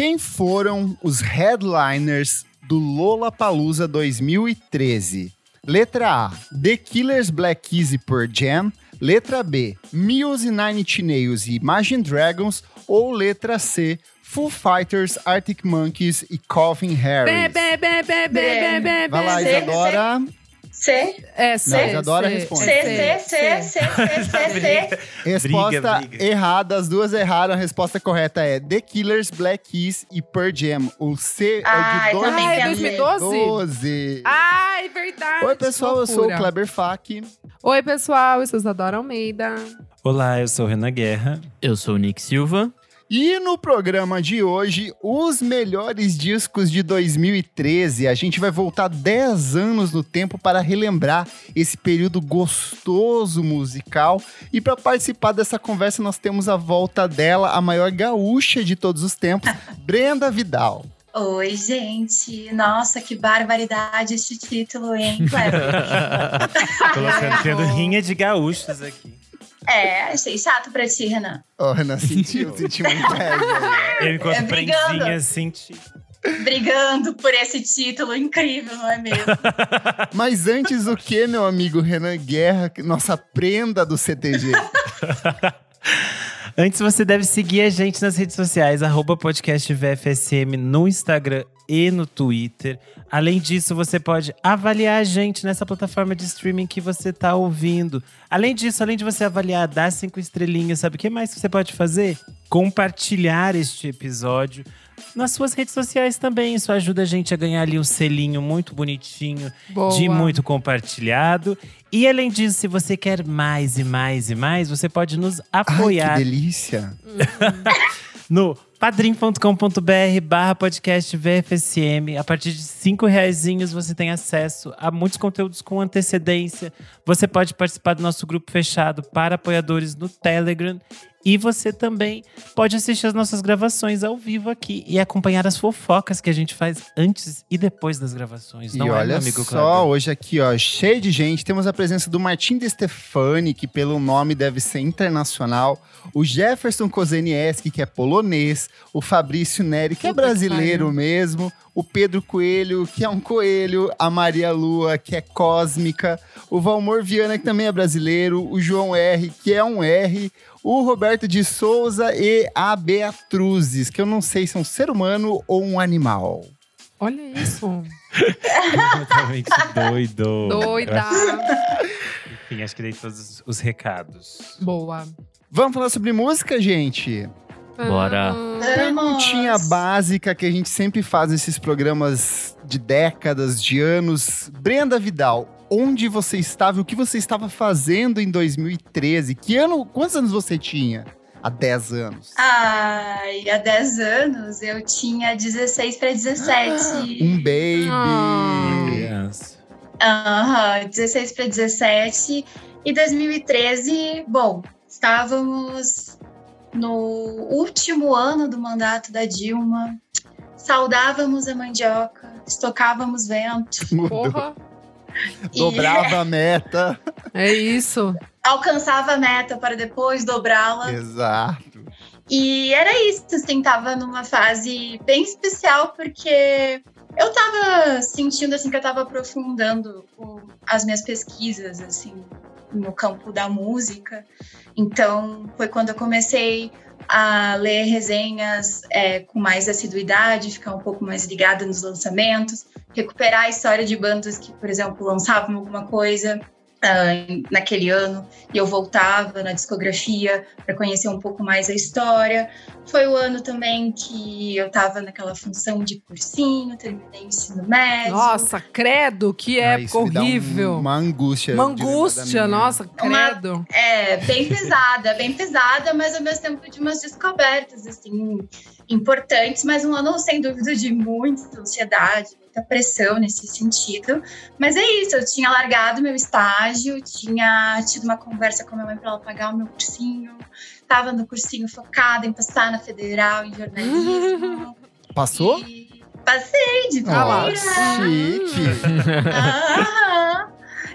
Quem foram os headliners do Lollapalooza 2013? Letra A, The Killers Black Keys e Pearl Jam. Letra B, Muse Nine Inch Nails e Imagine Dragons. Ou letra C, Foo Fighters, Arctic Monkeys e Coffin Harris. Bê, bê, bê, bê, bê, Vai lá, Isadora. C, É, C. Não, Isadora C, responde. C, é C, C, C, C, C, C. Resposta Briga, briga. errada, as duas erraram. A resposta correta é The Killers, Black Keys e Pearl Jam. O C Ai, é de também Ah, é pensei. 2012? 2012. Ai, verdade. Oi, pessoal, eu sou o. Kleber Fak. Oi, pessoal, eu sou Isadora Almeida. Olá, eu sou o Renan Guerra. Eu sou o Nick Silva. E no programa de hoje, os melhores discos de 2013. A gente vai voltar 10 anos no tempo para relembrar esse período gostoso musical. E para participar dessa conversa, nós temos a volta dela, a maior gaúcha de todos os tempos, Brenda Vidal. Oi, gente. Nossa, que barbaridade esse título, hein, Kleber? Colocando tendo rinha de gaúchos aqui. É, achei chato pra ti, Renan. Ó, Renan, sentiu, sentiu uma inveja. Eu, enquanto É, brigando. prendinha, senti. Brigando por esse título incrível, não é mesmo? Mas antes o que, meu amigo Renan Guerra, nossa prenda do CTG? Antes, você deve seguir a gente nas redes sociais, arroba podcast VFSM no Instagram e no Twitter. Além disso, você pode avaliar a gente nessa plataforma de streaming que você está ouvindo. Além disso, além de você avaliar, dar cinco estrelinhas, sabe o que mais você pode fazer? Compartilhar este episódio nas suas redes sociais também. Isso ajuda a gente a ganhar ali um selinho muito bonitinho Boa. de muito compartilhado. E além disso, se você quer mais e mais e mais, você pode nos Ai, apoiar que delícia. no padrim.com.br barra podcast VFSM. A partir de cinco reaisinhos você tem acesso a muitos conteúdos com antecedência. Você pode participar do nosso grupo fechado para apoiadores no Telegram. E você também pode assistir as nossas gravações ao vivo aqui e acompanhar as fofocas que a gente faz antes e depois das gravações. Não e é, olha meu amigo só, Kleber? hoje aqui, ó, cheio de gente. Temos a presença do Martim De Stefani, que pelo nome deve ser internacional. O Jefferson Kozenieski, que é polonês. O Fabrício Neri, que é Puta que brasileiro pariu. mesmo. O Pedro Coelho, que é um coelho. A Maria Lua, que é cósmica. O Valmor Viana, que também é brasileiro. O João R, que é um R. O Roberto de Souza e a Beatruzes, que eu não sei se é um ser humano ou um animal. Olha isso. Completamente doido. Doida. Enfim, acho que dei todos os recados. Boa. Vamos falar sobre música, gente? Bora. Perguntinha básica que a gente sempre faz nesses programas de décadas, de anos. Brenda Vidal, onde você estava e o que você estava fazendo em 2013? Que ano, quantos anos você tinha? Há 10 anos. Ai, há 10 anos eu tinha 16 para 17. Um baby. Ah. Criança. Aham, 16 para 17. E 2013, bom, estávamos no último ano do mandato da Dilma. Saudávamos a mandioca, estocávamos vento. Mudou. E Dobrava a meta. É isso. alcançava a meta para depois dobrá-la. Exato. E era isso, assim, tava numa fase bem especial, porque eu tava sentindo, assim, que eu tava aprofundando o- as minhas pesquisas, assim, no campo da música. Então, foi quando eu comecei a ler resenhas é, com mais assiduidade, ficar um pouco mais ligada nos lançamentos, recuperar a história de bandas que, por exemplo, lançavam alguma coisa ah, naquele ano e eu voltava na discografia para conhecer um pouco mais a história. Foi o ano também que eu estava naquela função de cursinho, terminei o ensino médio. Nossa, credo, que Ah, época dá um- horrível. uma angústia. Uma angústia, nossa, credo. É, bem pesada, bem pesada, mas ao mesmo tempo de umas descobertas, assim, importantes, mas um ano, sem dúvida, de muita ansiedade, muita pressão nesse sentido. Mas é isso, eu tinha largado meu estágio, tinha tido uma conversa com a minha mãe para ela pagar o meu cursinho, estava no cursinho focada em passar na federal, em jornalismo. Passou? E passei de Ah primeira. Chique. Aham.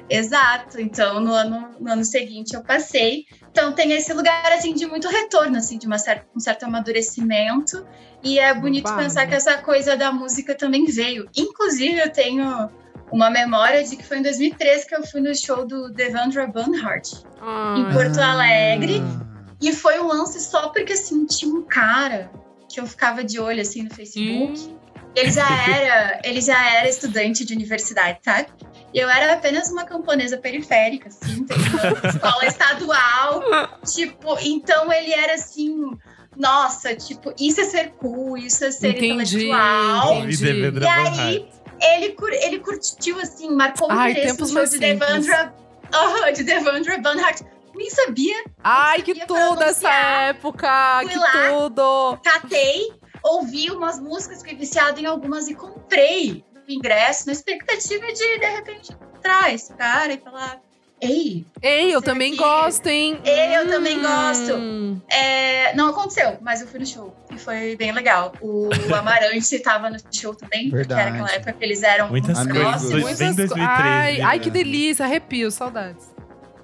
Exato. Então, no ano, no ano seguinte eu passei. Então tem esse lugar assim de muito retorno, assim, de uma certa, um certo amadurecimento. E é bonito Babado. pensar que essa coisa da música também veio. Inclusive, eu tenho uma memória de que foi em 2013 que eu fui no show do Devandra Banhart Ah, em Porto Alegre. Ah. E foi um lance só porque assim, tinha um cara que eu ficava de olho assim no Facebook. Hum. Ele já era, ele já era estudante de universidade, sabe? E eu era apenas uma camponesa periférica, assim, tem uma escola estadual. Tipo, então ele era assim, nossa, tipo, isso é ser cool, isso é ser Entendi, intelectual. entendi. Devendra E aí, ele, cur- ele curtiu, assim, marcou o Ai, interesse tempos no show mais de simples. Devandra, Aham, de Devandra Banhart. Nem sabia, Ai, que sabia pra tudo essa época! Fui que lá. tudo! catei, ouvi umas músicas, fiquei viciada em algumas e comprei ingresso na expectativa de, de repente, entrar esse cara e falar: Ei, Ei, eu também que- gosto, hein? Ei, eu também gosto. Hum. é, não aconteceu, mas eu fui no show e foi bem legal. O Amarante tava no show também, porque era Verdade. aquela época que eles eram Muitas muito coisas. próximos. Muitas co- 2013, Ai, ai, que né? delícia, arrepio, saudades.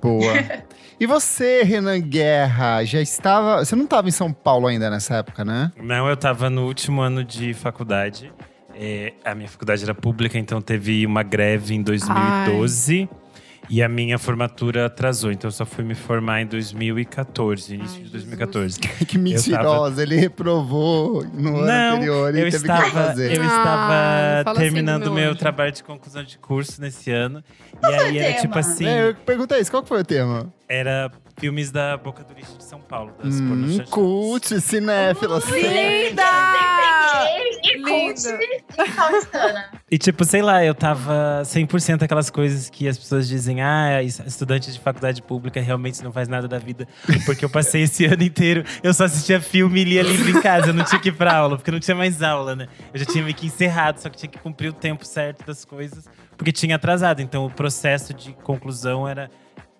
Boa. E você, Renan Guerra, já estava. Você não estava em São Paulo ainda nessa época, né? Não, eu tava no último ano de faculdade. É, a minha faculdade era pública, então teve uma greve em 2012. E a minha formatura atrasou, então eu só fui me formar em 2014, início Ai, de Jesus. 2014. que mentirosa, ele reprovou no ano Não, anterior e Eu teve que estava, fazer. eu Ah, estava fala assim do terminando meu meu anjo. trabalho de conclusão de curso nesse ano. E foi aí era tema? tipo assim, É, eu perguntei isso, qual que foi o tema? era filmes da Boca do Lixo de São Paulo, das Hum, cult, cinéfila. Linda! E Linda. e paulistana. E tipo, sei lá, eu tava 100% aquelas coisas que as pessoas dizem, ah, es- estudante de faculdade pública realmente não faz nada da vida. Porque eu passei esse ano inteiro, eu só assistia filme e lia livro em casa, eu não tinha que ir pra aula, porque não tinha mais aula, né? Eu já tinha meio que encerrado, só que tinha que cumprir o tempo certo das coisas, porque tinha atrasado. Então o processo de conclusão era.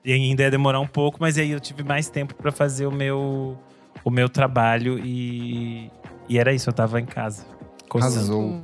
E ainda ia demorar um pouco, mas aí eu tive mais tempo pra fazer o meu, o meu trabalho e, e era isso, eu tava em casa. Arrasou. Hum.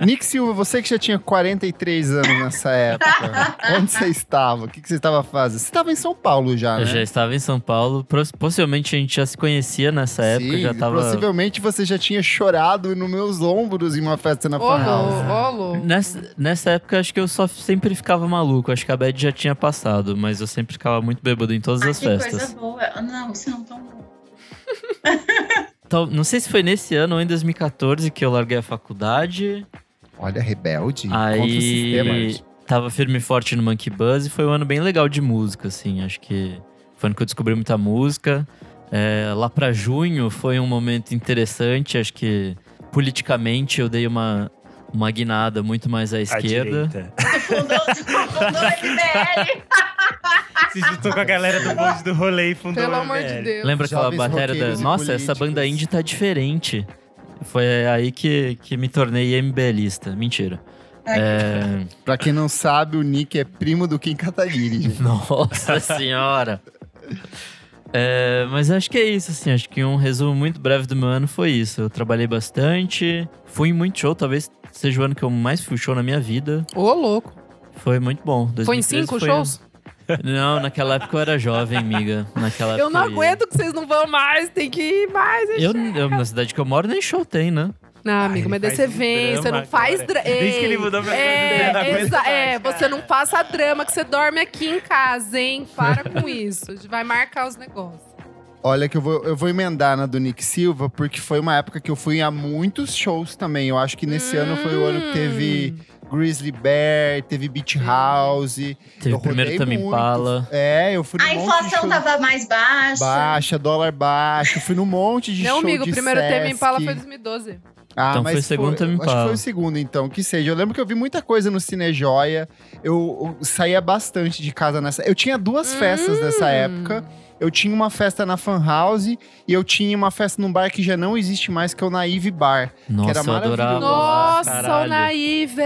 Nick Silva, você que já tinha 43 anos nessa época, onde você estava? O que, que você estava fazendo? Você estava em São Paulo já, né? Eu já estava em São Paulo. Possivelmente a gente já se conhecia nessa época. Sim, já tava. possivelmente você já tinha chorado nos meus ombros em uma festa na Fan House. Nessa, nessa época, acho que eu só sempre ficava maluco. Acho que a Bad já tinha passado, mas eu sempre ficava muito bêbado em todas Ah, as que festas. coisa boa. Não, isso não tão bom. Não sei se foi nesse ano ou em 2014 que eu larguei a faculdade. Olha, rebelde contra o sistema. Aí tava firme e forte no Monkey Buzz e foi um ano bem legal de música, assim. Acho que foi ano que eu descobri muita música. É, lá pra junho foi um momento interessante. Acho que politicamente eu dei uma, uma guinada muito mais à esquerda. fundou, fundou o MBL. Se juntou com a galera do bonde do rolê e fundou Pelo o amor de. Deus. Lembra aquela Jovens matéria da. Nossa, essa banda políticos." indie tá diferente. Foi aí que, que me tornei MBLista. Mentira. É, Pra quem não sabe, o Nick é primo do Kim Kataguiri, gente. Nossa senhora! É, mas acho que é isso, assim. Acho que um resumo muito breve do meu ano foi isso. Eu trabalhei bastante, fui em muito show, talvez seja o ano que eu mais fui show na minha vida. Ô, louco. Foi muito bom. Foi em 2013 cinco foi- shows? Não, naquela época eu era jovem, amiga. Naquela Eu não ia. aguento que vocês não vão mais, tem que ir mais. Eu, eu, na cidade que eu moro, nem show tem, né? Não, amigo, ele mas daí você um vem, você drama não faz drama. Desde que ele mudou pra é, exa- é, cara. você não faça drama que você dorme aqui em casa, hein? Para com isso. A gente vai marcar os negócios. Olha que eu vou, eu vou emendar na do Nick Silva, porque foi uma época que eu fui a muitos shows também. Eu acho que nesse ano foi o ano que teve Grizzly Bear, teve Beach House. Teve eu o primeiro muito. Impala. É, eu fui num A monte de inflação show tava mais baixa. baixa, dólar baixo. Fui num monte de Não, show amigo, o primeiro Sesc. Impala foi 2012. Ah, Então mas foi o segundo Tame Acho que foi o segundo, então, que seja. Eu lembro que eu vi muita coisa no Cinejoia. Eu, eu saía bastante de casa nessa. Eu tinha duas festas nessa Hum. época. Eu tinha uma festa na Fan House e eu tinha uma festa num bar que já não existe mais, que é o Naive Bar. Nossa, era eu adorava. maravilhoso. Nossa, o Naive!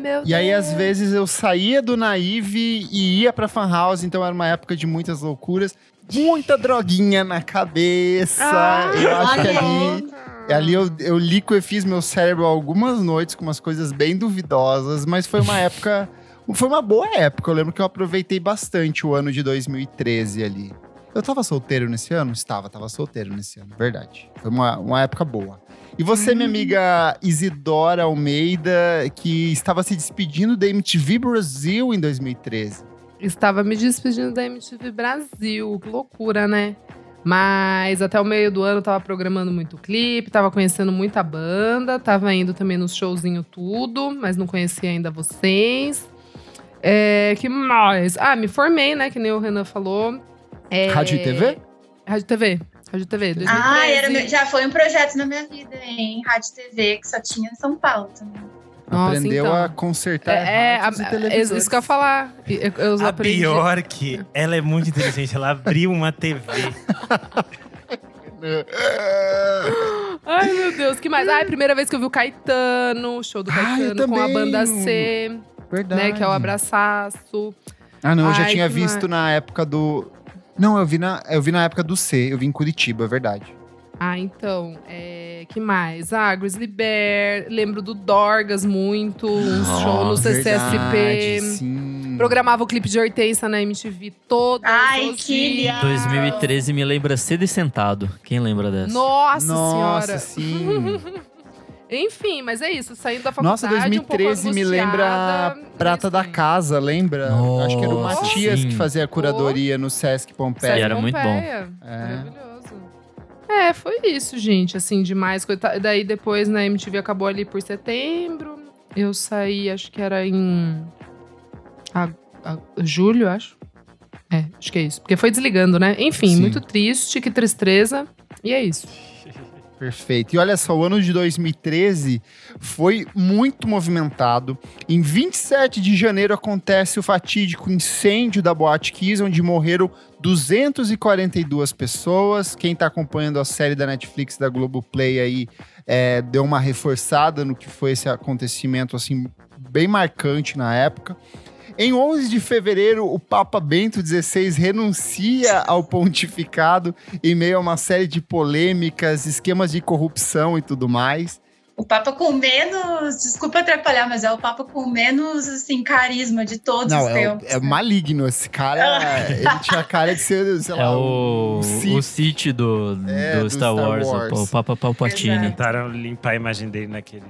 Meu E aí, Deus. às vezes, eu saía do Naive e ia pra Fan House, então era uma época de muitas loucuras. Muita droguinha na cabeça. Ah, eu acho que ali. Ali eu, eu liquefiz meu cérebro algumas noites com umas coisas bem duvidosas, mas foi uma época Foi uma boa época. Eu lembro que eu aproveitei bastante o ano de 2013 ali. Eu tava solteiro nesse ano? Estava, tava solteiro nesse ano, verdade. Foi uma, uma época boa. E você, minha amiga Isidora Almeida, que estava se despedindo da MTV Brasil em 2013. Estava me despedindo da MTV Brasil. Que loucura, né? Mas até o meio do ano eu tava programando muito clipe, tava conhecendo muita banda, tava indo também nos showzinho tudo, mas não conhecia ainda vocês. É, que mais? Ah, me formei, né? Que nem o Renan falou. É, Rádio e TV? Rádio e TV. Rádio e TV. 2013. Ah, era, meu- já foi um projeto na minha vida, hein? Rádio e TV, que só tinha em São Paulo também. Nossa, Aprendeu então. a consertar É, é, e a- isso que eu ia falar. Eu, eu A aprendi. pior que ela é muito inteligente, ela abriu uma TV. Ai, meu Deus, que mais? Ai, primeira vez que eu vi o Caetano, show do Ah, Caetano com a banda C, Verdade. né? Que é o Abraçaço. Ah, não, eu já Ai, tinha que visto na época do. Não, eu vi, na, eu vi na época do C, eu vi em Curitiba, é verdade. Ah, então, é, que mais? Ah, Grizzly Bear, lembro do Dorgas muito, um show no Nossa, CCSP. Verdade, sim. Programava o clipe de Hortência na MTV todos Ai, os que dias. 2013 me lembra cedo e sentado. Quem lembra dessa? Nossa, Nossa, senhora. sim. Enfim, mas é isso, saindo da faculdade Nossa, 2013 um pouco me lembra Prata da mas, Casa, lembra? Acho que era o Nossa, Matias sim. que fazia a curadoria no Sesc Sesc Pompeia. era muito bom. É. Maravilhoso. É, foi isso, gente. Assim, demais. coisa- Daí depois na MTV acabou ali por setembro. Eu saí, acho que era em. a- a- julho, acho. É, acho que é isso. Porque foi desligando, né? Enfim, Sim. muito triste, que tristeza. E é isso. Perfeito. E olha só, o ano de 2013 foi muito movimentado. Em 27 de janeiro acontece o fatídico incêndio da Boate Kiss, onde morreram 242 pessoas. Quem está acompanhando a série da Netflix da Globoplay aí é, deu uma reforçada no que foi esse acontecimento assim bem marcante na época. Em 11 de fevereiro, o Papa Bento XVI renuncia ao pontificado em meio a uma série de polêmicas, esquemas de corrupção e tudo mais. O Papa com menos. Desculpa atrapalhar, mas é o Papa com menos, assim, carisma de todos Não, os é, tempos. é né? maligno. Esse cara, ele tinha a cara de ser, sei É lá, o, um Sith. o City do, É, do, do Star, Star Wars, Wars. O, o Papa Palpatine. Exato. Tentaram limpar a imagem dele naquele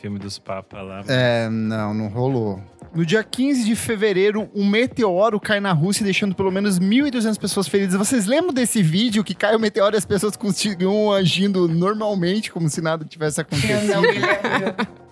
filme dos papas lá. É, não, não rolou. No dia 15 de fevereiro, um meteoro cai na Rússia, deixando pelo menos 1.200 pessoas feridas. Vocês lembram desse vídeo que cai o meteoro e as pessoas continuam agindo normalmente, como se nada tivesse Eu acontecido? não me lembro.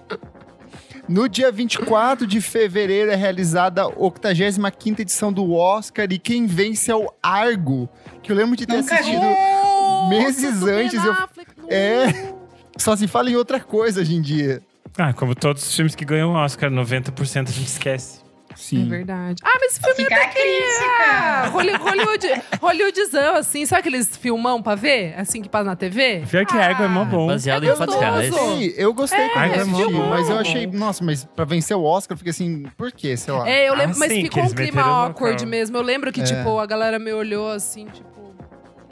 No dia 24 de fevereiro é realizada a 85ª edição do Oscar e quem vence é o Argo, que eu lembro de ter Nunca vi. assistido meses Ben antes. Eu, não. É. só se fala em outra coisa hoje em dia. Ah, como todos os filmes que ganham Oscar, 90% a gente esquece. É Sim. verdade. Ah, mas esse filme Fica Ah, crítica. Holly- Hollywood, Hollywoodizão, assim. Sabe aqueles filmão pra ver? Assim que passa na TV? Pior que Argo é mó bom. Baseado É em fatos reais. Sei, eu gostei É, quando é assisti, mas eu achei, nossa, mas pra vencer o Oscar, eu fiquei assim, por quê? Sei lá. É, eu lembro, Ah, mas sim, ficou um clima awkward mesmo. Eu lembro que, É. tipo, a galera me olhou assim, tipo.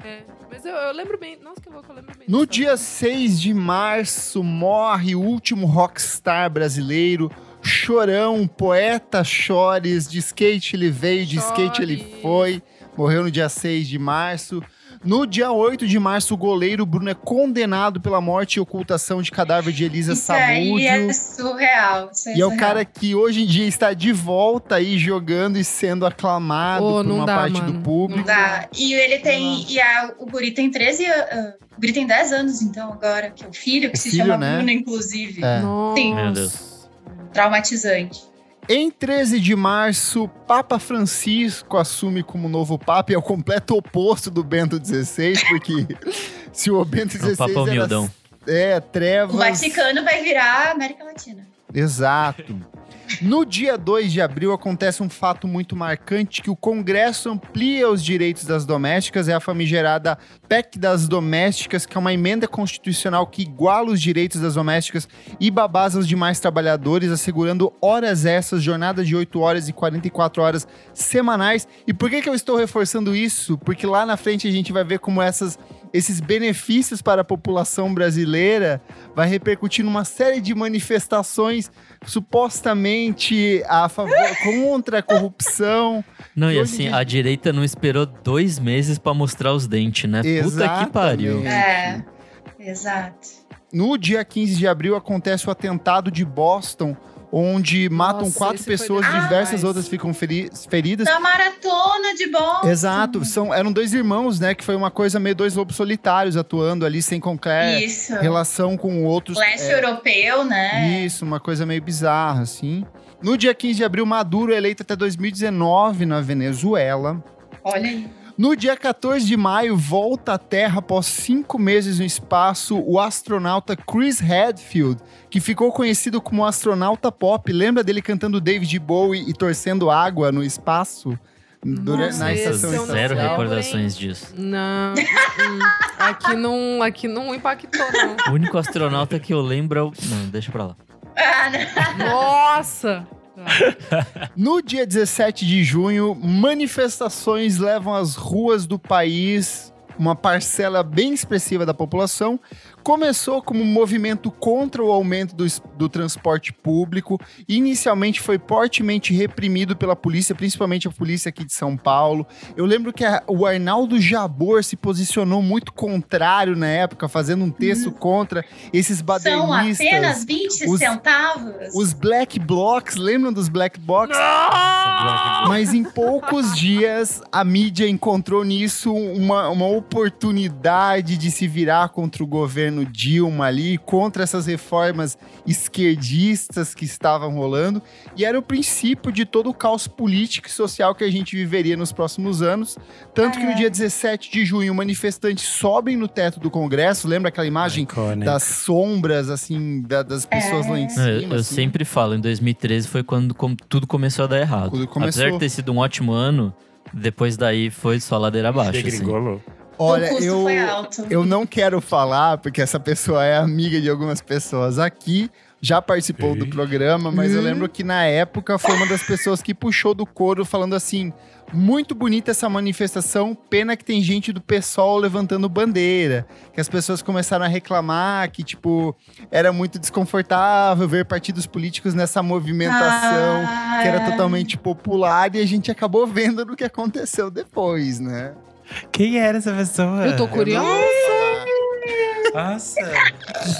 É. Mas eu, eu lembro bem. Nossa, que louco, eu lembro bem. No dia 6 de março, morre o último rockstar brasileiro, Chorão, poeta Chores, de skate ele veio, de skate ele foi, morreu no dia 6 de março. No dia 8 de março, o goleiro Bruno é condenado pela morte e ocultação de cadáver de Elisa Isso aí Samúdio. é surreal. Isso E é o surreal. cara que hoje em dia está de volta aí jogando e sendo aclamado Ô, por uma dá, parte mano. do público. Não dá. E ele tem. E a, o Guri tem 13 anos. o Guri tem 10 anos, então, agora, que é o filho, que É se filho, chama né? Bruno, inclusive. É. Nossa. Sim. Meu Deus. Traumatizante. Em 13 de março, Papa Francisco assume como novo Papa e é o completo oposto do Bento XVI, porque se o Bento É o XVI Papa era humildão. é, trevas. O Vaticano vai virar América Latina. Exato. No dia 2 de abril acontece um fato muito marcante que o Congresso amplia os direitos das domésticas, é a famigerada PEC das domésticas, que é uma emenda constitucional que iguala os direitos das domésticas e babás aos demais trabalhadores, assegurando horas extras, jornadas de 8 horas e 44 horas semanais. E por que, que eu estou reforçando isso? Porque lá na frente a gente vai ver como essas esses benefícios para a população brasileira vai repercutir numa série de manifestações supostamente a favor contra a corrupção. Não, e assim, a direita não esperou dois meses pra mostrar os dentes, né? Puta que Exatamente. pariu. É, exato. No dia 15 de abril acontece o atentado de Boston, onde matam Nossa, quatro pessoas, diversas outras ficam feri- feridas. Da maratona de Boston. Exato, são, eram dois irmãos, né? Que foi uma coisa meio dois lobos solitários atuando ali sem qualquer Isso. relação com outros. Leste é, europeu, né? Isso, uma coisa meio bizarra, assim. No dia 15 de abril, Maduro é eleito até 2019 na Venezuela. Olha aí. No dia 14 de maio, volta à Terra após cinco meses no espaço o astronauta Chris Hadfield, que ficou conhecido como astronauta pop. Lembra dele cantando David Bowie e torcendo água no espaço? Durante, na estação eu não Zero recordações disso. Não, hum, aqui não, aqui não impactou, não. O único astronauta que eu lembro é o. Não, deixa pra lá. Ah. Nossa! No dia 17 de junho, manifestações levam às ruas do país uma parcela bem expressiva da população. Começou como um movimento contra o aumento do, do transporte público. Inicialmente foi fortemente reprimido pela polícia, principalmente a polícia aqui de São Paulo. Eu lembro que a- o Arnaldo Jabor se posicionou muito contrário na época, fazendo um texto contra esses São badernistas. apenas 20 os- centavos. Os black blocks, lembram dos black blocks? Mas em poucos dias a mídia encontrou nisso uma, uma oportunidade de se virar contra o governo Dilma ali, contra essas reformas esquerdistas que estavam rolando. E era o princípio de todo o caos político e social que a gente viveria nos próximos anos. Tanto que no dia 17 de junho, manifestantes sobem no teto do Congresso. Lembra aquela imagem Iconic. das sombras, assim, da- das pessoas lá em cima? Eu, eu assim? sempre falo, em 2013 foi quando com- tudo começou a dar errado. Tudo começou. Apesar de ter sido um ótimo ano, depois daí foi só ladeira abaixo. Assim. Olha, o custo eu, foi alto. eu não quero falar, porque essa pessoa é amiga de algumas pessoas aqui, já participou do Ih. programa, mas eu lembro que na época foi uma das pessoas que puxou do coro falando assim: muito bonita essa manifestação, pena que tem gente do PSOL levantando bandeira. Que as pessoas começaram a reclamar que, tipo, era muito desconfortável ver partidos políticos nessa movimentação. Ah, Que era é. totalmente popular e a gente acabou vendo no que aconteceu depois, né? Quem era essa pessoa? Eu tô curiosa. Nossa.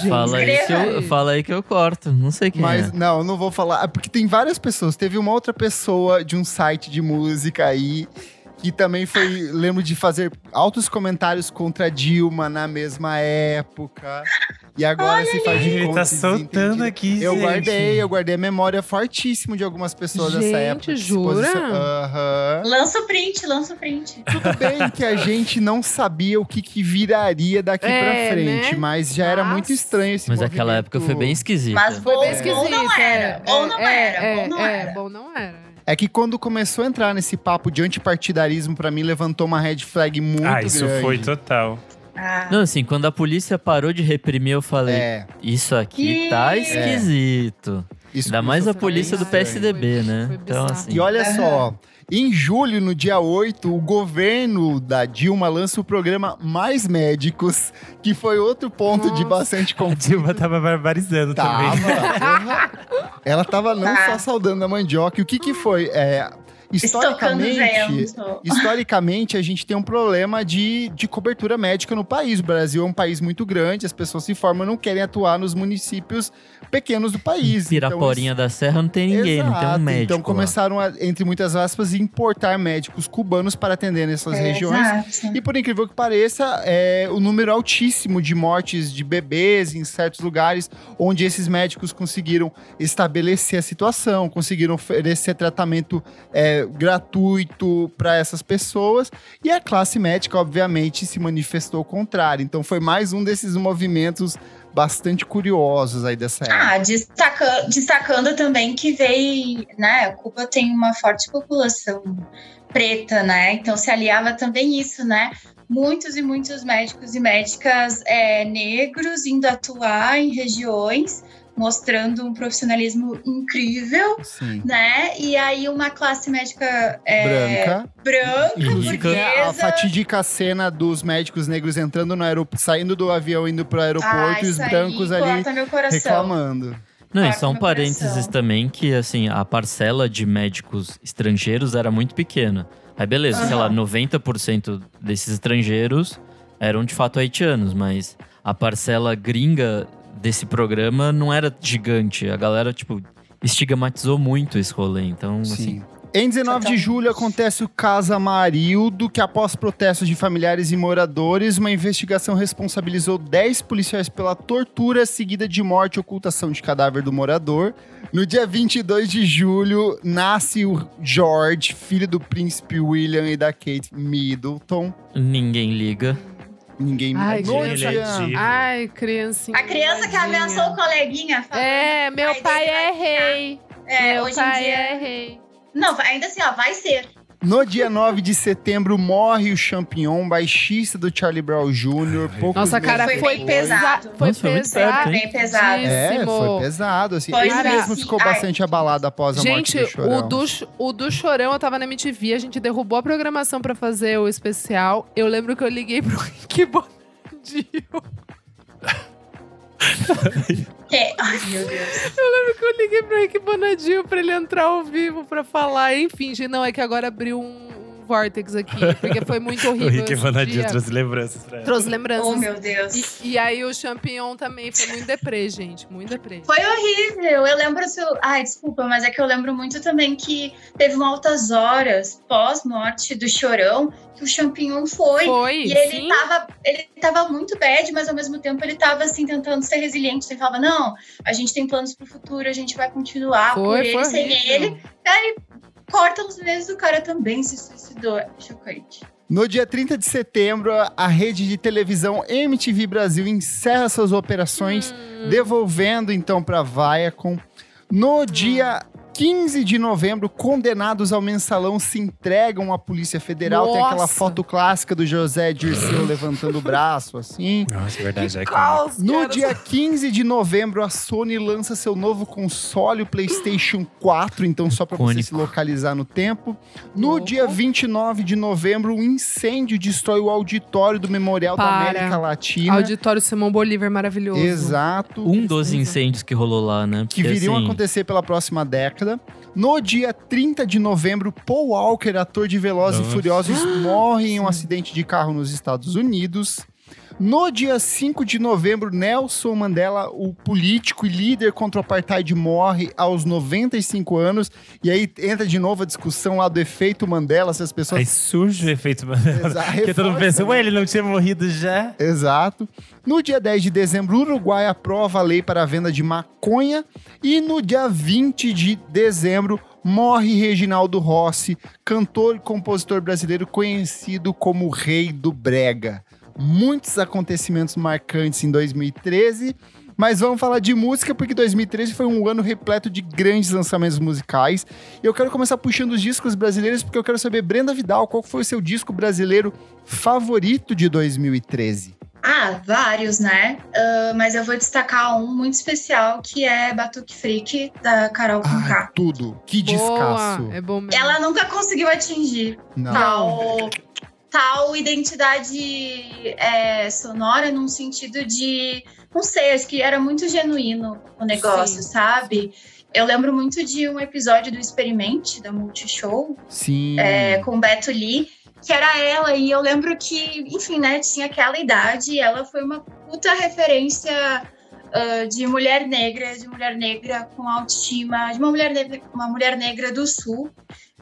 Fala aí, que eu, fala aí que eu corto. Não sei quem Mas é. não, eu não vou falar. é Porque tem várias pessoas. Teve uma outra pessoa de um site de música aí que também foi. Lembro de fazer altos comentários contra a Dilma na mesma época. E agora se faz de Ele conta tá desentendido. soltando aqui, Eu gente. guardei, eu guardei a memória fortíssimo de algumas pessoas dessa Gente, época. que se jura? Aham. Lança o print, lança o print. Tudo bem que a gente não sabia o que, que viraria daqui É, pra frente, né? mas já era Mas- muito estranho esse Mas aquela movimento. época foi bem esquisita. Mas Foi bom, bem bom esquisito. não era. é, Bom não era. é, Bom não era. bom não era. É que quando começou a entrar nesse papo de antipartidarismo, pra mim levantou uma red flag muito Ah, isso grande. foi total. Ah, Não, assim, quando a polícia parou de reprimir, eu falei: É, Isso aqui Ih. tá esquisito. isso Ainda mais a polícia do. PSDB, Foi- né? foi então, assim. E olha só, em julho, no dia 8, o governo da Dilma lança o programa Mais Médicos, que foi outro ponto de Nossa. bastante A conflito. Dilma tava barbarizando Tava. também. Ela tava não Tá. só saudando a mandioca. E o que que foi? É, historicamente, historicamente, a gente tem um problema de, de cobertura médica no país. O Brasil é um país muito grande, as pessoas se formam e não querem atuar nos municípios pequenos do país. Piraporinha da Serra não tem ninguém, não tem um Exato, médico. Então começaram, a, entre muitas aspas, importar médicos cubanos para atender nessas regiões. Exato. E por incrível que pareça, é o número altíssimo de mortes de bebês em certos lugares onde esses médicos conseguiram estabelecer a situação, conseguiram oferecer tratamento é, gratuito para essas pessoas. E a classe médica, obviamente, se manifestou contrário. Então foi mais um desses movimentos bastante curiosos aí dessa época. Ah, destaca- destacando também que veio, né? Cuba tem uma forte população preta, né? Então se aliava também isso, né? Muitos e muitos médicos e médicas é, negros indo atuar em regiões mostrando um profissionalismo incrível, Sim. né? E aí uma classe médica é, Branca. branca, Inclusive, A burguesa. fatídica cena dos médicos negros entrando no aeroporto, saindo do avião, indo pro aeroporto Ah, e os brancos ali corta meu coração. reclamando. Não, e só um parênteses coração. também que, assim, a parcela de médicos estrangeiros era muito pequena. Aí beleza, sei lá, Aham. 90% desses estrangeiros eram de fato haitianos, mas a parcela gringa desse programa não era gigante. A galera, tipo, estigmatizou muito esse rolê. Então, assim, Sim. Em 19 de julho acontece o caso Amarildo, que após protestos de familiares e moradores, uma investigação responsabilizou 10 policiais pela tortura seguida de morte e ocultação de cadáver do morador. No dia 22 de julho, nasce o George, filho do príncipe William e da Kate Middleton. ninguém liga. Ninguém Ai, gente. dia... Ele é Ai, criancinha. A criança que ameaçou o coleguinha. falando É, que meu pai é rei. É, meu hoje em pai dia. é rei. Não, ainda assim, ó, vai ser. No dia 9 de setembro, morre o Champignon, baixista do Charlie Brown Jr. poucos Nossa, cara, Foi foi pesado. pesado. Foi Nossa, foi perto, hein? Bem pesado. É, foi pesado, assim. Foi Ele mesmo ficou Ai. bastante abalado após a Gente, morte do Chorão. Ch- o do Chorão eu tava na MTV, a gente derrubou a programação pra fazer o especial. Eu lembro que eu liguei pro Rick Bonadio. É. Ai, meu Deus. Eu liguei pro Rick Bonadio pra ele entrar ao vivo pra falar. Enfim, gente, não, é que agora abriu um vortex aqui, porque foi muito horrível. O Rick dia. trouxe lembranças pra ela. Trouxe lembranças. Oh, meu Deus. E, e aí o Champignon também foi muito deprê, gente. Muito deprê. Foi horrível. Eu lembro. Se eu... Ai, desculpa, mas é que eu lembro muito também que teve uma altas horas pós-morte do Chorão que o Champignon foi. Foi, E ele sim. tava, ele tava muito bad, mas ao mesmo tempo ele tava assim tentando ser resiliente. Ele falava: "Não, a gente tem planos pro futuro, a gente vai continuar por Foi, ele, foi sem ele". Aí corta uns meses o cara também se suicidou. Chocante. No dia 30 de setembro, a rede de televisão MTV Brasil encerra suas operações, Hum. devolvendo então para Viacom. No dia 15 de novembro, condenados ao mensalão se entregam à Polícia Federal. Tem aquela Nossa. foto clássica do José Dirceu levantando o braço, assim. Nossa, é verdade. É Caos, No cara. dia 15 de novembro, a Sony lança seu novo console, o PlayStation 4, então só para você se localizar no tempo. No Louco. dia 29 de novembro, um incêndio destrói o auditório do Memorial da Para. América Latina. Auditório Simão Bolívar maravilhoso. Exato. Um dos incêndios que rolou lá, né? Que viriam a assim, acontecer pela próxima década. No dia 30 de novembro, Paul Walker, ator de Velozes e. Furiosos, morre em um acidente de carro nos Estados Unidos. No dia 5 de novembro, Nelson Mandela, o político e líder contra o apartheid, morre aos 95 anos. E aí entra de novo a discussão lá do efeito Mandela, se as Aí pessoas. surge o efeito Mandela. Porque todo mundo pensa, né? ué, ele não tinha morrido já? Exato. No dia 10 de dezembro, o Uruguai aprova a lei para a venda de maconha. E no dia 20 de dezembro, morre Reginaldo Rossi, cantor e compositor brasileiro conhecido como o Rei do Brega. Muitos acontecimentos marcantes em 2013. Mas vamos falar de música, porque 2013 foi um ano repleto de grandes lançamentos musicais. E eu quero começar puxando os discos brasileiros, porque eu quero saber, Brenda Vidal, qual foi o seu disco brasileiro favorito de 2013? Ah, vários, né? Ah, mas eu vou destacar um muito especial que é Batuque Freak da Carol Conká. tudo. Que descasso. Boa, é bom mesmo. Ela nunca conseguiu atingir Não. tal, tal identidade é, sonora num sentido de, não sei, acho que era muito genuíno o negócio, Sim. sabe? Eu lembro muito de um episódio do Experimente, da Multishow, Sim. é, com o Beto Lee, que era ela, e eu lembro que, enfim, né, tinha aquela idade, e ela foi uma puta referência ah, de mulher negra, de mulher negra com autoestima, de uma mulher negra, uma mulher negra do sul.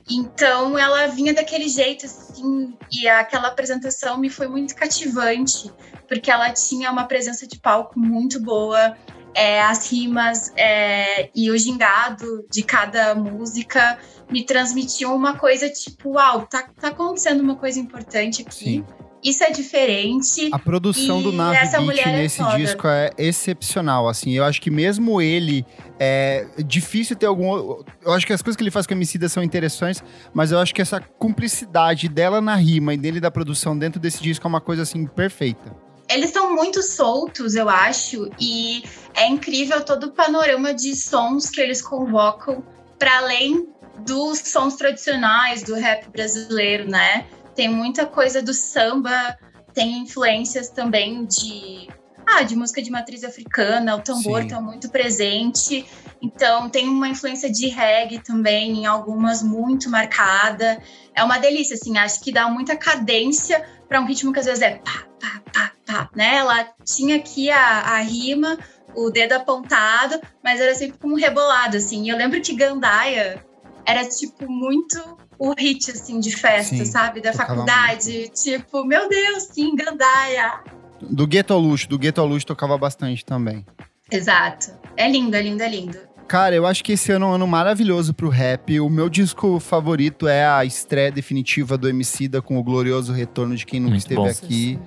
Então ela vinha daquele jeito, assim, e aquela apresentação me foi muito cativante, porque ela tinha uma presença de palco muito boa, é, as rimas é, e o gingado de cada música me transmitiam uma coisa tipo, uau, tá, tá acontecendo uma coisa importante aqui. Sim. Isso é diferente. A produção E do essa Beat é nesse foda. disco é excepcional, assim. Eu acho que mesmo ele é difícil ter algum. Eu acho que as coisas que ele faz com a Emicida são interessantes, mas eu acho que essa cumplicidade dela na rima e dele da produção dentro desse disco é uma coisa assim perfeita. eles estão muito soltos, eu acho, e é incrível todo o panorama de sons que eles convocam para além dos sons tradicionais do rap brasileiro, né? Tem muita coisa do samba, tem influências também de ah, de música de matriz africana, o tambor está muito presente. Então tem uma influência de reggae também, em algumas muito marcada. É uma delícia, assim, acho que dá muita cadência para um ritmo que às vezes é pá, pá, pá, pá, né? Ela tinha aqui a, a rima, o dedo apontado, mas era sempre como um rebolado, assim. E eu lembro que Gandaia era, tipo, muito o hit, assim, de festa, sim, sabe? Da faculdade. Muito. Tipo, meu Deus, sim, Gandaia. Do Gueto ao Luxo, do Gueto ao Luxo tocava bastante também. Exato. É lindo, é lindo, é lindo. Cara, eu acho que esse ano é um ano maravilhoso pro rap. O meu disco favorito é a estreia definitiva do Emicida com o glorioso retorno de quem nunca Muito esteve bom. aqui.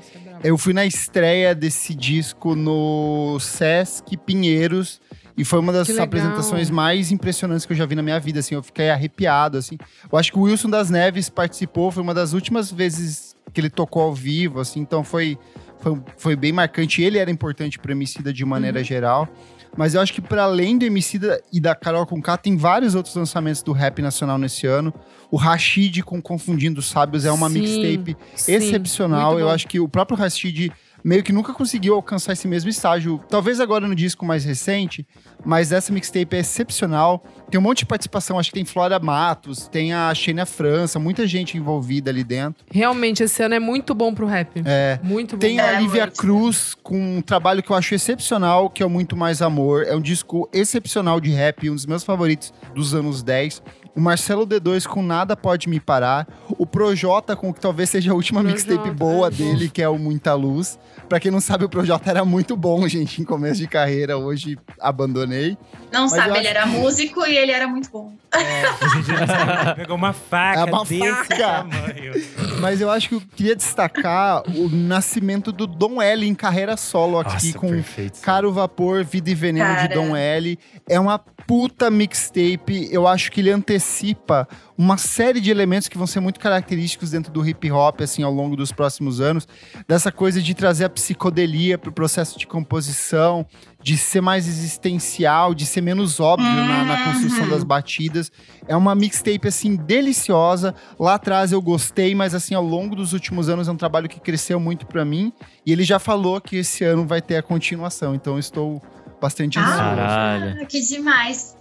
É eu fui na estreia desse disco no Sesc Pinheiros e foi uma das apresentações mais impressionantes que eu já vi na minha vida, assim, eu fiquei arrepiado, assim. Eu acho que o Wilson das Neves participou, foi uma das últimas vezes que ele tocou ao vivo, assim, então foi foi, foi bem marcante. Ele era importante para Emicida de maneira uhum. geral. Mas eu acho que para além do Emicida e da Carol Conká, tem vários outros lançamentos do rap nacional nesse ano. O Rashid com Confundindo Sábios é uma sim, mixtape sim, excepcional. Eu acho que o próprio Rashid meio que nunca conseguiu alcançar esse mesmo estágio. Talvez agora no disco mais recente, mas essa mixtape é excepcional. Tem um monte de participação, acho que tem Flora Matos, tem a Xenia França, muita gente envolvida ali dentro. Realmente, esse ano é muito bom pro rap. É. Muito bom. Tem a é, Lívia Cruz com um trabalho que eu acho excepcional, que é o Muito Mais Amor. É um disco excepcional de rap, um dos meus favoritos dos anos 10 o Marcelo D2 com Nada Pode Me Parar, o Projota com que talvez seja a última Projota, mixtape boa é dele, que é o Muita Luz. Pra quem não sabe, o Projota era muito bom, gente, em começo de carreira, hoje abandonei. Não Mas sabe, ele era músico e ele era muito bom. É, pegou uma faca, é uma faca. tamanho. Mas eu acho que eu queria destacar o nascimento do Dom L em carreira solo aqui Nossa, com perfeito. Caro Vapor, Vida e Veneno Cara. de Dom L. É uma puta mixtape. Eu acho que ele antecipa uma série de elementos que vão ser muito característicos dentro do hip hop, assim, ao longo dos próximos anos. Dessa coisa de trazer a psicodelia para o processo de composição, de ser mais existencial, de ser menos óbvio na, na, construção das batidas. É uma mixtape, assim, deliciosa. Lá atrás eu gostei, mas, assim, ao longo dos últimos anos é um trabalho que cresceu muito para mim. E ele já falou que esse ano vai ter a continuação, então eu estou bastante ah, Caralho. Que demais.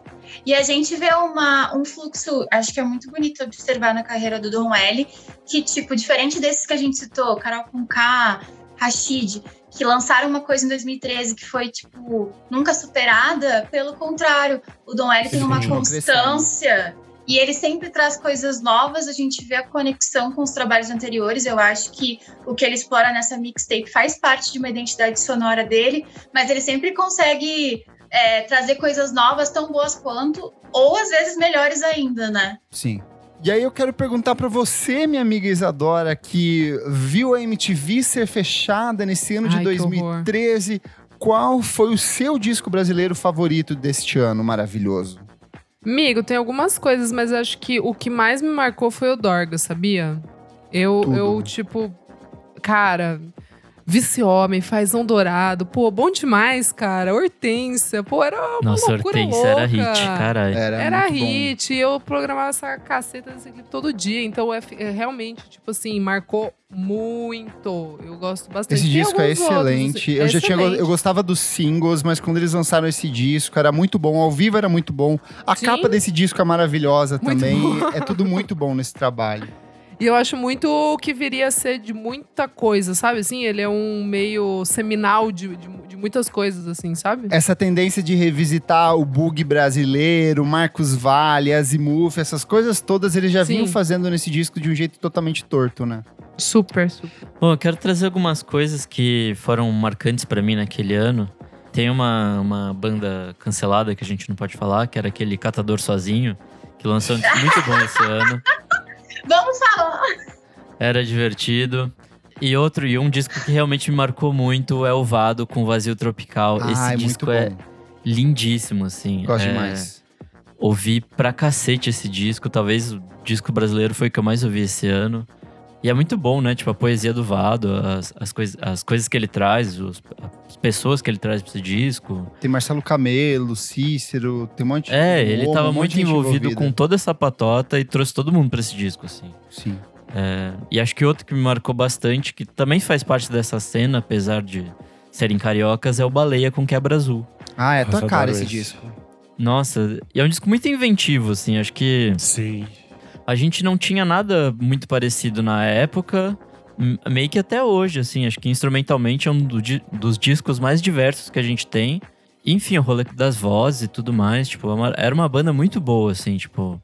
E a gente vê uma, um fluxo, acho que é muito bonito observar na carreira do Dom L, que, tipo, diferente desses que a gente citou, Carol Conká, Rashid, que lançaram uma coisa em 2013 que foi, tipo, nunca superada, pelo contrário, o Dom L tem uma constância e ele sempre traz coisas novas, a gente vê a conexão com os trabalhos anteriores. Eu acho que o que ele explora nessa mixtape faz parte de uma identidade sonora dele, mas ele sempre consegue é, trazer coisas novas tão boas quanto, ou às vezes melhores ainda, né? Sim. E aí eu quero perguntar para você, minha amiga Isadora, que viu a MTV ser fechada nesse ano Ai, de 2013. Qual foi o seu disco brasileiro favorito deste ano maravilhoso? Amigo, tem algumas coisas, mas acho que o que mais me marcou foi o Dorga, sabia? Eu, eu tipo, cara, Vice Homem, Fazão Dourado, pô, bom demais, cara. Hortência, pô, era uma Nossa, loucura Hortência louca. era hit, caralho. Era, era hit, bom. eu programava essa caceta desse clipe todo dia, então é, é, realmente, tipo assim, marcou muito. Eu gosto bastante. Esse disco é excelente. Outros, eu excelente. já tinha eu gostava dos singles, mas quando eles lançaram esse disco, era muito bom, ao vivo era muito bom. A Sim. capa desse disco é maravilhosa muito também. Bom. É tudo muito bom nesse trabalho. E eu acho muito o que viria a ser de muita coisa, sabe? Assim, ele é um meio seminal de, de, de, muitas coisas, assim, sabe? Essa tendência de revisitar o bug brasileiro, Marcos Vale, Azimuth, essas coisas todas eles já Sim. vinham fazendo nesse disco de um jeito totalmente torto, né? Super, super. Bom, eu quero trazer algumas coisas que foram marcantes para mim naquele ano. Tem uma, uma banda cancelada que a gente não pode falar, que era aquele Catador Sozinho, que lançou um disco muito bom esse ano. Vamos falar. Era divertido. E outro, e um disco que realmente me marcou muito é o Vado com Vazio Tropical. Ah, esse é disco é lindíssimo, assim. Gosto é... demais. Ouvi pra cacete esse disco. Talvez o disco brasileiro foi o que eu mais ouvi esse ano. E é muito bom, né? Tipo, a poesia do Vado, as, as, coisa, as coisas que ele traz, os, as pessoas que ele traz pra esse disco. Tem Marcelo Camelo, Cícero, tem um monte É, de ele Momo, tava um muito envolvido envolvida. com toda essa patota e trouxe todo mundo pra esse disco, assim. Sim. É, e acho que outro que me marcou bastante, que também faz parte dessa cena, apesar de serem cariocas, é o Baleia com Quebra Azul. Ah, é tua cara esse esse. disco. Nossa, e é um disco muito inventivo, assim. Acho que Sim. A gente não tinha nada muito parecido na época, meio que até hoje, assim. Acho que instrumentalmente é um do dos discos mais diversos que a gente tem. Enfim, o rolê das vozes e tudo mais, tipo, é era uma banda muito boa, assim, tipo.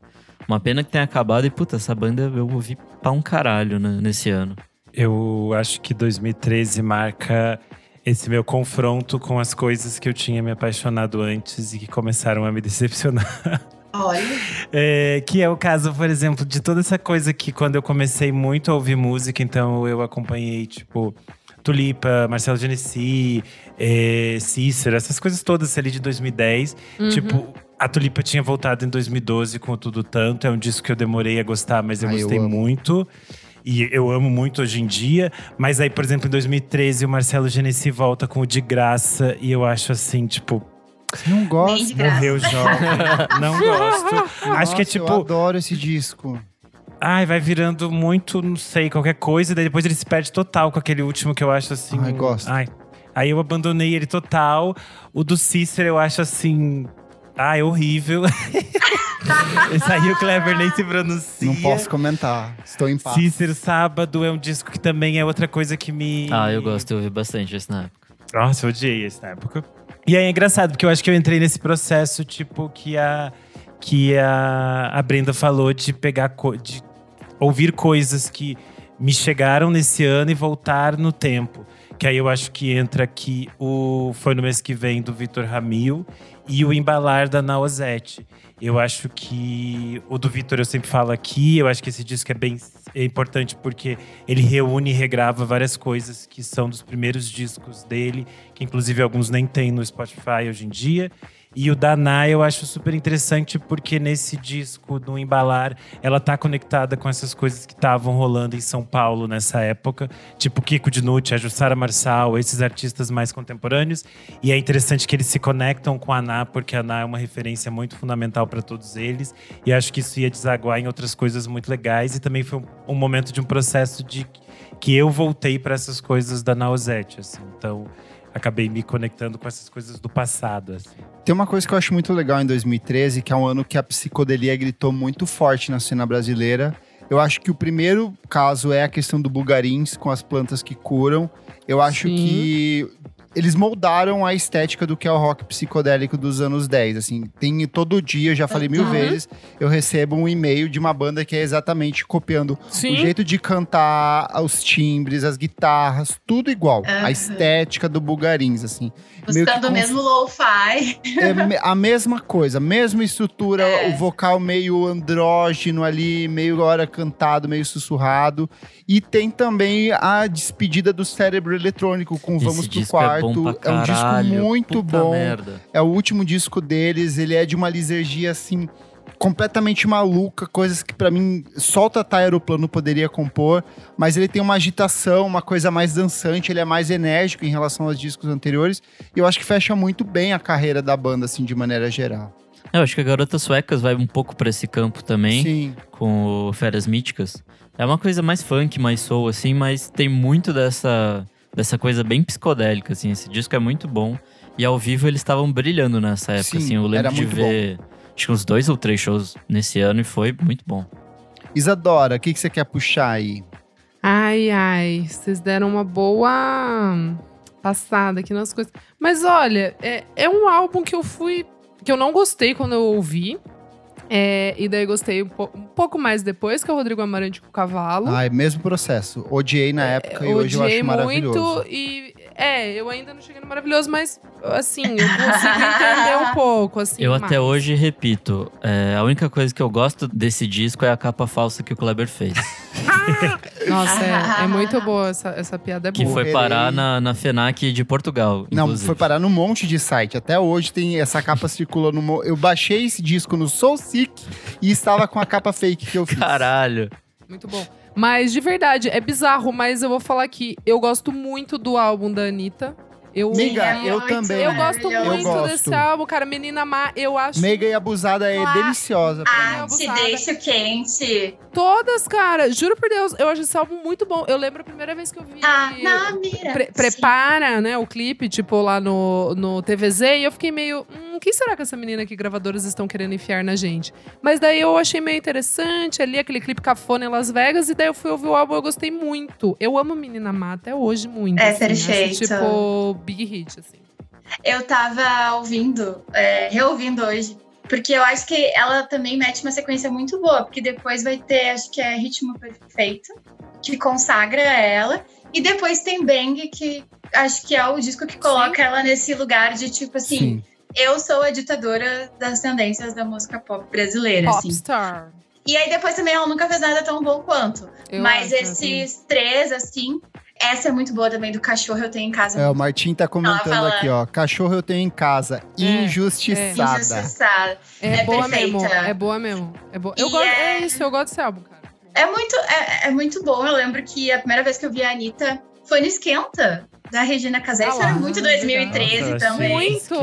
Uma pena que tenha acabado e, puta, essa banda eu ouvi pra um caralho né, nesse ano. Eu acho que 2013 marca esse meu confronto com as coisas que eu tinha me apaixonado antes e que começaram a me decepcionar. Olha, É, que é o caso, por exemplo, de toda essa coisa que quando eu comecei muito a ouvir música, então eu acompanhei, tipo, Tulipa, Marcelo Genesi, é, Cícero, essas coisas todas ali de 2010. Uhum. Tipo, a Tulipa tinha voltado em 2012 com Tudo Tanto. É um disco que eu demorei a gostar, mas eu eu gostei amo. muito. E eu amo muito hoje em dia. Mas aí, por exemplo, em 2013, o Marcelo Genesi volta com o De Graça. E eu acho assim, tipo, não nem gosta? de graça. morreu jovem. Não gosto. acho que é Nossa, Eu tipo, adoro esse disco. ai, vai virando muito, não sei, qualquer coisa. E daí depois ele se perde total com aquele último que eu acho assim. Ai, gosto. Ai. Aí eu abandonei ele total. O do Cícero eu acho assim. Ai, horrível. Esse aí o Clever nem se pronuncia. Não posso comentar. Estou em paz. Cícero Sábado é um disco que também é outra coisa que me. Ah, eu gosto, eu ouvi bastante esse na época. Nossa, eu odiei esse na época. E aí é engraçado, porque eu acho que eu entrei nesse processo, tipo, que a, que a, a Brenda falou de pegar, de ouvir coisas que me chegaram nesse ano e voltar no tempo. Que aí eu acho que entra aqui o Foi no mês que vem do Vitor Ramil e o Embalar da Naozete. Eu acho que o do Vitor eu sempre falo aqui, eu acho que esse disco é bem é importante porque ele reúne e regrava várias coisas que são dos primeiros discos dele, que inclusive alguns nem tem no Spotify hoje em dia. E o da Ná eu acho super interessante porque nesse disco, no Embalar, ela tá conectada com essas coisas que estavam rolando em São Paulo nessa época, tipo Kiko Dinucci, a Jussara Marçal, esses artistas mais contemporâneos. E é interessante que eles se conectam com a Ná, porque a Ná é uma referência muito fundamental para todos eles. E acho que isso ia desaguar em outras coisas muito legais. E também foi um, momento de um processo de que eu voltei para essas coisas da Nausete, assim. Então, acabei me conectando com essas coisas do passado, assim. Tem uma coisa que eu acho muito legal em 2013, que é um ano que a psicodelia gritou muito forte na cena brasileira. Eu acho que o primeiro caso é a questão do bugarins com as plantas que curam. Eu acho Sim. que eles moldaram a estética do que é o rock psicodélico dos anos 10. Assim, tem todo dia, eu já falei mil Uhum. vezes, eu recebo um e-mail de uma banda que é exatamente copiando Sim. o jeito de cantar, os timbres, as guitarras, tudo igual. Aham. A estética do bugarins, assim. Buscando o mesmo lo-fi. é a mesma coisa, mesma estrutura, É. o vocal meio andrógeno ali, meio hora cantado, meio sussurrado. E tem também a despedida do cérebro eletrônico com Esse Vamos pro é Quarto. bom pra um disco muito puta bom. merda. É o último disco deles, ele é de uma lisergia assim completamente maluca, coisas que pra mim só o Tata Aeroplano poderia compor, mas ele tem uma agitação, uma coisa mais dançante, ele é mais enérgico em relação aos discos anteriores, e eu acho que fecha muito bem a carreira da banda assim de maneira geral. Eu acho que a Garotas Suecas vai um pouco pra esse campo também, Sim. com o Feras Míticas. É uma coisa mais funk, mais soul, assim, mas tem muito dessa, dessa coisa bem psicodélica, assim. Esse disco é muito bom. E ao vivo eles estavam brilhando nessa época, Sim, assim. Eu lembro de muito ver, acho que uns dois ou três shows nesse ano e foi muito bom. Isadora, o que, que você quer puxar aí? Ai, ai, vocês deram uma boa passada aqui nas coisas. Mas olha, é, é um álbum que eu fui. que eu não gostei quando eu ouvi. É, e daí gostei um, po- um pouco mais depois, que é o Rodrigo Amarante com o Cavalo. Ah, é mesmo processo. Odiei na época e hoje eu Odiei acho maravilhoso. muito e é, eu ainda não cheguei no maravilhoso, mas assim, eu consigo entender um pouco, assim. eu mais. até hoje repito, é, a única coisa que eu gosto desse disco é a capa falsa que o Kleber fez. Nossa, é, é muito boa essa, essa piada é que boa. foi Morrerei. parar na, na FENAC de Portugal, Não, inclusive. foi parar num monte de site. Até hoje tem essa capa circulando. no Eu baixei esse disco no Soul Sick e estava com a capa fake que eu fiz. Caralho. Muito bom. Mas de verdade, é bizarro, mas eu vou falar aqui. Eu gosto muito do álbum da Anitta. Eu, Miga, eu também. eu gosto maravilhoso. muito Eu gosto. desse álbum, cara. Menina Má, eu acho. Meiga e Abusada é deliciosa Ah, te deixo quente. Todas, cara. Juro por Deus, eu acho esse álbum muito bom. Eu lembro a primeira vez que eu vi. Tá na mira. Pre- Sim. prepara, né, o clipe, tipo, lá no, no TVZ, e eu fiquei meio, hum, quem será que essa menina aqui, gravadoras, estão querendo enfiar na gente? Mas daí eu achei meio interessante ali, aquele clipe cafona em Las Vegas, e daí eu fui ouvir o álbum, eu gostei muito. Eu amo Menina Má até hoje muito. É assim, acho, perfeito. tipo, big hit, assim. Eu tava ouvindo, é, reouvindo hoje, porque eu acho que ela também mete uma sequência muito boa, porque depois vai ter, acho que é Ritmo Perfeito, que consagra ela, e depois tem Bang, que acho que é o disco que coloca ela nesse lugar de tipo assim, Sim. eu sou a ditadora das tendências da música pop brasileira, assim. Popstar. E aí depois também ela nunca fez nada tão bom quanto. Eu Mas acho, assim. esses três, assim, essa é muito boa também, do cachorro eu tenho em casa. É, o Martim tá comentando Ela aqui, ó. Cachorro eu tenho em casa. Injustiçada. Injustiçada. É, é boa perfeita. mesmo, é boa mesmo. É, boa. Eu E gosto, é- é isso, eu gosto desse álbum, cara. É muito, é, é muito bom. Eu lembro que a primeira vez que eu vi a Anitta foi no Esquenta, da Regina Casé. Ah Isso era muito 2013 Nossa, também. Muito!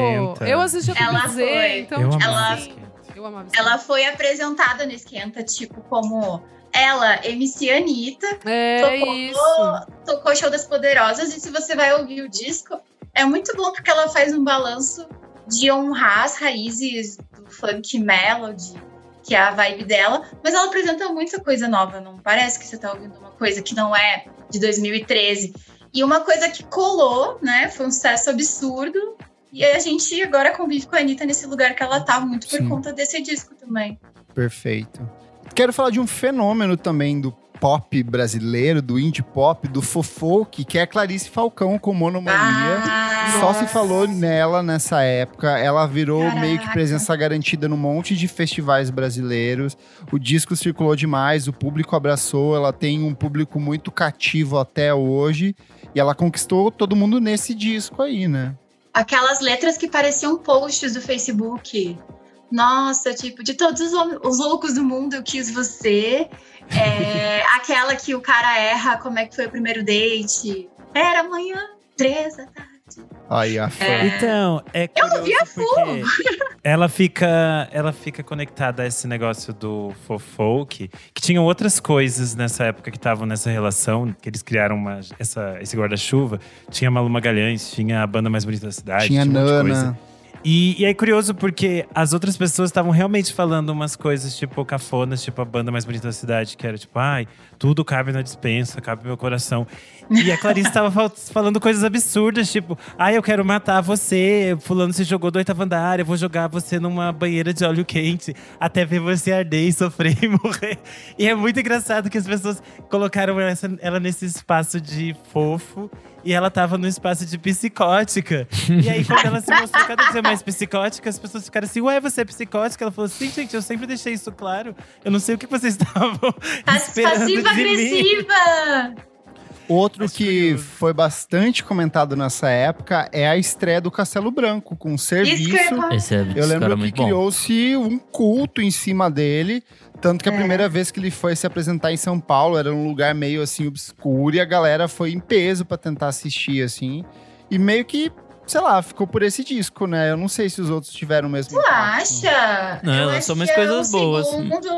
Eu assisti a Ela foi. então, eu tipo, ela- assim, Esquenta. eu Ela foi apresentada no Esquenta, tipo, como ela, MC Anitta, É tocou, isso. tocou Show das Poderosas. E se você vai ouvir o disco, é muito bom porque ela faz um balanço de honrar as raízes do funk melody, que é a vibe dela. Mas ela apresenta muita coisa nova, não parece que você tá ouvindo uma coisa que não é de 2013. E uma coisa que colou, né? Foi um sucesso absurdo. E aí a gente agora convive com a Anitta nesse lugar que ela tá, muito por Sim. conta desse disco também. Perfeito. Quero falar de um fenômeno também do pop brasileiro, do indie pop, do fofolk, que é a Clarice Falcão com Monomania. Ah, Só se falou nela nessa época. Ela virou Caraca. meio que presença garantida num monte de festivais brasileiros. O disco circulou demais, o público abraçou. Ela tem um público muito cativo até hoje. E ela conquistou todo mundo nesse disco aí, né? aquelas letras que pareciam posts do Facebook. Nossa, tipo, de todos os, os loucos do mundo, eu quis você. É, aquela que o cara erra, como é que foi o primeiro date. Era amanhã, três da tarde. Aí a fã. É. Então, é Eu não vi a ela fica, ela fica conectada a esse negócio do fofolk, que tinham outras coisas nessa época que estavam nessa relação, que eles criaram uma, essa, esse guarda-chuva. Tinha Malu Magalhães, tinha a banda mais bonita da cidade, Tinha um monte de coisa. Nana. E, e é curioso porque as outras pessoas estavam realmente falando umas coisas, tipo, cafonas, tipo a banda mais bonita da cidade, que era tipo, ai, tudo cabe na dispensa, cabe no meu coração. E a Clarice estava fal- falando coisas absurdas, tipo, ai, eu quero matar você, fulano se jogou do oitavo andar, eu vou jogar você numa banheira de óleo quente, até ver você arder e sofrer e morrer. E é muito engraçado que as pessoas colocaram essa- ela nesse espaço de fofo. E ela tava no espaço de psicótica. E aí, quando ela se mostrou cada dia mais psicótica, as pessoas ficaram assim, ué, você é psicótica? Ela falou assim, gente, eu sempre deixei isso claro. Eu não sei o que vocês estavam esperando de Passiva-agressiva! Outro que curioso. foi bastante comentado nessa época é a estreia do Castelo Branco, com serviço. Esse é, Eu lembro que criou-se um culto em cima dele. Tanto que a É. primeira vez que ele foi se apresentar em São Paulo era um lugar meio assim obscuro e a galera foi em peso pra tentar assistir, assim. E meio que, sei lá, ficou por esse disco, né? Eu não sei se os outros tiveram o mesmo. Tu impacto. acha? Não, Eu só mais é coisas boas. Segundo,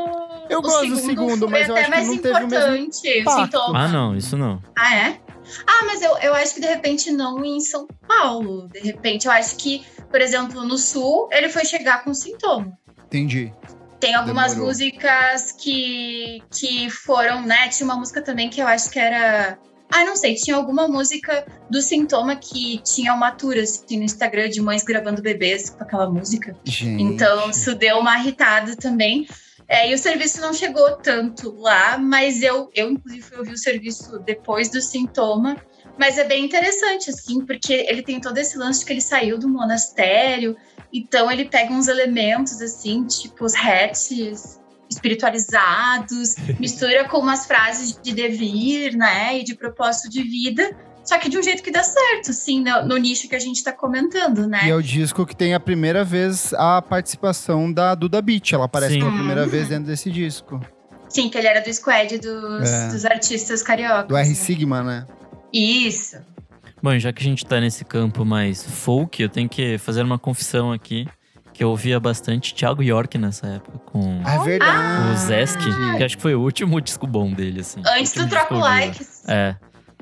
Eu gosto do segundo, mas eu até acho que mais não teve o mesmo impacto. sintoma. Ah, não, isso não. Ah, é? Ah, mas eu, eu acho que de repente não em São Paulo. De repente, eu acho que, por exemplo, no Sul, ele foi chegar com sintoma. Entendi. Tem algumas Demorou. músicas que, que foram, né? Tinha uma música também que eu acho que era. Ah, não sei, tinha alguma música do Sintoma que tinha uma tour assim, no Instagram de mães gravando bebês com aquela música. Gente. Então, isso deu uma irritada também. É, e o serviço não chegou tanto lá, mas eu, eu inclusive, fui ouvir o serviço depois do sintoma. Mas é bem interessante, assim, porque ele tem todo esse lance de que ele saiu do monastério, então ele pega uns elementos, assim, tipo os hats espiritualizados, mistura com umas frases de devir, né, e de propósito de vida, só que de um jeito que dá certo, assim, no, no nicho que a gente tá comentando, né? E é o disco que tem a primeira vez a participação da Duda Beat. Ela aparece Sim. pela primeira Uhum. vez dentro desse disco. Sim, que ele era do squad dos, É. dos artistas cariocas. Do R né? Sigma, né? Isso. Bom, já que a gente tá nesse campo mais folk, eu tenho que fazer uma confissão aqui. Que eu ouvia bastante Thiago York nessa época, com Ah, é verdade. o Zesk, que acho que foi o último disco bom dele, assim. Antes do Troco. Likes. É.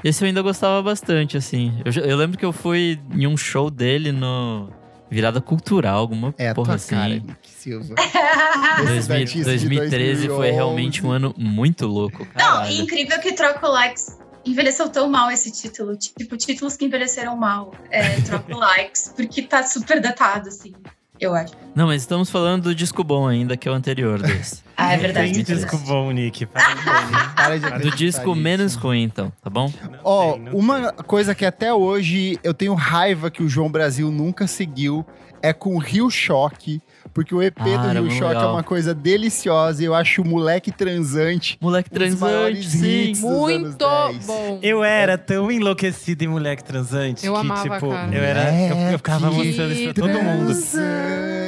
Esse eu ainda gostava bastante, assim. Eu, eu lembro que eu fui em um show dele no Virada Cultural, alguma É a porra tua assim. cara, Nick Silva. Ah, Esses 2000 artistas de 2013 foi 2011. realmente um ano muito louco. Não, caralho. e incrível que Troco Likes envelheceu tão mal esse título. Tipo, títulos que envelheceram mal. É, Troco Likes, porque tá super datado, assim. Eu acho. Não, mas estamos falando do disco bom ainda, que é o anterior desse. Ah, é Tem verdade. Entendi. disco bom, Nick. Para de do disco menos ruim, então, tá bom? Ó, tem, não uma tem. coisa que até hoje eu tenho raiva que o João Brasil nunca seguiu é com o Rio Choque. Porque o EP Ah, do Rio Choque é legal. uma coisa deliciosa. e Eu acho o moleque transante. Moleque um transante, sim. Muito 10. bom. Eu era tão enlouquecido em moleque transante Eu que, amava, tipo, cara. eu era. Eu, eu ficava Moleque mostrando isso pra todo mundo.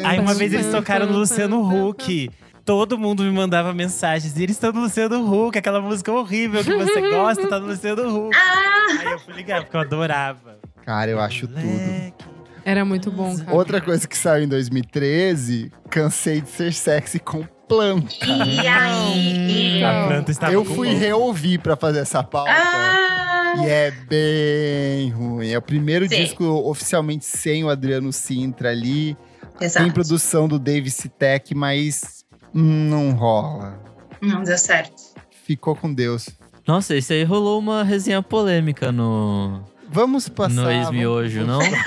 Aí uma vez eles tocaram no Luciano Huck. Todo mundo me mandava mensagens. E eles estão no Luciano Huck, aquela música horrível que você gosta, tá no Luciano Huck. Ah, Aí eu fui ligar, porque eu adorava. Cara, eu acho tudo. Era muito bom, cara. Outra coisa que saiu em 2013, cansei de ser sexy com planta. e aí? A planta estava Eu fui reouvir pra fazer essa pauta. Ah, E é bem ruim. É o primeiro Sim. disco oficialmente sem o Adriano Sintra ali. Tem exato. produção do Dave Citek, mas não rola. Não deu certo. Ficou com Deus. Nossa, esse aí rolou uma resenha polêmica no, Vamos passar. no vamos- ex-miojo, não? Vamos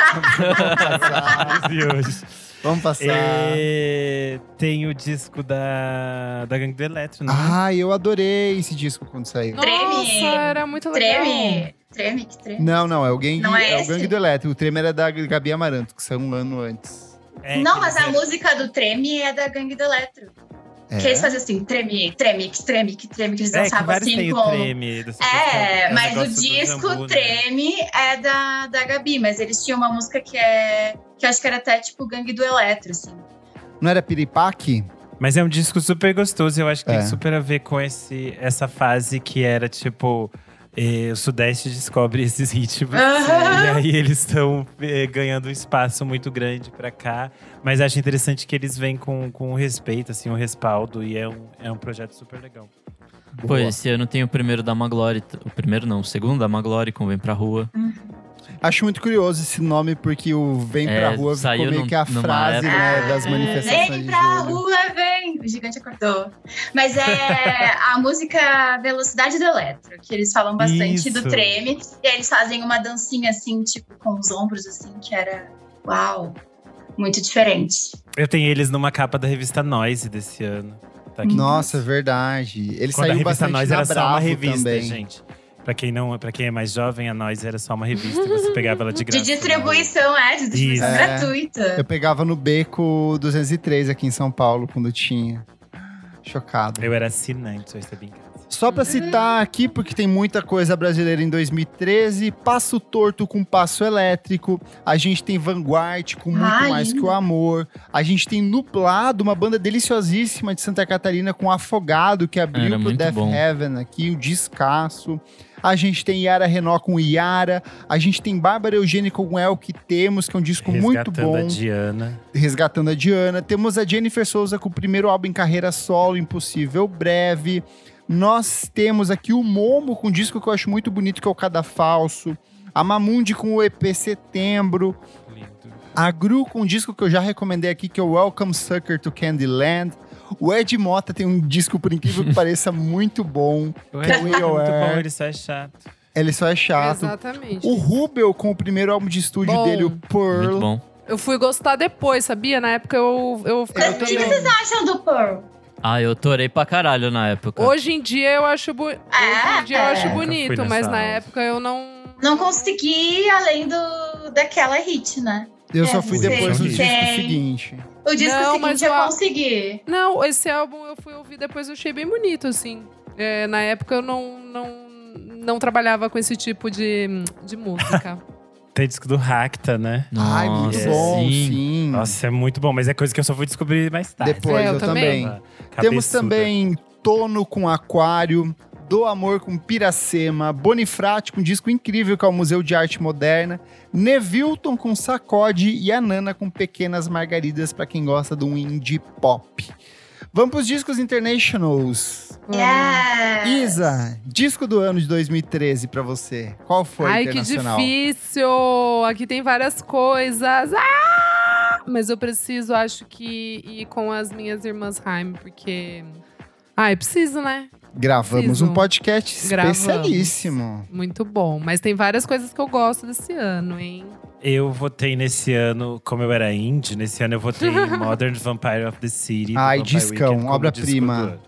passar. Hoje. Vamos passar. É, tem o disco da, da Gangue do Eletro, né? Ah, eu adorei esse disco quando saiu. Nossa, era muito legal. Treme. Treme, que treme. Não, não, é o Gangue, Não é é o esse? Gangue do Elétrico. O Treme era da Gabi Amaranto, que saiu um ano antes. É, não, mas a eles- música do Treme é da Gangue do Eletro. É. Que eles faziam assim, treme, treme, que treme, que treme, que eles É, que dançavam vários assim com. treme. do É, o mas o disco Zambu, né? Treme é da, da Gabi, mas eles tinham uma música que é. que eu acho que era até tipo Gangue do Eletro, assim. Não era Piripaque? Mas é um disco super gostoso. Eu acho que É. tem super a ver com esse, essa fase que era tipo. Eh, o Sudeste descobre esses ritmos. Aham. E aí eles estão ganhando um espaço muito grande pra cá. Mas acho interessante que eles vêm com, com respeito, assim, um respaldo. E é um, é um projeto super legal. Pô, esse ano tem o primeiro da Maglore. O primeiro não, o segundo da Maglore, com Vem Pra Rua. Acho muito curioso esse nome, porque o Vem É, Pra Rua ficou meio num- que a frase né, das Ah, manifestações Vem de pra julho. rua, vem! O gigante acordou. Mas é a música Velocidade do Eletro, que eles falam bastante Isso. do treme. E aí eles fazem uma dancinha assim, tipo, com os ombros, assim, que era. Uau! Muito diferente. Eu tenho eles numa capa da revista Noise desse ano. Tá aqui. Nossa, é verdade. Ele Quando a saiu revista bastante Noise na era só uma Bravo revista, também. gente. Pra quem, não, pra quem é mais jovem, a Noise era só uma revista. Você pegava ela de graça. De distribuição, é, de distribuição Isso. É. gratuita. Eu pegava no Beco 203 aqui em São Paulo, quando tinha. Chocado. Eu era assinante, eu estava em casa. Só pra citar aqui, porque tem muita coisa brasileira em 2013, Passo Torto com Passo Elétrico, a gente tem Vanguard com Muito Ai. Mais Que o Amor, a gente tem Nublado, uma banda deliciosíssima de Santa Catarina com Afogado, que abriu Era pro Death bom. Heaven aqui, o Descasso. A gente tem Yara Renault com Yara, a gente tem Bárbara Eugênia com El Que Temos, que é um disco muito Resgatando bom a Diana. resgatando a Diana. Temos a Jennifer Souza com o primeiro álbum em carreira solo, Impossível Breve. Nós temos aqui o Momo com um disco que eu acho muito bonito, que é o Cada Falso. A Mamundi com o EP Setembro. Lindo. A Gru com um disco que eu já recomendei aqui, que é o Welcome Sucker to Candyland. O Ed Mota tem um disco, por incrível que pareça, muito bom. O Que é Ed o é muito bom, ele só é chato. Ele só é chato. Exatamente. O Rubel com o primeiro álbum de estúdio Bom. dele, o Pearl. Muito bom. Eu fui gostar depois, sabia? Na época eu, eu, Eu O que vocês acham do Pearl? Ah, eu torei pra caralho na época. Hoje em dia eu acho, bu... Hoje em dia eu é. acho fui bonito, mas na aula. época eu não. Não consegui além do daquela hit, né? Eu só É, fui sei, depois do disco seguinte. O disco Não, mas seguinte eu o- consegui. Não, esse álbum eu fui ouvir depois eu achei bem bonito, assim. É, na época eu não, não, não trabalhava com esse tipo de, de música. Tem disco do Racta, né? Ai, muito bom, sim. sim. Nossa, é muito bom, mas é coisa que eu só fui descobrir mais tarde. Depois É, eu eu também. também. Temos Cabeçuda. também Outono com Aquário, Do Amor com Piracema, Bonifrate com disco incrível que é o Museu de Arte Moderna, Nevilton com Sacode e a Nana com Pequenas Margaridas para quem gosta do indie pop. Vamos para os discos internationals. Yes. Isa, disco do ano de 2013 para você. Qual foi Ai, que internacional? difícil! Aqui tem várias coisas. Ah! Mas eu preciso, acho que, ir com as minhas irmãs Haim, porque. Ai, preciso, né? Gravamos Preciso. um podcast Gravamos. especialíssimo. Muito bom. Mas tem várias coisas que eu gosto desse ano, hein? Eu votei nesse ano, como eu era indie, nesse ano eu votei em Modern Vampire of the City. Ai, discão, obra-prima.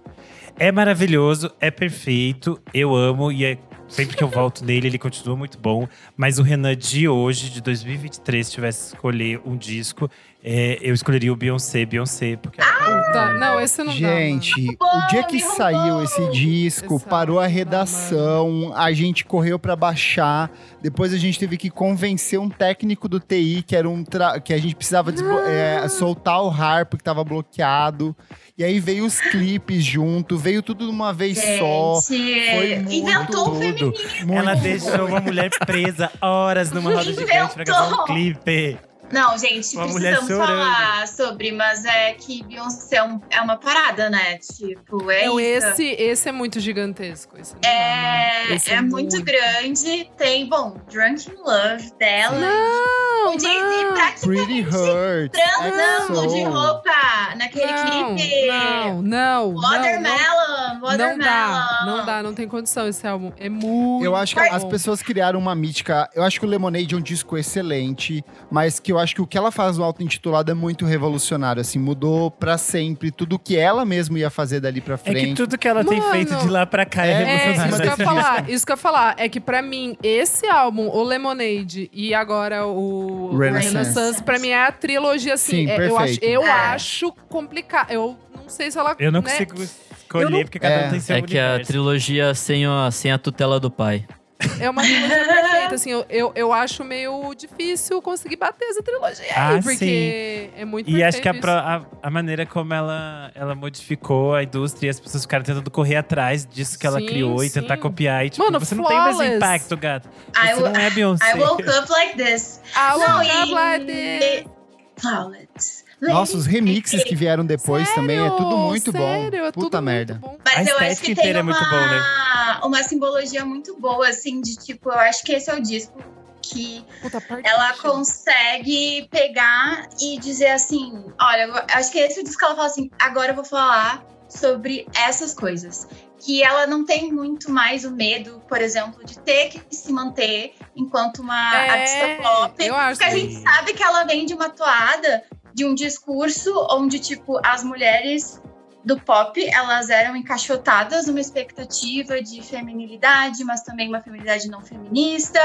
É maravilhoso, é perfeito, eu amo e é- sempre que eu volto nele ele continua muito bom. Mas o Renan de hoje, de 2023, se tivesse que escolher um disco, é, eu escolheria o Beyoncé, Beyoncé, porque ela canta Tá, não, esse não Gente, Bom, o dia que me roubou. saiu esse disco, Esse parou a redação, a gente correu pra baixar. Depois a gente teve que convencer um técnico do TI que era um tra- que a gente precisava desblo- é, soltar o harp que tava bloqueado. E aí veio os clipes junto, veio tudo de uma vez só. Gente, Foi muito inventou o tudo. feminismo. Ela deixou uma mulher presa horas numa roda gigante pra gravar um clipe. Não, gente, Uma precisamos falar sobre, mas é que Beyoncé é, um- é uma parada, né? Tipo, é Não, isso. esse, esse é muito gigantesco. Esse não dá, É, não. Esse é muito grande. Tem, bom, Drunk in Love dela. Não, o Jay-Z não. praticamente Pretty Hurt. transando de EXO. roupa naquele Não, clipe. não, não, não, Watermelon, não Watermelon. dá, não dá, não tem condição esse álbum. É muito Eu acho que bom. as pessoas criaram uma mítica. Eu acho que o Lemonade é um disco excelente, mas que eu acho que o que ela faz no auto-intitulado é muito revolucionário. Assim, mudou pra sempre tudo que ela mesma ia fazer dali pra É frente. que tudo que ela tem Mano. feito de lá pra cá é, É, É, revolucionário. isso que eu ia falar, isso que eu ia falar. É que pra mim, esse álbum, o Lemonade e agora o Renaissance. Renaissance, pra mim é a trilogia, assim. Sim, é, eu acho, eu É. acho complicado. Eu não sei se ela. Eu não né, consigo escolher, não- porque cada É. um tem seu É que a universo. trilogia sem a, sem a tutela do pai. É uma trilogia perfeita, assim. Eu, eu, eu acho meio difícil conseguir bater essa trilogia aí, Ah, porque é muito E acho que a, a, a maneira como ela, ela modificou a indústria e as pessoas ficaram tentando correr atrás disso que ela Sim, criou e sim. tentar copiar. E, tipo, Mano, você não tem flawless. impacto, gato. I, Você não é Beyoncé. I woke up like this. Ah, Não, não, e- like this. Flawless. Nossa, os remixes que vieram depois também é tudo muito Sério, bom. é Puta tudo merda. Bom. Mas A eu acho que tem é muito uma, bom, né? uma simbologia muito boa, assim, de tipo, eu acho que esse é o disco que Puta, ela consegue pegar e dizer assim: olha, eu acho que esse é o disco que ela fala assim, agora eu vou falar sobre essas coisas. Que ela não tem muito mais o medo, por exemplo, de ter que se manter enquanto uma É, artista pop. eu acho Porque a gente sabe que ela vem de uma toada, de um discurso onde, tipo, as mulheres do pop, elas eram encaixotadas numa expectativa de feminilidade, mas também uma feminilidade não feminista,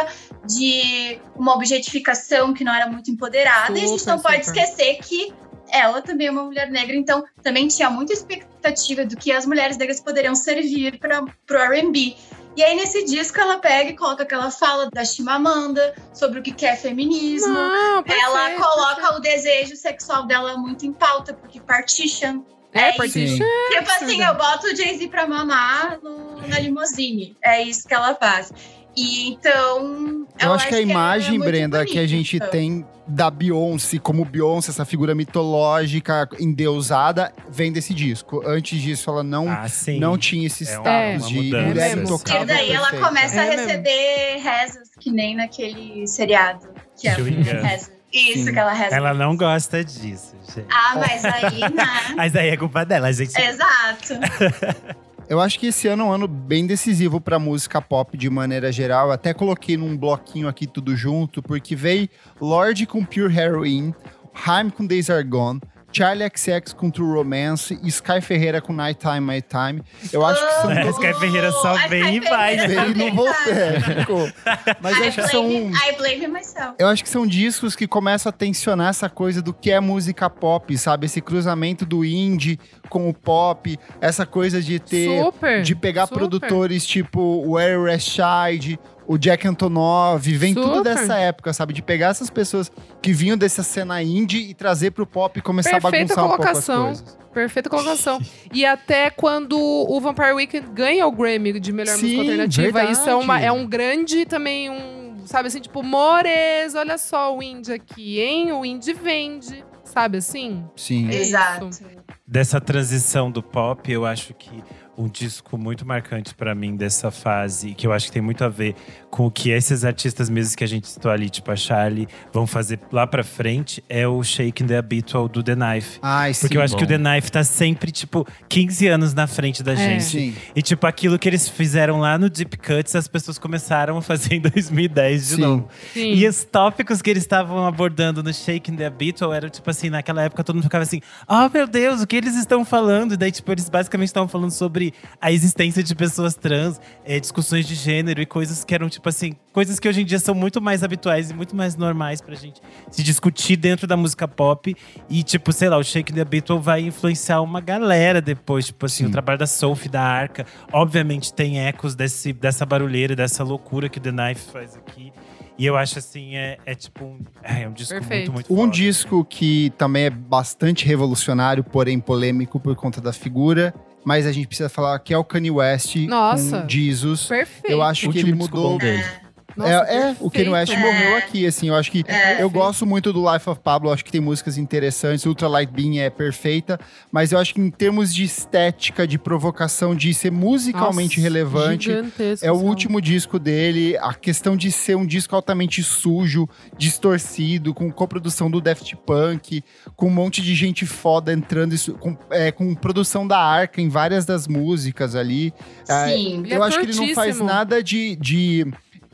de uma objetificação que não era muito empoderada. e a gente Super, não pode super. esquecer que ela também é uma mulher negra, então também tinha muita expectativa do que as mulheres negras poderiam servir para o R&B. E aí, nesse disco, ela pega e coloca aquela fala da Chimamanda sobre o que que é feminismo. Não, ela coloca perfeito. o desejo sexual dela muito em pauta, porque partition. É, É partition. Tipo assim, eu boto o Jay-Z pra mamar no- na limusine. É isso que ela faz. E então. Eu acho que a é imagem, Brenda, que a gente tem da Beyoncé como Beyoncé, essa figura mitológica, endeusada, vem desse disco. Antes disso, ela não, Ah, não tinha esse É uma- status uma de mulher É mesmo. intocável. E daí ela perfeita. começa a É mesmo. receber rezas, que nem naquele seriado. Que é. Isso Sim. que ela reza. Ela não gosta disso, gente. Ah, mas aí, né? Mas aí é culpa dela, gente. Exato. Eu acho que esse ano é um ano bem decisivo pra música pop de maneira geral. Até coloquei num bloquinho aqui tudo junto, porque veio Lorde com Pure Heroin, Haim com Days Are Gone, Charlie XX com True Romance e Sky Ferreira com Nighttime, My Time. Eu acho que são É, todos- Sky Ferreira só A vem Sky e vai. Ferreira Ele não voltou, é, ficou. Mas eu I acho que são blame, I blame myself. Eu acho que são discos que começam a tensionar essa coisa do que é música pop, sabe? Esse cruzamento do indie com o pop, essa coisa de ter. Super. De pegar super. produtores tipo o Air Rashid, o Jack Antonoff, vem tudo Super. dessa época, sabe? De pegar essas pessoas que vinham dessa cena indie e trazer pro pop e começar Perfeita a bagunçar um pouco as colocação. coisas. Perfeita colocação. E até quando o Vampire Weekend ganha o Grammy de melhor Sim, música alternativa, verdade. isso é, uma, é um grande também, um, sabe assim, tipo, Mores, olha só o indie aqui, hein? O indie vende, sabe assim? Sim. É Exato. Dessa transição do pop, eu acho que um disco muito marcante pra mim dessa fase, que eu acho que tem muito a ver com o que esses artistas mesmo que a gente citou ali, tipo a Charlie, vão fazer lá pra frente, é o Shaking the Habitual do The Knife. Ai, sim. Porque eu acho bom. que o The Knife tá sempre, tipo, 15 anos na frente da É. gente. Sim. E, tipo, aquilo que eles fizeram lá no Deep Cuts, as pessoas começaram a fazer em 2010 de Sim. novo. Sim. E os tópicos que eles estavam abordando no Shaking the Habitual eram, tipo assim, naquela época todo mundo ficava assim: oh meu Deus, o que eles estão falando? E daí, tipo, eles basicamente estavam falando sobre a existência de pessoas trans, eh, discussões de gênero e coisas que eram, tipo assim, coisas que hoje em dia são muito mais habituais e muito mais normais pra gente se discutir dentro da música pop. E, tipo, sei lá, o Shaking the Habitual vai influenciar uma galera depois, tipo assim, Sim. o trabalho da Sophie, da Arca. Obviamente tem ecos desse, dessa barulheira, dessa loucura que o The Knife faz aqui. E eu acho assim, é, é tipo um, é um disco Perfeito. muito, muito Um foda. disco que também é bastante revolucionário, porém polêmico por conta da figura. Mas a gente precisa falar que é o Kanye West Nossa. com Jesus. Perfeito. Eu acho que Último ele mudou. dele. Nossa, é, é, o Kanye West perfeito. morreu aqui, assim. Eu acho que É. eu gosto muito do Life of Pablo, acho que tem músicas interessantes. Ultra Light Beam é perfeita, mas eu acho que em termos de estética, de provocação, de ser musicalmente Nossa, relevante, é o sabe? último disco dele. A questão de ser um disco altamente sujo, distorcido, com coprodução do Daft Punk, com um monte de gente foda entrando, com, é, com produção da Arca em várias das músicas ali. Ah, Sim. Ele é eu acho que ele não faz nada de, de-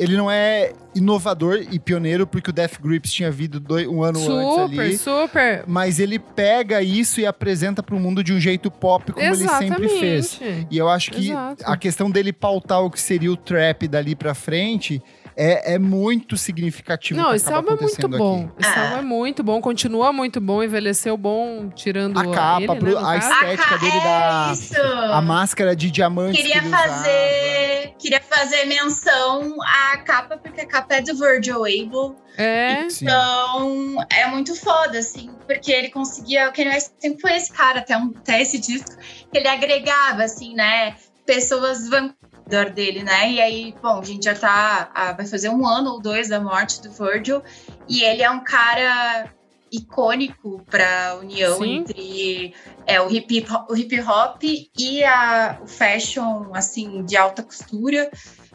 Ele não é inovador e pioneiro, porque o Death Grips tinha vindo um ano antes Super, ali. super. Mas ele pega isso e apresenta pro mundo de um jeito pop, como ele sempre fez. Exatamente. E eu acho que Exato. a questão dele pautar o que seria o trap dali pra frente é, é muito significativo. Não, esse álbum é muito bom. aqui. Esse Ah. álbum é muito bom, continua muito bom, envelheceu bom, tirando A capa, ele, pro- né, a caso. estética dele é da- isso. A máscara de diamantes Queria que usava. fazer, queria fazer menção à capa, porque a capa é do Virgil Abloh. É, Sim. Então, é muito foda, assim, porque ele conseguia. O Kanye West sempre foi esse cara, até, um, até esse disco, que ele agregava, assim, né? Pessoas van ao redor dele, né? E aí, bom, a gente já tá. ah, vai fazer um ano ou dois da morte do Virgil, e ele é um cara icônico para a união Sim. entre é, o, hip, o hip hop e a, o fashion assim de alta costura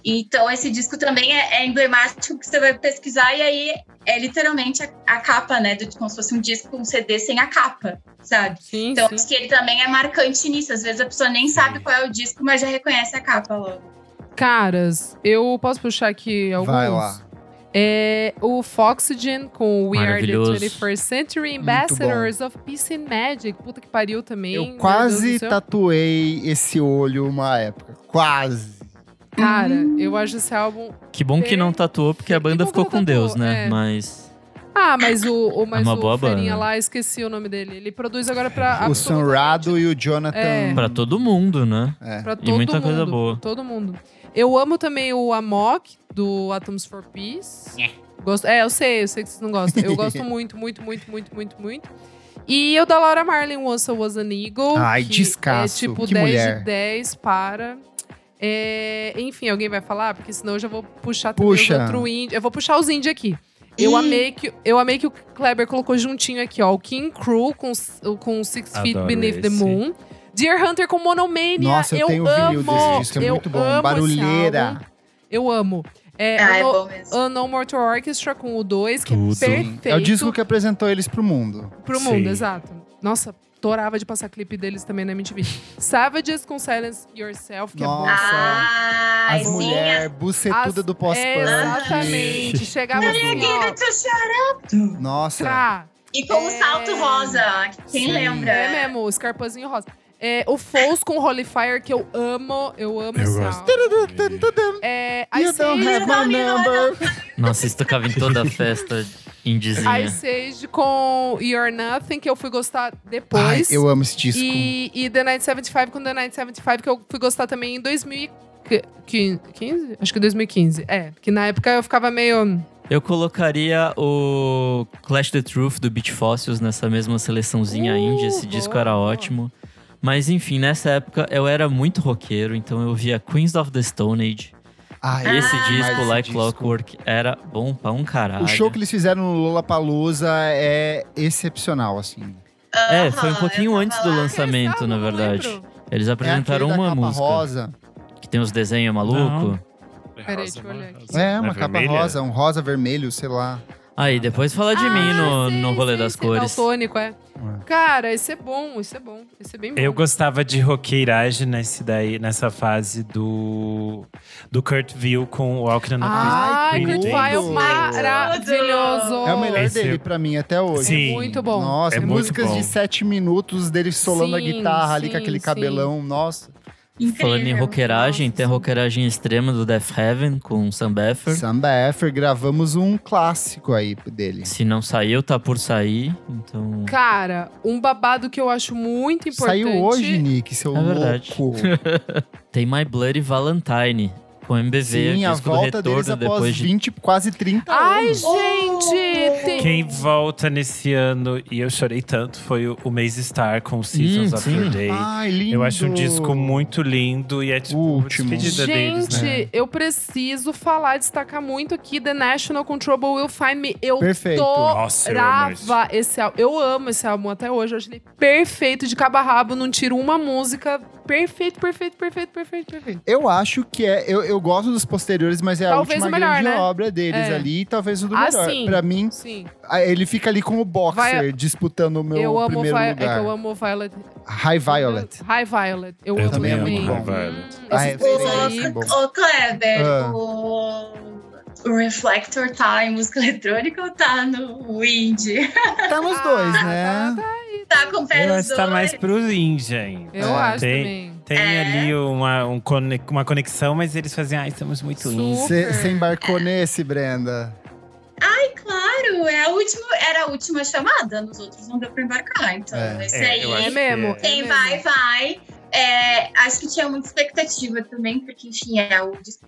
então esse disco também é, é emblemático que você vai pesquisar e aí é literalmente a, a capa, né? Do, como se fosse um disco, um CD sem a capa, sabe? sim, Então sim. acho que ele também é marcante nisso. Às vezes a pessoa nem sabe qual é o disco, mas já reconhece a capa logo. Caras, eu posso puxar aqui alguns? Vai lá. É o Foxygen com We Are the Maravilhoso. 21st Century Ambassadors of Peace and Magic. Puta que pariu também. Eu quase tatuei esse olho uma época. Quase. Cara, Hum. eu acho esse álbum. Que bom que não tatuou, porque a banda ficou com Deus, né? é. Mas. Ah, mas o, o, mas uma o boa Ferinha banda. lá, esqueci o nome dele. Ele produz agora pra. o absolutamente- Sanrado e o Jonathan. É. Pra todo mundo, né? É. Pra E todo muita mundo, coisa boa. Todo mundo. Eu amo também o Amok, do Atoms for Peace. Gosto, é, eu sei, eu sei que vocês não gostam. Eu gosto muito, muito, muito, muito, muito, muito. E o da Laura Marlin, Once I Was an Eagle. Ai, que descasso, É tipo que 10 mulher. de 10 para. É, enfim, alguém vai falar? Porque senão eu já vou puxar também Puxa. outro indie. Eu vou puxar os indie aqui. Eu amei, que, eu amei que o Kleber colocou juntinho aqui, ó. O King Crew com, com Six Feet Adoro Beneath the esse. Moon. Deer Hunter com Monomania. Nossa, eu, tenho o vinil desse disco, é eu muito bom. amo esse Barulheira. Eu amo. É, Ah, é Unknown- bom mesmo. Unknown Mortal Orchestra com o 2, que Tudo. é perfeito. É o disco que apresentou eles pro mundo. pro mundo, Sim. exato. Nossa, torava de passar clipe deles também na MTV. Savages com Silence Yourself, que é bom. Nossa. Ai, As sim. mulheres bucetuda As- do pós-punk. É, exatamente. Chegava assim, ó. Nossa. Tra. E com o É. salto rosa, quem Sim. lembra? É mesmo, o escarpazinho rosa. É, o Foles com Holy Fire, que eu amo. Eu amo Eu esse gosto. álbum. É, You Ice don't have my number. Nossa, isso tocava em toda a festa indizinha. Ice Age com You're Nothing, que eu fui gostar Ai, depois. eu amo esse disco. E, e The Night 75 com The Night 75, que eu fui gostar também em 2014. Que, que, 15? Acho que 2015. É, que na época eu ficava meio. Eu colocaria o Clash the Truth do Beach Fossils nessa mesma seleçãozinha Uh, indie. Esse disco boa, era boa. ótimo. Mas enfim, nessa época eu era muito roqueiro, então eu via Queens of the Stone Age. Ai, Esse Ah, disco, Like Clockwork, era bom pra um caralho. O show que eles fizeram no Lollapalooza é excepcional, assim. É, foi um pouquinho antes do lançamento, na não verdade. lembro. Eles É apresentaram da uma capa música rosa. que tem os desenhos malucos. Peraí, deixa eu olhar aqui. É, Não uma capa rosa, um rosa vermelho, sei lá. Aí, depois fala de Ah, mim no, sim, no rolê sim, das sim, cores. Daltônico, é. Cara, esse é bom, esse é bom. Esse é bem bom. Eu gostava de roqueiragem nesse daí, nessa fase do, do Kurt Vile com Walking on the Ai, Ai, Kurt. Weill, maravilhoso. É o melhor Esse- dele pra mim até hoje. Sim. É muito bom. Nossa, É muito músicas bom. de sete minutos dele solando a Sim, guitarra ali com aquele sim. cabelão. Nossa. Incrível. Falando em roqueiragem, Nossa, tem a roqueiragem extrema do Death Heaven com Sam Beffer. Samba Effer, gravamos um clássico aí dele. Se não saiu, tá por sair. Então. Cara, um babado que eu acho muito importante. Saiu hoje, Nick, seu É verdade. louco. Tem My Bloody Valentine com MBV, Sim, a disco do volta deles retorno após depois de 20, quase 30 Ai, anos. gente! Tem... Quem volta nesse ano, e eu chorei tanto, foi o, o Maze Star com Seasons Hum, of sim. Your Day. Ai, lindo. Eu acho um disco muito lindo e é tipo O último. despedida deles, Gente, né? eu preciso falar, destacar muito aqui The National com Trouble Will Find Me. Eu Perfeito. Nossa, eu amo esse. adorava esse álbum. Eu amo esse álbum até hoje. Eu acho ele perfeito de cabo a rabo. Não tiro uma música. Perfeito, perfeito, perfeito, perfeito, perfeito. Eu acho que é. Eu, eu gosto dos posteriores, mas é Talvez a última o melhor, grande né? obra deles É. ali, e talvez o do Ah, melhor. sim. Pra mim, Sim. ele fica ali como boxer, Vai- disputando o meu eu amo primeiro Vi- É lugar. que eu amo Violet. High Violet. High Violet. Eu, Eu amo também também. amo High Violet. Hum, Ah, é, dois sim. bom. Ô, Kleber, Ah. o, o Reflector tá em música eletrônica ou tá no indie? Tá nos Ah, dois, tá, né? tá. Tá com o pé Eu nos tá dois? mais pro indie ainda. Eu É, acho tem- também. Tem É. ali uma, um uma conexão, mas eles fazem, ai, estamos muito indie. Você embarcou nesse, Brenda? Ai, claro, é a última, era a última chamada, nos outros não deu pra embarcar. Então, É. esse É, aí. É mesmo. que Quem é vai, mesmo. vai. É, acho que tinha muita expectativa também, porque, enfim, é o disco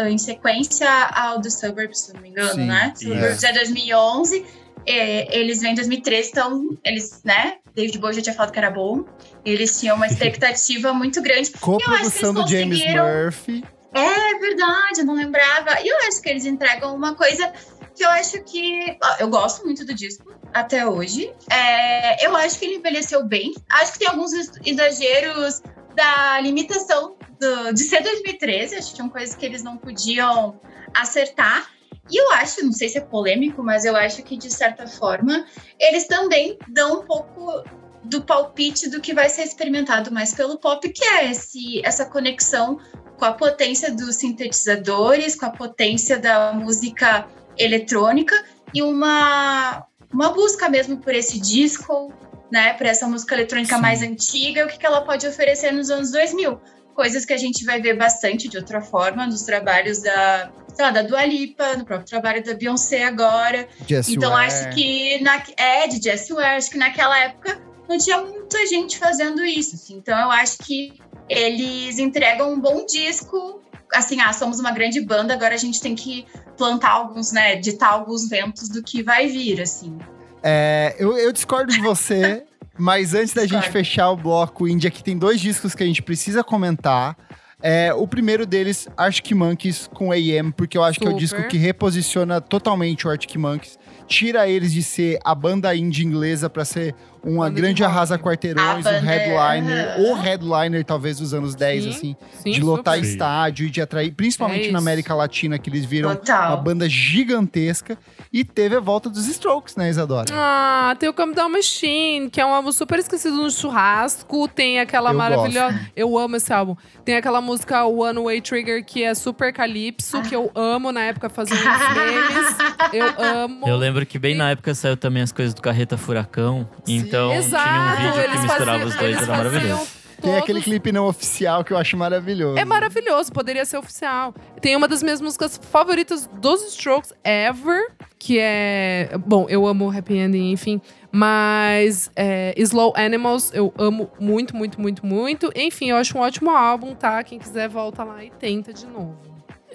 em sequência ao do Suburbs, se não me engano, Sim, né? Suburbs é 2011, é, eles vêm em 2013, então eles, né? David Bowie já tinha falado que era bom. Eles tinham uma expectativa muito grande. Co-produção do James. Murphy. É verdade, eu não lembrava. E eu acho que eles entregam uma coisa que eu acho que. Eu gosto muito do disco até hoje. É, eu acho que ele envelheceu bem. Acho que tem alguns ex- exageros da limitação do- de ser 2013. Acho que tinham coisas que eles não podiam acertar. E eu acho, não sei se é polêmico, mas eu acho que de certa forma eles também dão um pouco do palpite do que vai ser experimentado mais pelo pop, que é esse, essa conexão com a potência dos sintetizadores, com a potência da música eletrônica e uma, uma busca mesmo por esse disco, né, por essa música eletrônica Sim. mais antiga, o que, que ela pode oferecer nos anos 2000. Coisas que a gente vai ver bastante de outra forma nos trabalhos da, sei lá, da Dua Lipa, no próprio trabalho da Beyoncé agora. Jess Então Ware. acho que na, é de Jessie Ware, acho que naquela época não tinha muita gente fazendo isso. assim. Então eu acho que eles entregam um bom disco. Assim, ah, somos uma grande banda, agora a gente tem que plantar alguns, né, ditar alguns ventos do que vai vir, assim. É, eu, eu discordo de você, mas antes da gente fechar o bloco indie, aqui tem dois discos que a gente precisa comentar. É, o primeiro deles, Arctic Monkeys com AM, porque eu acho que é o Super. disco que reposiciona totalmente o Arctic Monkeys. Tira eles de ser a banda indie inglesa pra ser uma Banda de grande arrasa quarteirões, A um é- headliner, ou headliner talvez dos anos 10, Sim, assim, Sim, de lotar super. Estádio e de atrair, principalmente É na. América Latina, que eles viram uma Total. banda gigantesca. E teve a volta dos Strokes, né, Isadora? Ah, tem o Come Down Machine, que é um álbum super esquecido no churrasco. Tem aquela Eu maravilhosa. Eu amo esse álbum. Tem aquela música One Way Trigger, que é super calypso, que eu amo na época fazer uns memes. Eu amo. Eu lembro que bem na época saiu também as coisas do Carreta Furacão. Então Exato, tinha um vídeo que misturava faziam- os dois, era maravilhoso. Tem aquele clipe não oficial que eu acho maravilhoso. É maravilhoso, poderia ser oficial. Tem uma das minhas músicas favoritas dos Strokes ever, que é. Bom, eu amo Happy Ending, enfim. Mas é, Slow Animals eu amo muito, muito, muito, muito. Enfim, eu acho um ótimo álbum, tá? Quem quiser volta lá e tenta de novo.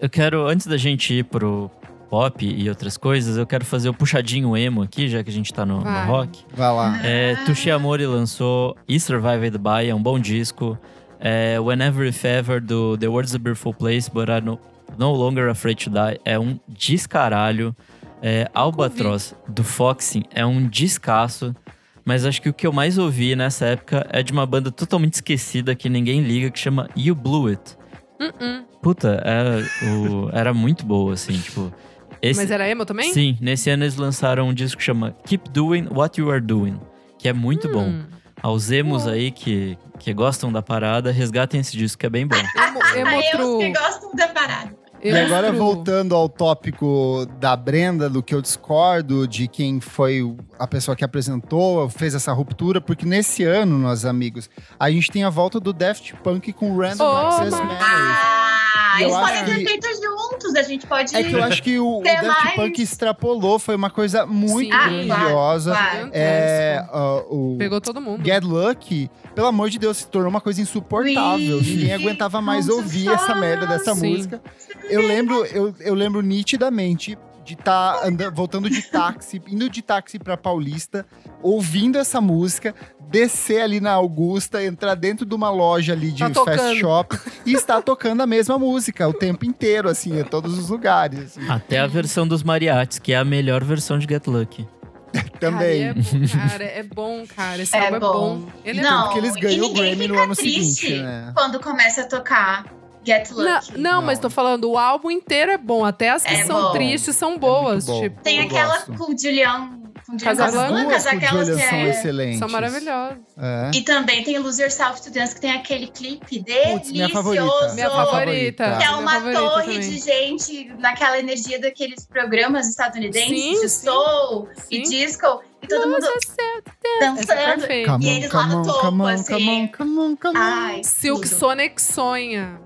Eu quero, antes da gente ir pro pop e outras coisas, eu quero fazer o puxadinho emo aqui, já que a gente tá no, no Vai. rock. Vai lá. É, Tushi Amori lançou E Survived By, é um bom disco. É, Whenever If Ever, do The World's a Beautiful Place, But I'm no, no Longer Afraid to Die, é um descaralho. É, Albatross, do Foxing, é um descasso. Mas acho que o que eu mais ouvi nessa época é de uma banda totalmente esquecida que ninguém liga, que chama You Blew It. Uh-uh. Puta, era, o- era muito boa, assim, tipo... Esse, Mas era emo também? Sim, nesse ano eles lançaram um disco que chama Keep Doing What You Are Doing, que é muito bom. Hum. Aos emos aí que, que gostam da parada, resgatem esse disco que é bem bom. Emo, emo Ah, eu true. que gostam da parada. E Emo agora, true. voltando ao tópico da Brenda, do que eu discordo, de quem foi a pessoa que apresentou, fez essa ruptura, porque nesse ano, meus amigos, a gente tem a volta do Daft Punk com Random Oh, Access Memories. Eles podem ter que- feito juntos, a gente pode. É que eu acho que o, o Daft mais- Punk extrapolou, foi uma coisa muito Sim. Ah, claro, grandiosa. claro. É, ah, o Pegou todo mundo. Get Lucky, pelo amor de Deus, se tornou uma coisa insuportável. Ui, Ninguém aguentava mais nossa, ouvir essa merda dessa Sim. música. Eu lembro, eu, eu lembro nitidamente de estar voltando de táxi, indo de táxi pra Paulista, ouvindo essa música, descer ali na Augusta, entrar dentro de uma loja ali de Tá fast shop e estar tocando a mesma música o tempo inteiro, assim, em todos os lugares. assim. Até a versão dos mariachis, que é a melhor versão de Get Lucky. Também. Cara, é bom, cara. É bom, cara. Esse É álbum é bom. bom. Ele é Não, Porque eles ganham o Grammy no ano triste seguinte, né? Quando começa a tocar Get Não, Lucky. não, Não. mas tô falando, o álbum inteiro é bom. Até as que É são bom. tristes são boas. bom. tipo, Tem aquela com o Julian. Com Casablancas, aquelas que são é... excelentes. são maravilhosas. É. E também tem Lose Yourself to Dance, que tem aquele clipe delicioso. minha favorita. Minha favorita. Que é uma torre também. de gente naquela energia daqueles programas estadunidenses Sim, de sim. soul e Sim. disco. E todo mundo Essa é dançando. Come E eles lá no on, topo, come on, assim. come on, come on, come on. Ai, Silk tudo. Sonic sonha.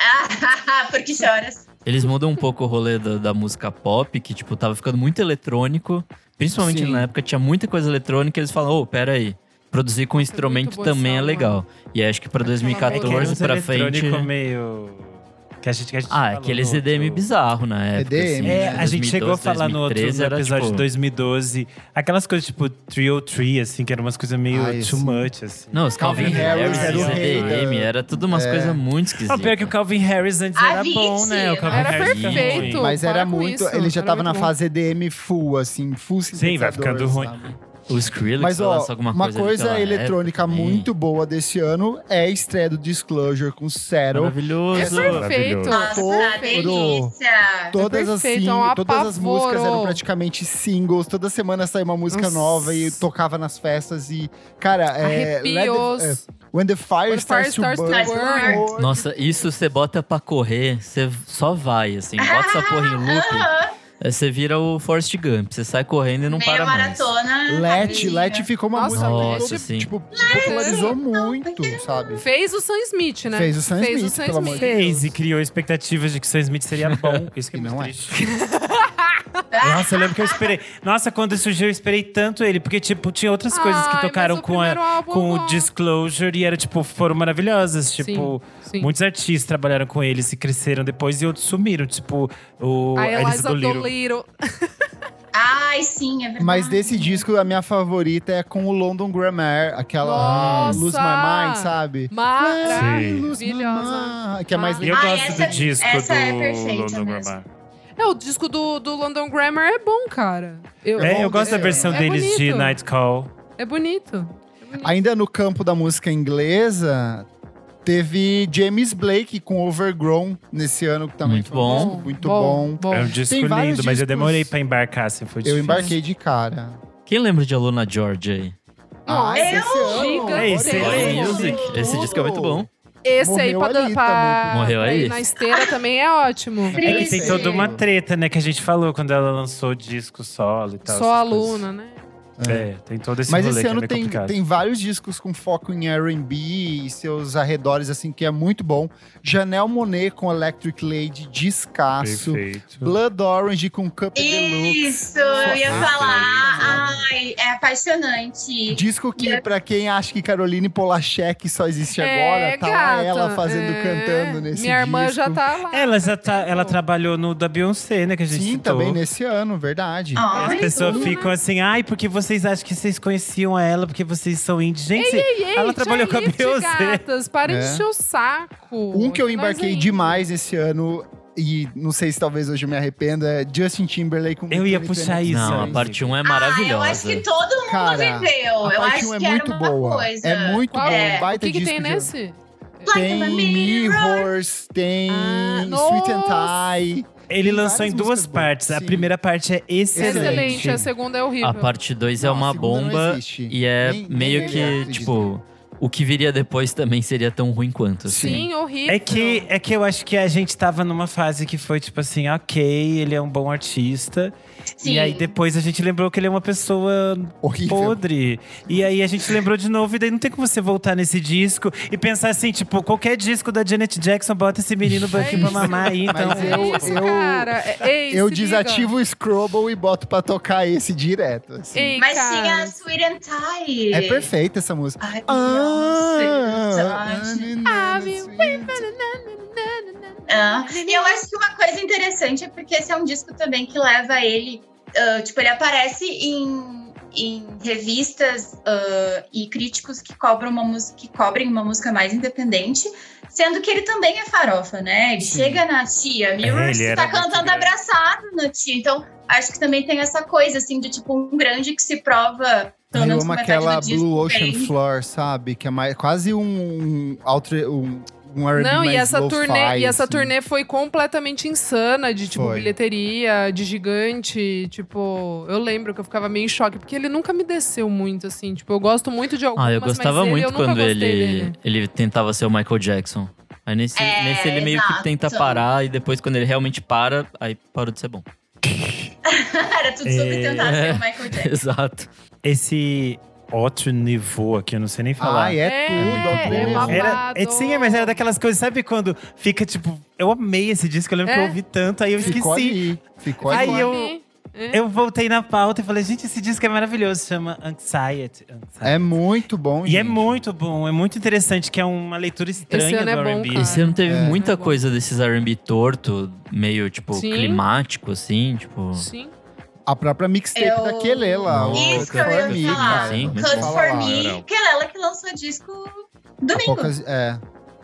Ah, porque choras. Eles mudam um pouco o rolê da, da música pop, que, tipo, tava ficando muito eletrônico. Principalmente Sim. na época tinha muita coisa eletrônica. Eles falam, ô, pera aí. Produzir com instrumento também é legal. E acho que pra Aquela É que era 2014 uns pra frente. eletrônico meio... Que a gente, que a gente Ah, aqueles EDM outro- bizarro na época. EDM. assim, É, a gente chegou a 2012, falar no outro 2013 no episódio tipo, de 2012. Aquelas coisas tipo 303, assim, que eram umas coisas meio Ai, too much, assim. Não, os Calvin, Calvin Harris, Harris era o rei EDM, da- era tudo umas É. coisas muito esquisitas. pior que o Calvin Harris antes era Avicii, bom, né? O Calvin Era Harris perfeito. ruim. Mas era muito. isso, ele já tava na fase EDM full, assim, full Sim, vai ficando ruim. sabe? O Skrillex Mas, ó, alguma uma coisa, eletrônica muito boa desse ano é a estreia do Disclosure com Settle. Maravilhoso. É perfeito. Maravilhoso. Nossa, Todo- delícia. Todas as, perfeito, sim- é um todas as músicas eram praticamente singles. Toda semana saía uma música Nossa. nova e tocava nas festas. E, cara, é. É, When the Fire When the Starts, Fire to Starts to Burn. Burn. Nossa, isso você bota pra correr, você só vai, assim. Bota essa porra em loop, você vira o Forrest Gump. Você sai correndo e não Meia para mais. maratona. Let, rapidinho. Let ficou uma Nossa, música Nossa, toda, sim. tipo, popularizou muito, sabe? Fez o Sam Smith, né? Fez o Sam Fez Smith, o Sam pelo amor de Fez e criou expectativas de que Sam Smith seria bom. Isso que é E muito não é. triste. Nossa, eu lembro que eu esperei. Nossa, quando surgiu, eu esperei tanto ele. Porque, tipo, tinha outras coisas que Ai, tocaram o com, a- com o. Disclosure e era, tipo, foram maravilhosas. Tipo, sim. muitos artistas trabalharam com eles e cresceram depois e outros sumiram. Tipo, o A Elisa Eliza Dolittle. Dolittle. Ai, sim, é verdade. Mas desse disco, a minha favorita é com o London Grammar, aquela Nossa! Lose My Mind, sabe? Maravilhosa. Que é mais E eu Ah, legal. gosto essa- do disco essa do é perfeita London mesmo. Grammar. É, o disco do, do London Grammar é bom, cara. Eu, É, eu gosto da é- versão é deles de. Night Call. É bonito. É bonito. Ainda no campo da música inglesa, teve James Blake com Overgrown nesse ano, que também Muito foi um bom. disco muito bom. É um disco Tem lindo, mas eu demorei pra embarcar, assim, foi Eu difícil. embarquei de cara. Quem lembra de Aluna George aí? Ah, eu- esse olha É é Music. Esse disco é muito bom. Esse aí Morreu pra, dan- ali pra. Morreu pra aí? na esteira também é ótimo. É que tem toda uma treta, né, que a gente falou quando ela lançou o disco solo e tal. Só essas coisas. aluna, né? É, tem todo esse Mas esse é ano meio tem, complicado. tem vários discos com foco em R&B e seus arredores, assim, que é muito bom. Janelle Monet com Electric Lady, descasso. Perfeito. Blood Orange com Cup Deluxe. Isso, eu ia Perfeito. falar. Ai, é apaixonante. Disco que, pra quem acha que Caroline Polachek só existe É, agora, tá lá gata, ela fazendo, é. cantando nesse Minha irmã disco. já tá lá. Ela já tá, ela trabalhou no da Beyoncé, né, que a gente Sim, citou. também nesse ano, verdade. Ai, As pessoas ficam assim, ai, porque vocês acham que vocês conheciam ela, porque vocês são indie. Gente, Ei, ela trabalhou com a Beyoncé. gatas, para É. de encher o saco. Um que eu embarquei é demais esse ano, e não sei se talvez hoje eu me arrependa, é Justin Timberlake com Eu ia puxar isso. Não, a parte 1 é Ah, eu maravilhosa. acho que todo mundo Cara, viveu. A eu parte acho 1 é muito boa. coisa. É muito Qual- bom, É. baita O que, que tem de- nesse? Tem. Mirrors, tem Ah, Sweet and nossa. Tie. Ele lançou em duas boas. partes. A Sim. primeira parte é excelente. Excelente, a segunda é horrível. A parte 2 é uma bomba e é Nem- nem meio ele que, tipo, o que viria depois também seria tão ruim quanto. assim. Sim, horrível. É que, é que eu acho que a gente tava numa fase que foi tipo assim, ok, ele é um bom artista. Sim. E aí depois a gente lembrou que ele é uma pessoa Horrível. podre. E aí a gente lembrou de novo, e daí não tem como você voltar nesse disco e pensar assim, tipo, qualquer disco da Janet Jackson bota esse menino É aqui pra mamar aí, então. Mas É eu- isso, eu- cara. É- Ei, Eu se liga. desativo o Scrubble e boto pra tocar esse direto. assim. Ei, Mas cara. tinha a Sweet and Tie. É perfeita essa música. Ai, Ah, Beyoncé, Ah, Ah, e eu acho que uma coisa interessante é porque esse é um disco também que leva ele. ah, tipo, ele aparece em, em revistas ah, e críticos que cobram uma música, que cobrem uma música mais independente, sendo que ele também é farofa, né? Ele Sim. chega na tia, Mirrors era tá cantando grande. abraçado na tia. Então, acho que também tem essa coisa, assim, de tipo, um grande que se prova. Pelo Eu menos metade aquela disco, Blue Ocean bem- Floor, sabe? Que é mais, quase um, outre- um, um R&B Não, e essa, turnê, e essa assim. turnê foi completamente insana de, tipo, Foi. bilheteria, de gigante. Tipo, eu lembro que eu ficava meio em choque, porque ele nunca me desceu muito, assim. Tipo, eu gosto muito de algumas, Ah, eu mas gostava ele, muito eu nunca quando ele, dele. ele tentava ser o Michael Jackson. Aí nesse, É, nesse ele meio que exato. tenta parar e depois quando ele realmente para, aí parou de ser bom. Era tudo sobre É. tentar ser o Michael Jackson. Exato. Esse outro nível aqui, eu não sei nem falar. Ai, é, tudo. é amor. babado. Era, é, sim, mas era daquelas coisas, sabe quando fica tipo. Eu amei esse disco, eu lembro que É. eu ouvi tanto, aí eu Ficou esqueci. ali. Ficou Aí ali. eu- É. Eu voltei na pauta e falei, gente, esse disco é maravilhoso, chama Anxiety. Anxiety. É muito bom, E é gente. muito bom, é muito interessante, que é uma leitura estranha ano é do bom, R&B. Esse ano teve É. muita É coisa desses R&B torto, meio, tipo, Sim. climático, assim, tipo... Sim. A própria mixtape Eu- da Kelela. o Isso que eu ia Me, falar. cara. Sim, for. Me, que é ela que lançou disco domingo. Poucas- é.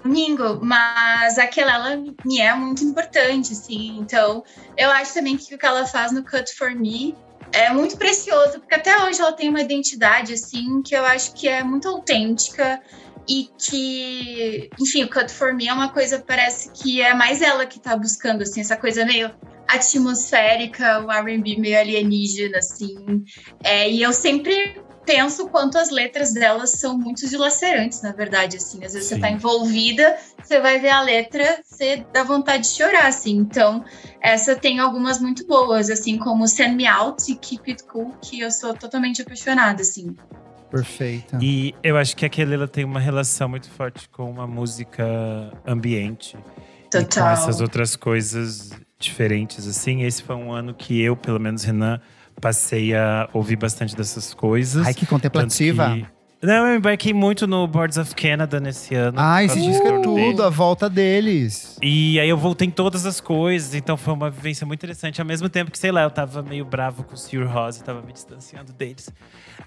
Domingo, mas aquela ela me é muito importante, assim. Então, eu acho também que o que ela faz no Cut for Me é muito precioso, porque até hoje ela tem uma identidade, assim, que eu acho que é muito autêntica e que, enfim, o Cut for Me é uma coisa, parece que é mais ela que tá buscando, assim, essa coisa meio atmosférica, o R&B meio alienígena, assim. É, e eu sempre penso quanto as letras delas são muito dilacerantes, na verdade, assim. Às vezes Sim. você tá envolvida, você vai ver a letra, você dá vontade de chorar, assim. Então, essa tem algumas muito boas, assim, como Send Me Out e Keep It Cool, que eu sou totalmente apaixonada, assim. Perfeita. E eu acho que a Kelela tem uma relação muito forte com uma música ambiente. E com Total. essas outras coisas diferentes, assim. Esse foi um ano que eu, pelo menos Renan, passei a ouvir bastante dessas coisas. Ai, que Tanto contemplativa. Não, eu embarquei muito no Boards of Canada nesse ano. Ah, esse disco é tudo, a volta deles. E aí eu voltei em todas as coisas, então foi uma vivência muito interessante. Ao mesmo tempo que, sei lá, eu tava meio bravo com o Sir Rose, tava me distanciando deles.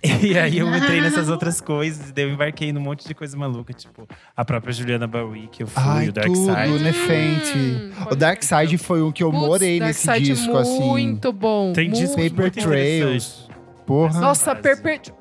E aí eu entrei nessas outras coisas, e daí eu embarquei num monte de coisa maluca, tipo a própria Juliana Barwick, que eu fui, Ai, o Dark tudo, Side. Nefente. Hum, O Dark Side foi um que eu Putz, morei Dark nesse Side disco, assim. Muito bom. Tem muito discos Paper muito Trails. Porra. Nossa, Fase.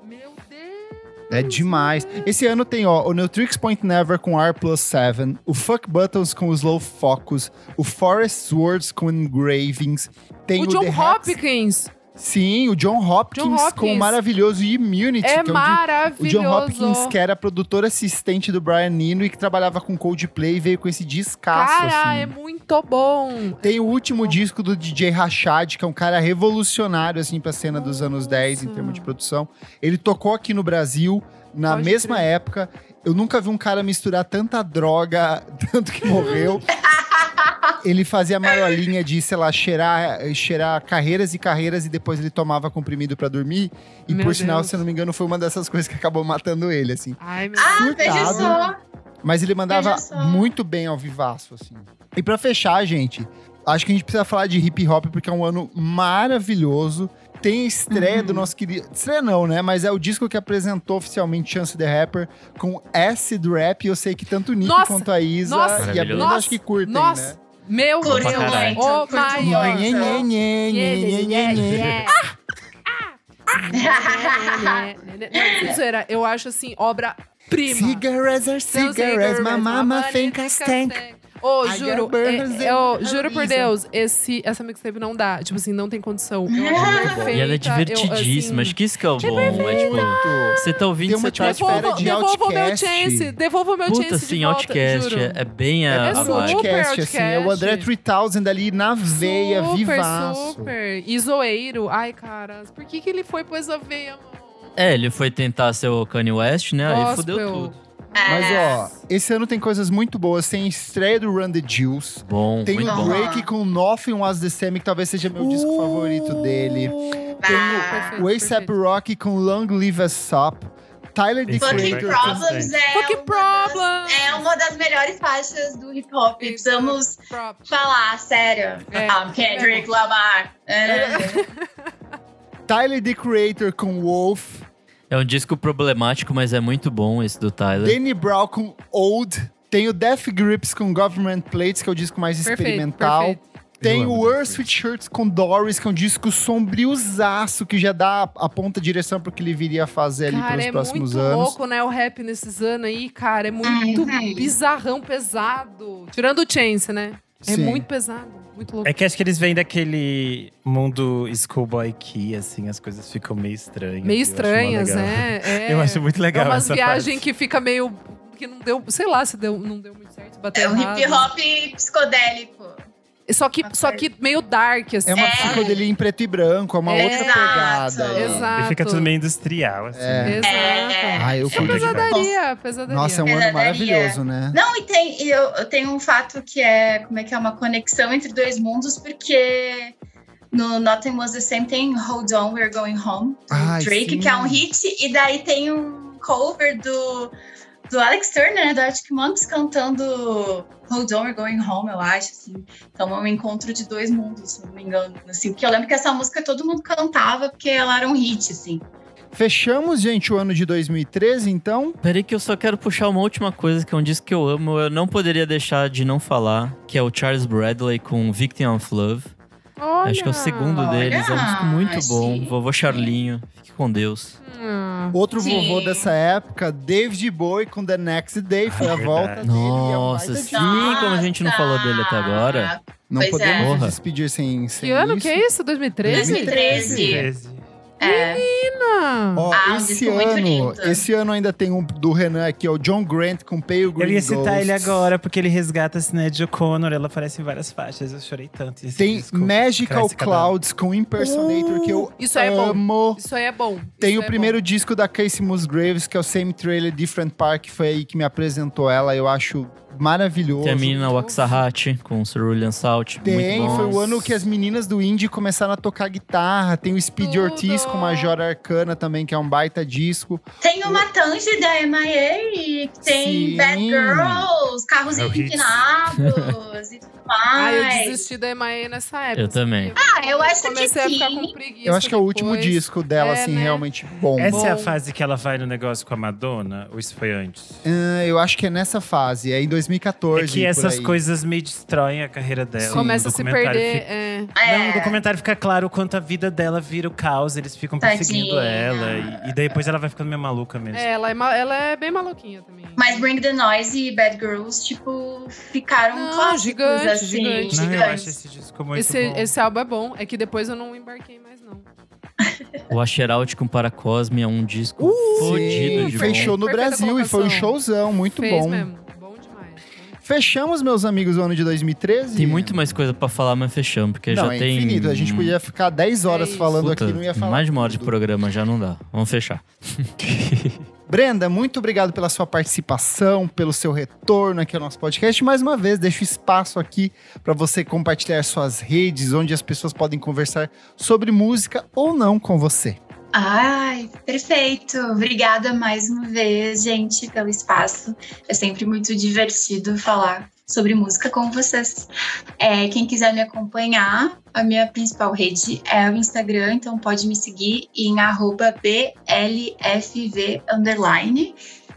É demais. Esse ano tem, ó, o Neutrix Point Never com R plus 7, o Fuck Buttons com Slow Focus, o Forest Words com Engravings, tem o o, John The Hex- Hopkins Sim, o John Hopkins, John com o Hopkins. maravilhoso Immunity, é que é di- o maravilhoso. John Hopkins, que era produtor assistente do Brian Eno e que trabalhava com Coldplay e veio com esse discaço, Cara, assim. é muito bom. Tem o último disco do DJ Rashad, que é um cara revolucionário, assim, pra cena dos anos 10 em termos de produção. Ele tocou aqui no Brasil, na Pode mesma crer. época. Eu nunca vi um cara misturar tanta droga, tanto que morreu. Ele fazia marolinha de, sei lá, cheirar, cheirar carreiras e carreiras e depois ele tomava comprimido pra dormir. E Meu por sinal, Deus. se eu não me engano, foi uma dessas coisas que acabou matando ele, assim. Ai, meu Ah, veja Surtado. só. Mas ele mandava Veja muito bem ao vivaço, assim. E pra fechar, gente, acho que a gente precisa falar de hip hop porque é um ano maravilhoso. Tem a estreia Uhum. do nosso querido. Estreia não, né? Mas é o disco que apresentou oficialmente Chance the Rapper com Acid Rap. E eu sei que tanto o Nick Nossa! quanto a Isa Nossa! e a Maravilhoso. acho que curtem, Nossa, né? Meu. Oh nhê. Não, zoeira, eu acho assim, obra-prima. Cigarettes are cigarettes, my mama money think I think I stank. Ô, I juro, burners é- é, juro por. Deus, esse, essa mixtape não dá. Tipo assim, não tem condição. Eu acho Muito perfeita. E ela é eu, divertidíssima, assim, acho que isso que é o bom. É, tipo, você tá ouvindo, você tá tipo, Devolva, de devolva o meu chance. Devolva o meu puta chance de volta, Outcast. juro. É, é bem a, É a super. Outcast, assim, é o André Outcast. 3000 ali na veia, super, vivaço. super. E zoeiro. Ai, cara, por que, que ele foi pra essa veia, mano? É, ele foi tentar ser o Kanye West, né? Aí fudeu tudo. Mas, É. ó, esse ano tem coisas muito boas. Tem a estreia do Run the Jewels. Bom, Tem muito o bom. Break com Nothing Was The Same, que talvez seja meu disco favorito dele. Ah, Perfeito, O ASAP perfeito. Rocky com Long Live Us Up. Tyler, the Esse Fucking Creator. Problems é, Fucking uma das, Problems. é uma das melhores faixas do hip hop. Precisamos Prop. falar, sério. É. I'm Kendrick Lamar. É. Tyler, the Creator com Wolf. É um disco problemático, mas é muito bom esse do Tyler. Danny Brown com Old. Tem o Death Grips com Government Plates, que é o disco mais Perfeito, experimental. perfeito. Tem o Death Sweet Shirts com Doris, que é um disco sombriozaço, que já dá a ponta direção pro que ele viria a fazer ali Cara, pelos é próximos muito anos. louco, né? O rap nesses anos aí, cara. É muito Uhum. bizarrão, pesado. Tirando o Chance, né? É Sim. muito pesado. Muito louco. É que acho que eles vêm daquele mundo Schoolboy Key, assim, as coisas ficam meio estranhas. Meio estranhas, né? É, Eu acho muito legal É umas essa viagens que fica meio. Que não deu. Sei lá se deu, não deu muito certo. Bateu É um errado. hip hop psicodélico. Só que, só que meio dark, assim. É uma É. psicodelia em preto e branco, é uma É. outra Exato. pegada. aí. Exato. E fica tudo meio industrial, assim. É. Exato. É. Ah, eu É pesadaria, pesadaria. Nossa, é um ano Pesadaria. maravilhoso, né? Não, e tem, eu, eu tenho um fato que é, como é que é, uma conexão entre dois mundos, porque no Nothing Was The Same tem Hold On, We're Going Home, do Ai, Drake, sim. que é um hit, e daí tem um cover do, do Alex Turner, né, do Arctic Monkeys, cantando Hold On, We're Going Home, eu acho, assim. Então é um encontro de dois mundos, se não me engano, assim, porque eu lembro que essa música todo mundo cantava, porque ela era um hit, assim. Fechamos, gente, o ano de 2013, então. Peraí que eu só quero puxar uma última coisa, que é um disco que eu amo. Eu não poderia deixar de não falar, que é o Charles Bradley com Victim of Love. Olha. Acho que é o segundo deles. É um disco muito bom. Vovô Charlinho, fique com Deus. Hum. Outro Sim. vovô dessa época, David Bowie com The Next Day, foi a Verdade. volta dele. é Nossa, sim. como a gente não falou dele até agora. Não Pois podemos é. nos despedir sem, sem Que ano isso. que é isso? 2013? 2013. 13. É. Menina! Ó, Ah, um esse muito ano, esse ano ainda tem um do Renan aqui, é o John Grant com Pale Green Eu ia citar Ghosts. ele agora, porque ele resgata a Sinéad O'Connor. Ela aparece em várias faixas. Eu chorei tanto. Esse Tem disco Magical Clouds com Impersonator, que eu Uh, isso aí é bom. amo. Isso aí é bom. Tem Isso o é primeiro disco da Casey Musgraves, que é o Same Trailer Different Park, que foi aí que me apresentou ela. Eu acho maravilhoso. Tem a menina Waxahachie com Cerulean Salt. Tem, muito bom. foi o ano que as meninas do indie começaram a tocar guitarra. Tem o Speed Tudo. Ortiz com Major Arcana também, que é um baita disco. Tem uma Tange da MIA, que tem Sim. Bad Girls, carros É o empinados e tudo Ah, eu mais. desisti da EMAE nessa época. Eu também. Ah, eu acho que comecei a ficar sim. com preguiça. Eu acho que é o último disco dela, É, assim, né? realmente bom. Essa é a Bom. fase que ela vai no negócio com a Madonna? Ou isso foi antes? Ah, eu acho que é nessa fase, é em 2014. É que por essas aí. coisas meio destroem a carreira dela. Começa a se perder. fica- é. Não, no documentário fica claro o quanto a vida dela vira o caos, eles ficam perseguindo Tadinha. ela. E, e daí depois ela vai ficando meio maluca mesmo. É, ela é, ma- ela é bem maluquinha também. Mas Bring the Noise e Bad Girls, tipo, ficaram Não, clássicos, gigante, assim. gigante. Não, eu gigantes. acho esse disco muito Esse, bom. esse álbum é bom. É que depois eu não embarquei mais, não. O Asher Out com Paracosme é um disco Uh, fodido Sim, de fechou bom. no Perfeita Brasil e foi um colocação. showzão, muito Fez bom. mesmo. Fechamos, meus amigos, o ano de 2013. Tem muito mais coisa pra falar, mas fechamos, porque Não, já é tem. infinito. A gente podia ficar 10 horas É falando Puta, aqui, não ia falar. mais de uma hora de programa já não dá. Vamos fechar. Brenda, muito obrigado pela sua participação, pelo seu retorno aqui ao nosso podcast. Mais uma vez, deixo espaço aqui para você compartilhar suas redes, onde as pessoas podem conversar sobre música ou não com você. Ai, perfeito. Obrigada mais uma vez, gente, pelo espaço. É sempre muito divertido falar sobre música com vocês. É, quem quiser me acompanhar, a minha principal rede é o Instagram, então pode me seguir em BLFV.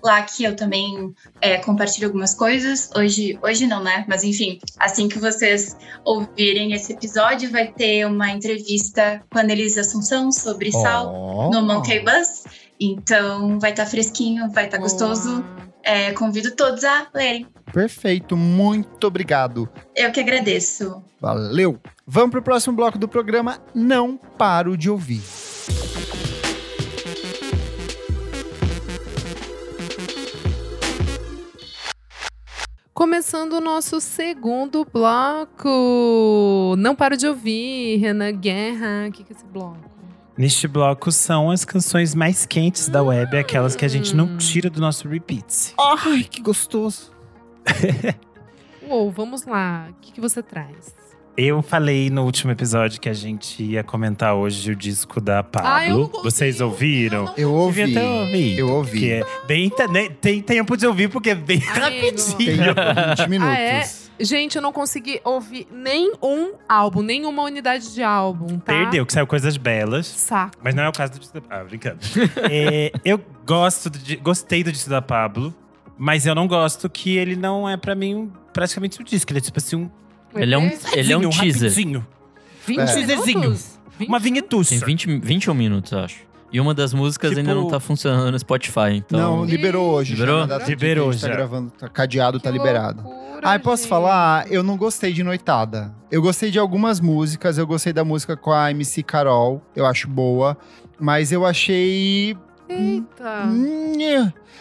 Lá que eu também é, compartilho algumas coisas. Hoje, hoje não, né? Mas enfim, assim que vocês ouvirem esse episódio, vai ter uma entrevista com a Annelise Assunção sobre sal Oh. no Monkey Bus. Então vai estar fresquinho, vai estar gostoso. É, convido todos a lerem. Perfeito, muito obrigado. Eu que agradeço. Valeu! Vamos pro próximo bloco do programa. Não paro de ouvir. Começando o nosso segundo bloco. Não paro de ouvir, Renan Guerra. O que, que é esse bloco? Neste bloco são as canções mais quentes da web, aquelas que a gente não Hum. tira do nosso repeats. Ai, que gostoso. Uou, vamos lá. O que, que você traz? Eu falei no último episódio que a gente ia comentar hoje o disco da Pablo. Ah, eu ouvi, Vocês ouviram? não- Eu ouvi. Devia ter ouvido. Eu ouvi. É bem, né, tem tempo de ouvir, porque é bem Amigo. rapidinho. Tem 20 minutos. Ah, é? Gente, eu não consegui ouvir nenhum álbum, nenhuma unidade de álbum, tá? Perdeu, que saiu coisas belas. Saco. Mas não é o caso do disco da Ah, brincando. É, eu gosto di- gostei do disco da Pablo, mas eu não gosto que ele não é pra mim praticamente um disco. Ele é tipo assim um, Ele é um, ele é um teaser. rapidinho. 20 É. Teaserzinho. minutos? 20 Uma vinhetuça. Tem 20, 21 minutos, eu acho. E uma das músicas Tipo- ainda não tá funcionando no Spotify, então. Não, liberou hoje. Liberou? Liberou Tá já. gravando, tá cadeado, tá Que liberado. loucura, Ai, posso gente. falar? Eu não gostei de Noitada. Eu gostei de algumas músicas. Eu gostei da música com a MC Carol. Eu acho boa. Mas eu achei. Eita.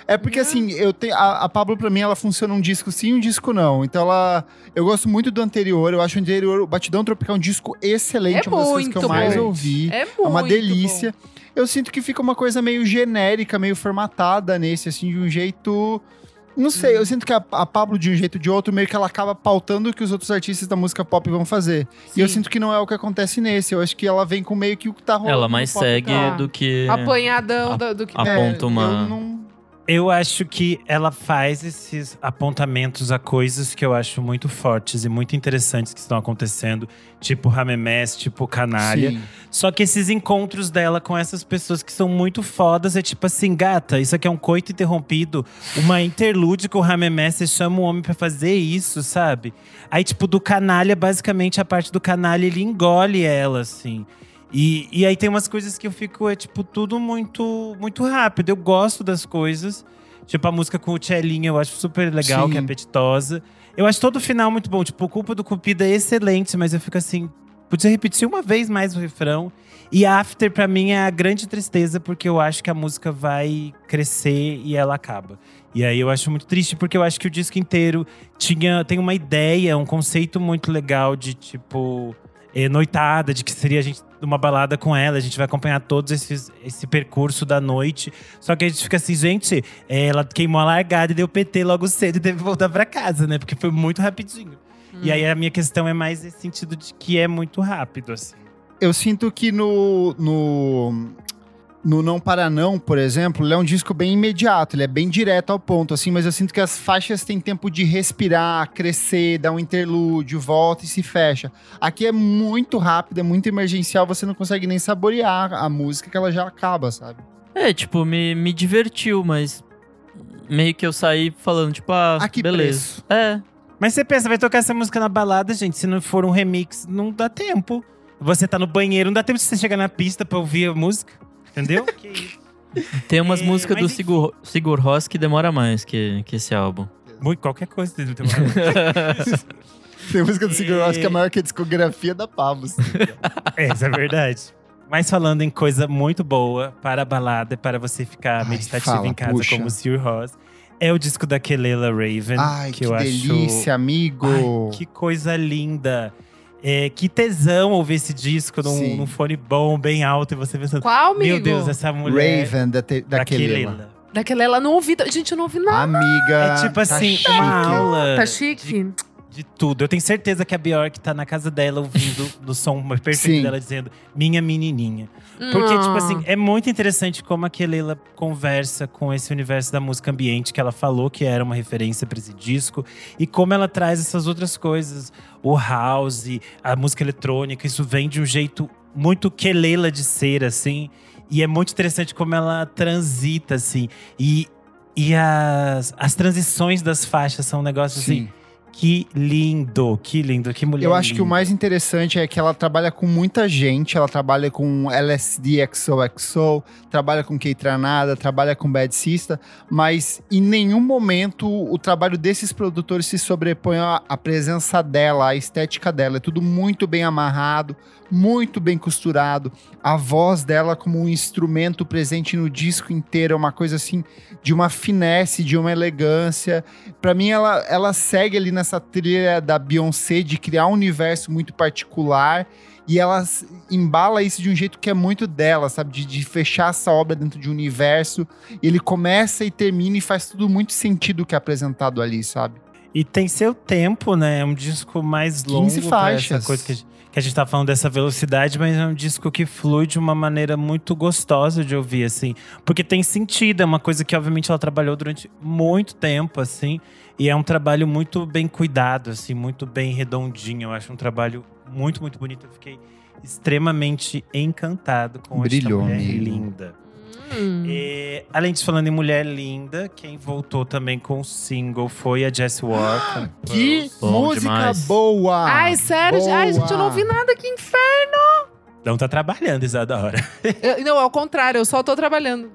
É porque assim, eu tenho. A, a Pablo, pra mim, ela funciona um disco sim, um disco não. Então ela. Eu gosto muito do anterior. Eu acho o anterior, o Batidão Tropical, um disco excelente. É uma das coisas que eu muito mais bom. ouvi. É É muito uma bom. delícia. Eu sinto que fica uma coisa meio genérica, meio formatada nesse, assim, de um jeito. Não sei, eu sinto que a, a Pablo, de um jeito ou de outro, meio que ela acaba pautando o que os outros artistas da música pop vão fazer. E eu Sim. sinto que não é o que acontece nesse. Eu acho que ela vem com meio que o que tá rolando. Ela mais segue dela. do que. Apanhadão A- do, do que a- É, aponta uma- eu acho que ela faz esses apontamentos a coisas que eu acho muito fortes e muito interessantes que estão acontecendo, tipo Ramemés, tipo Canalha. Sim. Só que esses encontros dela com essas pessoas que são muito fodas é tipo assim, gata, isso aqui é um coito interrompido, uma interlude com o Ramemés, você chama um homem pra fazer isso, sabe? Aí, tipo, do canalha, basicamente, a parte do canalha, ele engole ela, assim. E, e aí tem umas coisas que eu fico, é tipo, tudo muito, muito rápido. Eu gosto das coisas. Tipo, a música com o Tchelinho, eu acho super legal, Sim. que é apetitosa. Eu acho todo o final muito bom. Tipo, o Culpa do Cupido é excelente, mas eu fico assim, podia repetir uma vez mais o refrão. E After, pra mim, é a grande tristeza, porque eu acho que a música vai crescer e ela acaba. E aí eu acho muito triste, porque eu acho que o disco inteiro tinha, tem uma ideia, um conceito muito legal de, tipo, eh, noitada, de que seria a gente numa balada com ela, a gente vai acompanhar todos esses, esse percurso da noite. Só que a gente fica assim, gente, eh, ela queimou a largada e deu PT logo cedo e teve que voltar pra casa, né? Porque foi muito rapidinho. E aí a minha questão é mais nesse sentido de que é muito rápido, assim. Eu sinto que no, no, no Não Para Não, por exemplo, ele é um disco bem imediato, ele é bem direto ao ponto, assim, mas eu sinto que as faixas têm tempo de respirar, crescer, dar um interlúdio, volta e se fecha. Aqui é muito rápido, é muito emergencial, você não consegue nem saborear a música que ela já acaba, sabe? É, tipo, me, me divertiu, mas meio que eu saí falando, tipo, ah, A que beleza. É. Mas você pensa, vai tocar essa música na balada, gente, se não for um remix, não dá tempo. Você tá no banheiro, não dá tempo de você chegar na pista pra ouvir a música. Entendeu? que isso. Tem umas É, músicas do Sigur, Sigur Rós que demora mais que, que esse álbum. Muito, qualquer coisa. tem- tem uma- Tem música do Sigur Rós que é maior que a discografia da assim. É, isso é verdade. Mas falando em coisa muito boa para a balada, para você ficar Ai, meditativo fala, em casa puxa. como o Sir Ross, é o disco da Kelela Raven. Ai, que, eu delícia, acho. amigo. Ai, que coisa linda. É, que tesão ouvir esse disco num, num fone bom, bem alto, e você pensando, Qual, amigo? meu Deus, essa mulher. Raven, da, te, da da Kelela. Kelela. Daquela ela não ouvi. Gente, eu não ouvi nada. Amiga. É tipo tá assim, chique. uma aula Tá chique? de tudo. Eu tenho certeza que a Bjork tá na casa dela ouvindo no som perfeito Sim. dela dizendo minha menininha. Porque, tipo assim, é muito interessante como a Kelela conversa com esse universo da música ambiente que ela falou que era uma referência pra esse disco. E como ela traz essas outras coisas. O house, a música eletrônica, isso vem de um jeito muito Kelela de ser, assim. E é muito interessante como ela transita, assim. E, e as, as transições das faixas são um negócio assim. Que lindo, que lindo, que mulher Eu acho que o linda. mais interessante é que ela trabalha com muita gente. Ela trabalha com LSD XOXO, trabalha com Keitranada, trabalha com Bad Sista, mas em nenhum momento o trabalho desses produtores se sobrepõe à, presença dela, à estética dela. É tudo muito bem amarrado, muito bem costurado. A voz dela como um instrumento presente no disco inteiro é uma coisa assim de uma finesse, de uma elegância. Pra mim, ela, ela segue ali nessa trilha da Beyoncé de criar um universo muito particular. E ela embala isso de um jeito que é muito dela, sabe? De, de fechar essa obra dentro de um universo. E ele começa e termina e faz tudo muito sentido o que é apresentado ali, sabe? E tem seu tempo, né? É um disco mais 15 longo. pra faixas. Essa coisa que a, gente, que a gente tá falando dessa velocidade, mas é um disco que flui de uma maneira muito gostosa de ouvir, assim. Porque tem sentido, é uma coisa que, obviamente, ela trabalhou durante muito tempo, assim. E é um trabalho muito bem cuidado, assim, muito bem redondinho. Eu acho um trabalho muito, muito bonito. Eu fiquei extremamente encantado com Brilhou, esta mulher amigo. linda. Hum. E, além de falando em mulher linda, quem voltou também com o single foi a Jessie Walker. Que Bom música demais. boa! Ai, sério? Boa. Ai, gente, eu não ouvi nada. Que inferno. Não tá trabalhando, Isadora. Eu- não, ao contrário, eu só tô trabalhando.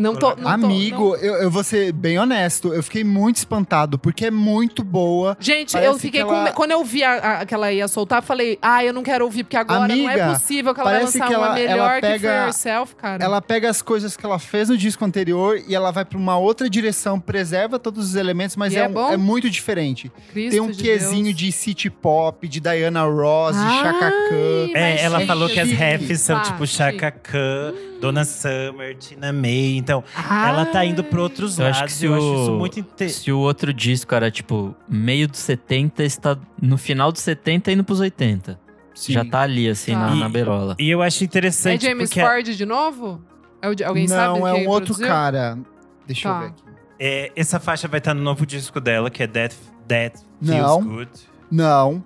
Não tô. Não tô- Amigo, não- eu, eu vou ser bem honesto, eu fiquei muito espantado, porque é muito boa. Gente, Parece eu fiquei que com. ela- Quando eu vi a, a- que ela ia soltar, eu falei, ah, eu não quero ouvir, porque agora não é Amiga, possível que ela vai parece lançar que uma ela- melhor ela que pega- For Yourself, cara. Ela pega as coisas que ela fez no disco anterior e ela vai pra uma outra direção, preserva todos os elementos, mas é, é um- bom? é muito diferente. Cristo Tem um de quezinho Deus. de city pop, de Diana Ross, de Chaka Khan. Ai, É, ela falou que as refs são tipo. Chaka Khan, Donna Summer, Tina May. Então, ela tá indo pra outros Eu acho lados. que se eu acho o- isso muito inte- Se o outro disco era, tipo, meio dos 70, está no final dos 70 indo pros 80. Sim. Já tá ali, assim, Tá. na, E- na beirola. E eu acho É interessante James porque Ford de novo? É de- alguém sabe Não, é um outro produziu? cara. Deixa eu Tá. ver aqui. é, essa faixa vai estar no novo disco dela, que é That, That Feels Não. Good. Não.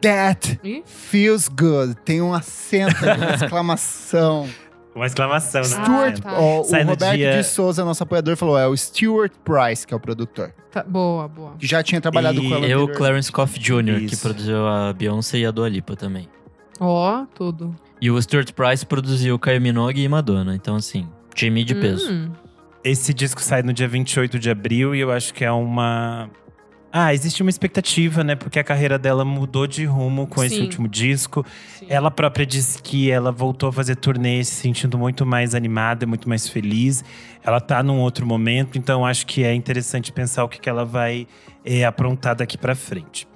That Ih? feels good. Tem um acento, uma exclamação. Uma exclamação, né? Stuart, tá. ó, Sai o no Roberto dia- de Souza, nosso apoiador, falou: é o Stuart Price, que é o produtor. Tá, boa, boa. Que já tinha trabalhado E com ela. Eu, anteriormente. Clarence Coff Jr., que Isso. produziu a Beyoncé e a Dua Lipa também. Ó, tudo. E o Stuart Price produziu Kylie Minogue e Madonna. Então, assim, time de peso. Hum. Esse disco sai no dia 28 de abril e eu acho que é uma. Ah, existe uma expectativa, né? Porque a carreira dela mudou de rumo com esse Sim. último disco. Sim. Ela própria disse que ela voltou a fazer turnê se sentindo muito mais animada, muito mais feliz. Ela tá num outro momento, então acho que é interessante pensar o que, que ela vai eh, aprontar daqui pra frente.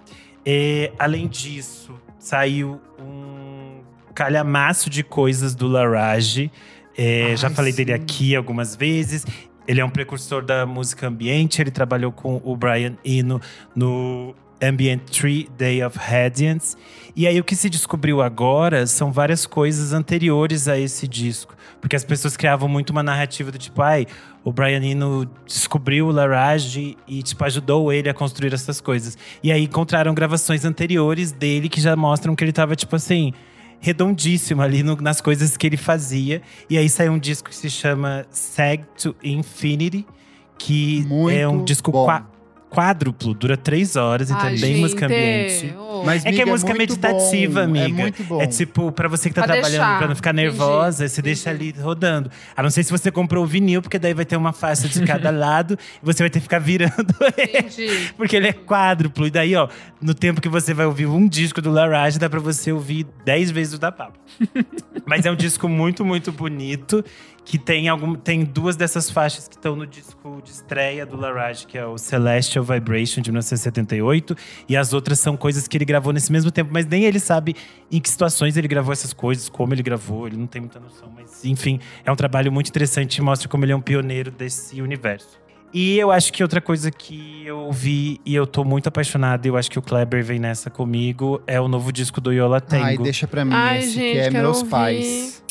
Eh, além disso, saiu um calhamaço de coisas do Larage. Eh, Ai, já falei dele sim. aqui algumas vezes. Ele é um precursor da música ambiente. Ele trabalhou com o Brian Eno no Ambient Tree Day of Radiance. E aí o que se descobriu agora são várias coisas anteriores a esse disco. Porque as pessoas criavam muito uma narrativa do tipo, ai, o Brian Eno descobriu o Larage e tipo, ajudou ele a construir essas coisas. E aí encontraram gravações anteriores dele que já mostram que ele tava, tipo assim, redondíssimo ali no- nas coisas que ele fazia. E aí saiu um disco que se chama Sag to Infinity, que Muito é um disco qua- quádruplo, dura três horas, então Ai, é bem música ambiente. gente, ô. Mas, É que é música muito meditativa, bom, amiga. É muito bom. É tipo, pra você que tá Pra trabalhando, deixar, pra não ficar entendi, nervosa, você deixa ali entendi. rodando. A não ser se você comprou o vinil, porque daí vai ter uma faixa de cada lado e você vai ter que ficar virando ele. Entendi. Porque ele é quádruplo. E daí, ó, no tempo que você vai ouvir um disco do Larage, dá pra você ouvir dez vezes o da Pablo. Mas é um disco muito, muito bonito. Que tem, algum, tem duas dessas faixas que estão no disco de estreia do Larage, que é o Celestial Vibration de 1978. E as outras são coisas que ele gravou nesse mesmo tempo, mas nem ele sabe em que situações ele gravou essas coisas, como ele gravou, ele não tem muita noção. Mas, enfim, é um trabalho muito interessante e mostra como ele é um pioneiro desse universo. E eu acho que outra coisa que eu vi e eu tô muito apaixonado, e eu acho que o Kleber vem nessa comigo, é o novo disco do Yola Tango. Ai, deixa pra mim Ai, esse, gente, que é Meus ouvir. Pais.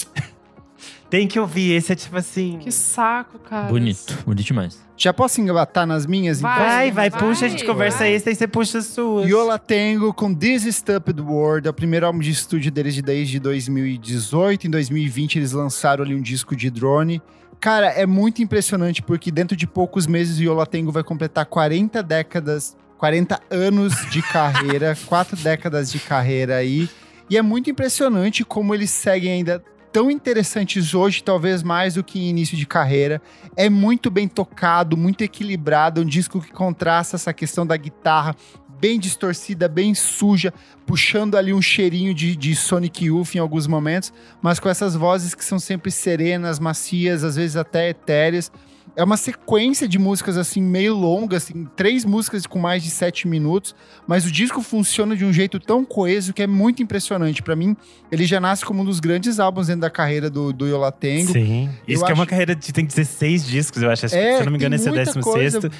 Tem que ouvir, esse é tipo assim. Que saco, cara. Bonito, bonito demais. Já posso engatar nas minhas? Vai. então? Vai, vai, puxa, a gente conversa vai. esse, aí você puxa as suas. Yola Tango com This Stupid World, é o primeiro álbum de estúdio deles de desde 2018. Em 2020 eles lançaram ali um disco de drone. Cara, é muito impressionante porque dentro de poucos meses o Yola Tango vai completar 40 décadas, 40 anos de carreira, quatro décadas de carreira aí. E é muito impressionante como eles seguem ainda tão interessantes hoje, talvez mais do que em início de carreira. É muito bem tocado, muito equilibrado, é um disco que contrasta essa questão da guitarra bem distorcida, bem suja, puxando ali um cheirinho de, de Sonic Youth em alguns momentos, mas com essas vozes que são sempre serenas, macias, às vezes até etéreas. É uma sequência de músicas assim meio longas, assim, três músicas com mais de sete minutos, mas o disco funciona de um jeito tão coeso que é muito impressionante. Pra mim, ele já nasce como um dos grandes álbuns dentro da carreira do, do Yola Tango. Sim. Eu Isso que é uma acho- carreira de tem 16 discos, eu acho. Acho É, se eu não me engano, esse é o muita 16 coisa.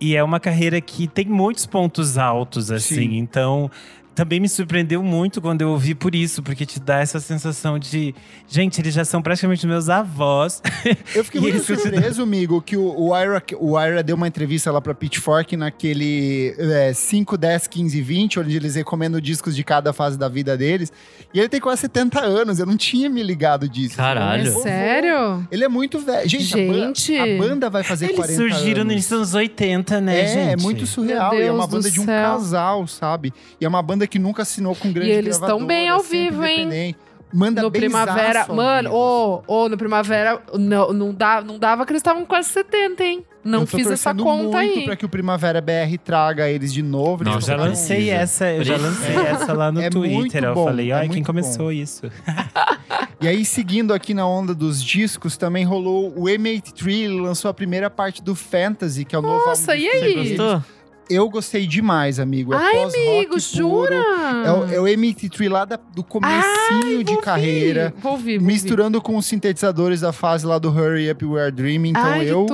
E é uma carreira que tem muitos pontos altos, assim. Sim. Então, também me surpreendeu muito quando eu ouvi por isso, porque te dá essa sensação de. Gente, eles já são praticamente meus avós. Eu fiquei E muito eles surpreso, amigo, que o, o, Ira, o Ira deu uma entrevista lá pra Pitchfork naquele é, 5, 10, 15, 20, onde eles recomendam discos de cada fase da vida deles. E ele tem quase 70 anos, eu não tinha me ligado disso. Caralho. É Vovô. sério? Ele é muito velho. Gente, Gente. A, ban- a banda vai fazer Eles 40 surgiram anos. nos anos 80, né, é, gente? é muito surreal. E é uma banda de um céu. casal, sabe? E é uma banda que nunca assinou com grande E eles tão gravadora, bem ao é vivo, hein? Manda no Primavera. Mano, ô, ô, no Primavera, não, não, dá, não dava que eles estavam quase 70, hein? Não Eu tô fiz essa torcendo conta muito aí. pra que o Primavera BR traga eles de novo. eles Nossa, Eu já lancei essa, eu já lancei essa lá no É Twitter. eu bom, falei, é ai, muito quem bom. começou isso? E aí, seguindo aqui na onda dos discos, também rolou o M83, ele lançou a primeira parte do Fantasy, que é o novo Nossa, álbum de e aí? deles. Gostou? Eu gostei demais, amigo. É Ai, amigo, jura? É, o- é o M83 lá da- do comecinho de Vou carreira. Vou ouvir, vou Misturando com os sintetizadores da fase lá do Hurry Up We Are Dreaming. Então Ai, eu,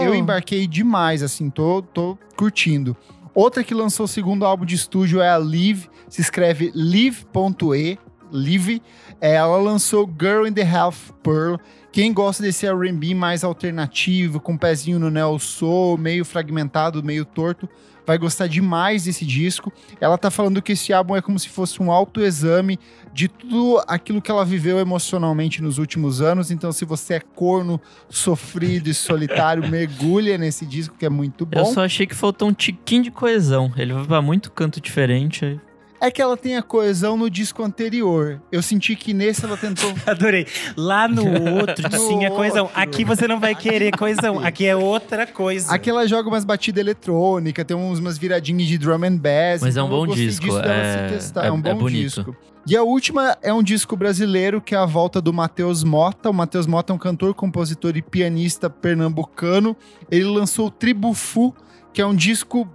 eu embarquei demais, assim, tô, tô curtindo. Outra que lançou o segundo álbum de estúdio é a Live, se escreve live.e, Live. É, ela lançou Girl in the Half Pearl. Quem gosta desse R&B mais alternativo, com um pezinho no neo soul, meio fragmentado, meio torto, vai gostar demais desse disco. Ela tá falando que esse álbum é como se fosse um autoexame de tudo aquilo que ela viveu emocionalmente nos últimos anos. Então, se você é corno, sofrido e solitário, mergulha nesse disco que é muito bom. Eu só achei que faltou um tiquinho de coesão. Ele vai pra muito canto diferente. É que ela tem a coesão no disco anterior. Eu senti que nesse ela tentou. Adorei. Lá no outro No tinha coesão. outro. Aqui você não vai querer coesão. Aqui é outra coisa. Aqui ela joga umas batidas eletrônicas, tem uns, umas viradinhas de drum and bass. Mas é um então bom disco, é- é- É, um bom é bonito. disco. E a última é um disco brasileiro, que é a volta do Matheus Mota. O Matheus Mota é um cantor, compositor e pianista pernambucano. Ele lançou o Tribufu, que é um disco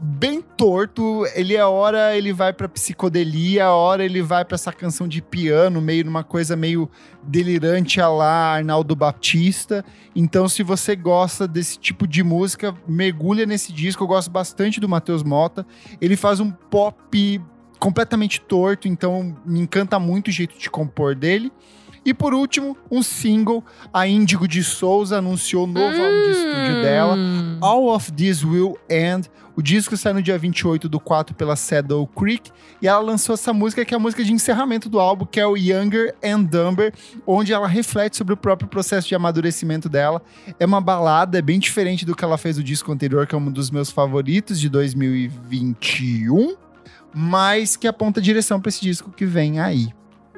bem torto. Ele a hora ele vai pra psicodelia, a hora ele vai pra essa canção de piano, meio numa coisa meio delirante a lá Arnaldo Batista. Então, se você gosta desse tipo de música, mergulha nesse disco. Eu gosto bastante do Matheus Mota. Ele faz um pop completamente torto, então me encanta muito o jeito de compor dele. E por último, um single, a Índigo de Souza anunciou o novo álbum de estúdio dela. Hum. All of This Will End. O disco sai no dia 28 do 4 pela Saddle Creek. E ela lançou essa música, que é a música de encerramento do álbum, que é o Younger and Dumber, onde ela reflete sobre o próprio processo de amadurecimento dela. É uma balada, é bem diferente do que ela fez no disco anterior, que é um dos meus favoritos de 2021, mas que aponta a direção para esse disco que vem aí.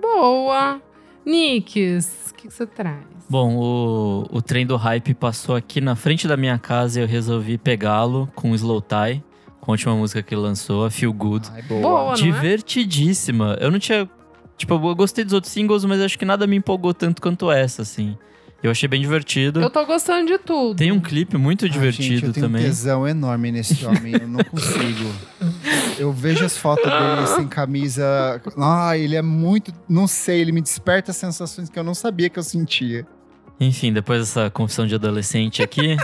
Boa. Nicks, o que que você traz? Bom, o, o trem do hype passou aqui na frente da minha casa e eu resolvi pegá-lo com o Slow Tie, com a última música que ele lançou, a Feel Good. Ai, Boa, não é? Divertidíssima. Eu não tinha. Tipo, eu gostei dos outros singles, mas acho que nada me empolgou tanto quanto essa, assim. Eu achei bem divertido. Eu tô gostando de tudo. Tem um clipe muito divertido gente, eu tenho também. um tesão enorme nesse homem, eu não consigo. Eu vejo as fotos dele sem camisa. Ah, ele é muito. Não sei, ele me desperta sensações que eu não sabia que eu sentia. Enfim, depois dessa confissão de adolescente aqui,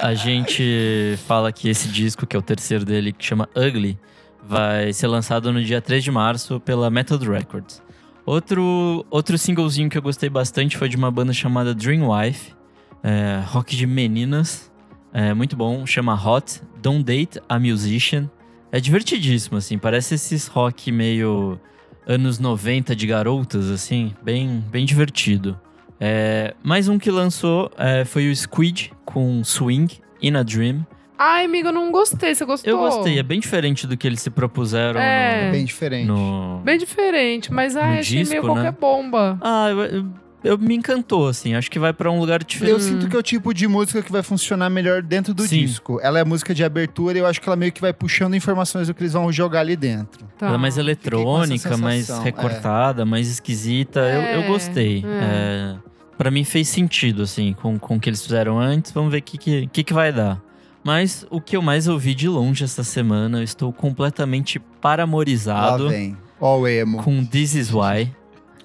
a gente fala que esse disco, que é o terceiro dele, que chama Ugly, vai ser lançado no dia 3 de março pela Method Records. Outro, outro singlezinho que eu gostei bastante foi de uma banda chamada Dreamwife, é, rock de meninas, é muito bom, chama Hot, Don't Date a Musician. É divertidíssimo, assim, parece esses rock meio anos 90 de garotas, assim, bem, bem divertido. É, mais um que lançou é, foi o Squid com Swing in a Dream. Ai, amiga, eu não gostei. Você gostou? Eu gostei, é bem diferente do que eles se propuseram É. É bem diferente. no, no- Bem diferente, mas ai, No achei disco, meio né? qualquer bomba. Ah, eu, eu- eu- me encantou, assim. Acho que vai pra um lugar diferente. Eu sinto que é o tipo de música que vai funcionar melhor dentro do Sim. disco. Ela é música de abertura e eu acho que ela meio que vai puxando informações do que eles vão jogar ali dentro. Tá. Ela é mais eletrônica, mais é. recortada, mais esquisita. eu, eu É, gostei. é. É, para mim fez sentido, assim, com, com o que eles fizeram antes. Vamos ver o que, que, que, que vai dar. Mas o que eu mais ouvi de longe essa semana, eu estou completamente Lá paramorizado vem. Ó o emo. com This Is Why.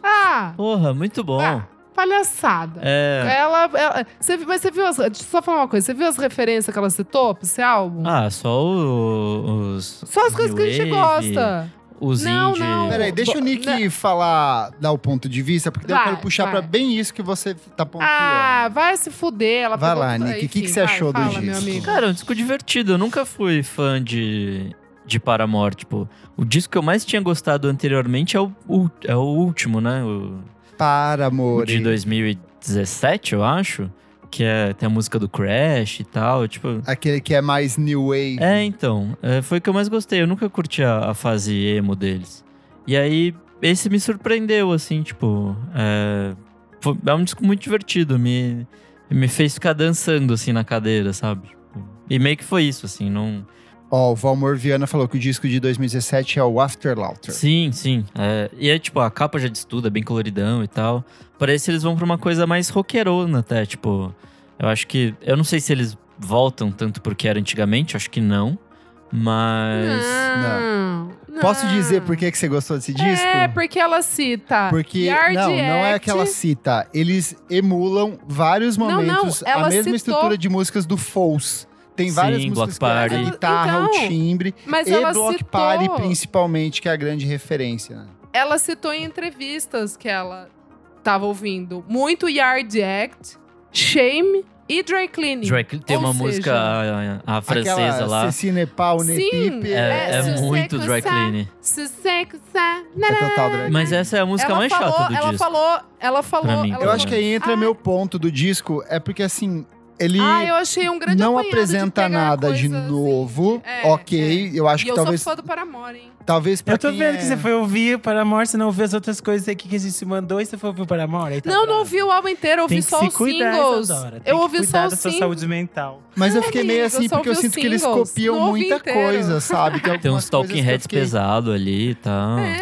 Ah, Porra, muito bom. ah, palhaçada. É. Ela, ela- você, mas você viu as, deixa eu só falar uma coisa, você viu as referências que ela citou pra esse álbum? Ah, só o- os. Só as coisas que a gente gosta. Os Não, indie. não. Peraí, deixa o Nick né? falar, dar o ponto de vista, porque daí eu Vai, quero puxar vai. pra bem isso que você tá pontuando. Ah, vai se fuder. Ela Vai lá, Nick, o que que você vai, achou do fala, meu disco? Cara, é um disco divertido. Eu nunca fui fã de, de Paramore. Tipo, o disco que eu mais tinha gostado anteriormente é o, o- é o último, né? O, Para, o amor. de 2017, eu acho. Que é, tem a música do Crash e tal. Tipo. Aquele que é mais new wave. É, então. é, foi o que eu mais gostei. Eu nunca curti a, a fase emo deles. E aí, esse me surpreendeu, assim, tipo. É, foi- é um disco muito divertido. Me, me fez ficar dançando, assim, na cadeira, sabe? E meio que foi isso, assim. Não. Ó, o Valmor Viana falou que o disco de 2017 é o After Laughter. Sim, sim. É, e é tipo, a capa já diz tudo, é bem coloridão e tal. Parece que eles vão pra uma coisa mais rockerona até, tipo. Eu acho que. Eu não sei se eles voltam tanto porque era antigamente, acho que não. Mas. Não, não. Posso dizer por que, que você gostou desse disco? É, porque ela cita. Porque, Yard não, não é Act. que ela cita. Eles emulam vários Não, não, momentos, ela a mesma citou- estrutura de músicas do Foles. Tem Sim, várias Block músicas que é Party. a guitarra, o Então, timbre Mas e ela Block citou. Party, principalmente, que é a grande referência. né? Ela citou em entrevistas que ela tava ouvindo muito Yard Act, Shame e Dry Cleaning. Dry Clean- tem Ou uma seja, música a, a francesa Aquela lá. Cecine Paul, Sim. É, É, é se muito dry coçar- clean. Sossego, sa- É total. Mas essa é a música ela mais falou, chata do ela disco. falou, ela falou, ela Eu pelo acho que falou- aí entra Ah, meu ponto do disco, é porque assim, ele Ah, eu achei um grande não de apresenta pegar nada de coisas, novo. assim, é, ok, eu acho E que eu talvez, sou fã do Paramore, hein? talvez pra Eu tô quem vendo é... que você foi ouvir Paramore, você não ouviu as outras coisas aqui que a gente mandou e você foi ouvir Paramore. aí tá não, não bravo. ouvi o álbum inteiro, eu ouvi Tem só se os cuidar, singles. Tem Eu que ouvi só da os sua singles. saúde mental. Mas eu fiquei meio assim, eu porque eu sinto que eles singles, copiam não muita inteiro. coisa, sabe? Tem algumas uns Talking eu Heads fiquei- pesado ali e tal. É,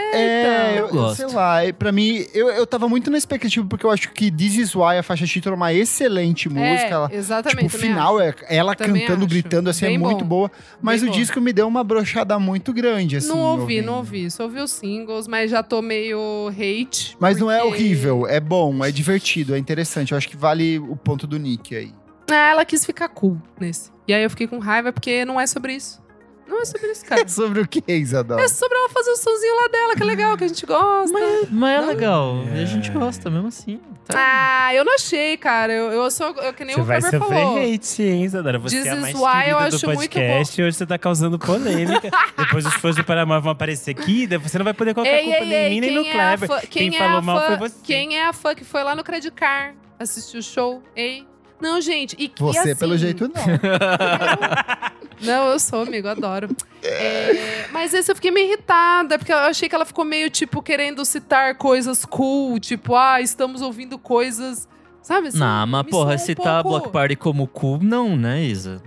então. eu, Eu gosto. sei lá, pra mim, eu, eu tava muito na expectativa, porque eu acho que This Is Why, a faixa título, é uma excelente música. Ela, É, exatamente. tipo, o final, acho. é ela Também cantando, acho. gritando, assim, é Bem muito bom. boa. Mas Bem o bom. disco me deu uma brochada muito grande, assim. Não ouvi, ouvindo. não ouvi. Só ouvi os singles, mas já tô meio hate. Mas não é porque- horrível, é bom, é divertido, é interessante. Eu acho que vale o ponto do Nick aí. Ah, ela quis ficar cool nesse. E aí eu fiquei com raiva porque não é sobre isso. Não é sobre isso, cara. É sobre o que, Isadora? É sobre ela fazer o sonzinho lá dela, que é legal, que a gente gosta. Mas é legal. É. E a gente gosta mesmo assim. Tá. Ah, eu não achei, cara. Eu, eu sou eu, que nem Você o vai Kleber sofrer falou. hate, hein, Isadora? Você This é a is mais why eu querida do podcast e hoje você tá causando polêmica. Depois os fãs do Paramore vão aparecer aqui, você não vai poder colocar Ei, culpa ei, nem em mim nem no é Kleber. Quem, quem é falou a mal fã- foi você. Quem é a fã que foi lá no Credicar assistir o show? Ei? Não, gente. E, e Você, assim, pelo jeito, não. Não, eu sou, amigo, adoro. É, mas esse eu fiquei meio irritada, porque eu achei que ela ficou meio, tipo, querendo citar coisas cool, tipo, ah, estamos ouvindo coisas. Sabe assim? Não, mas porra, um citar pouco- Block Party como cool, não, né, Isa?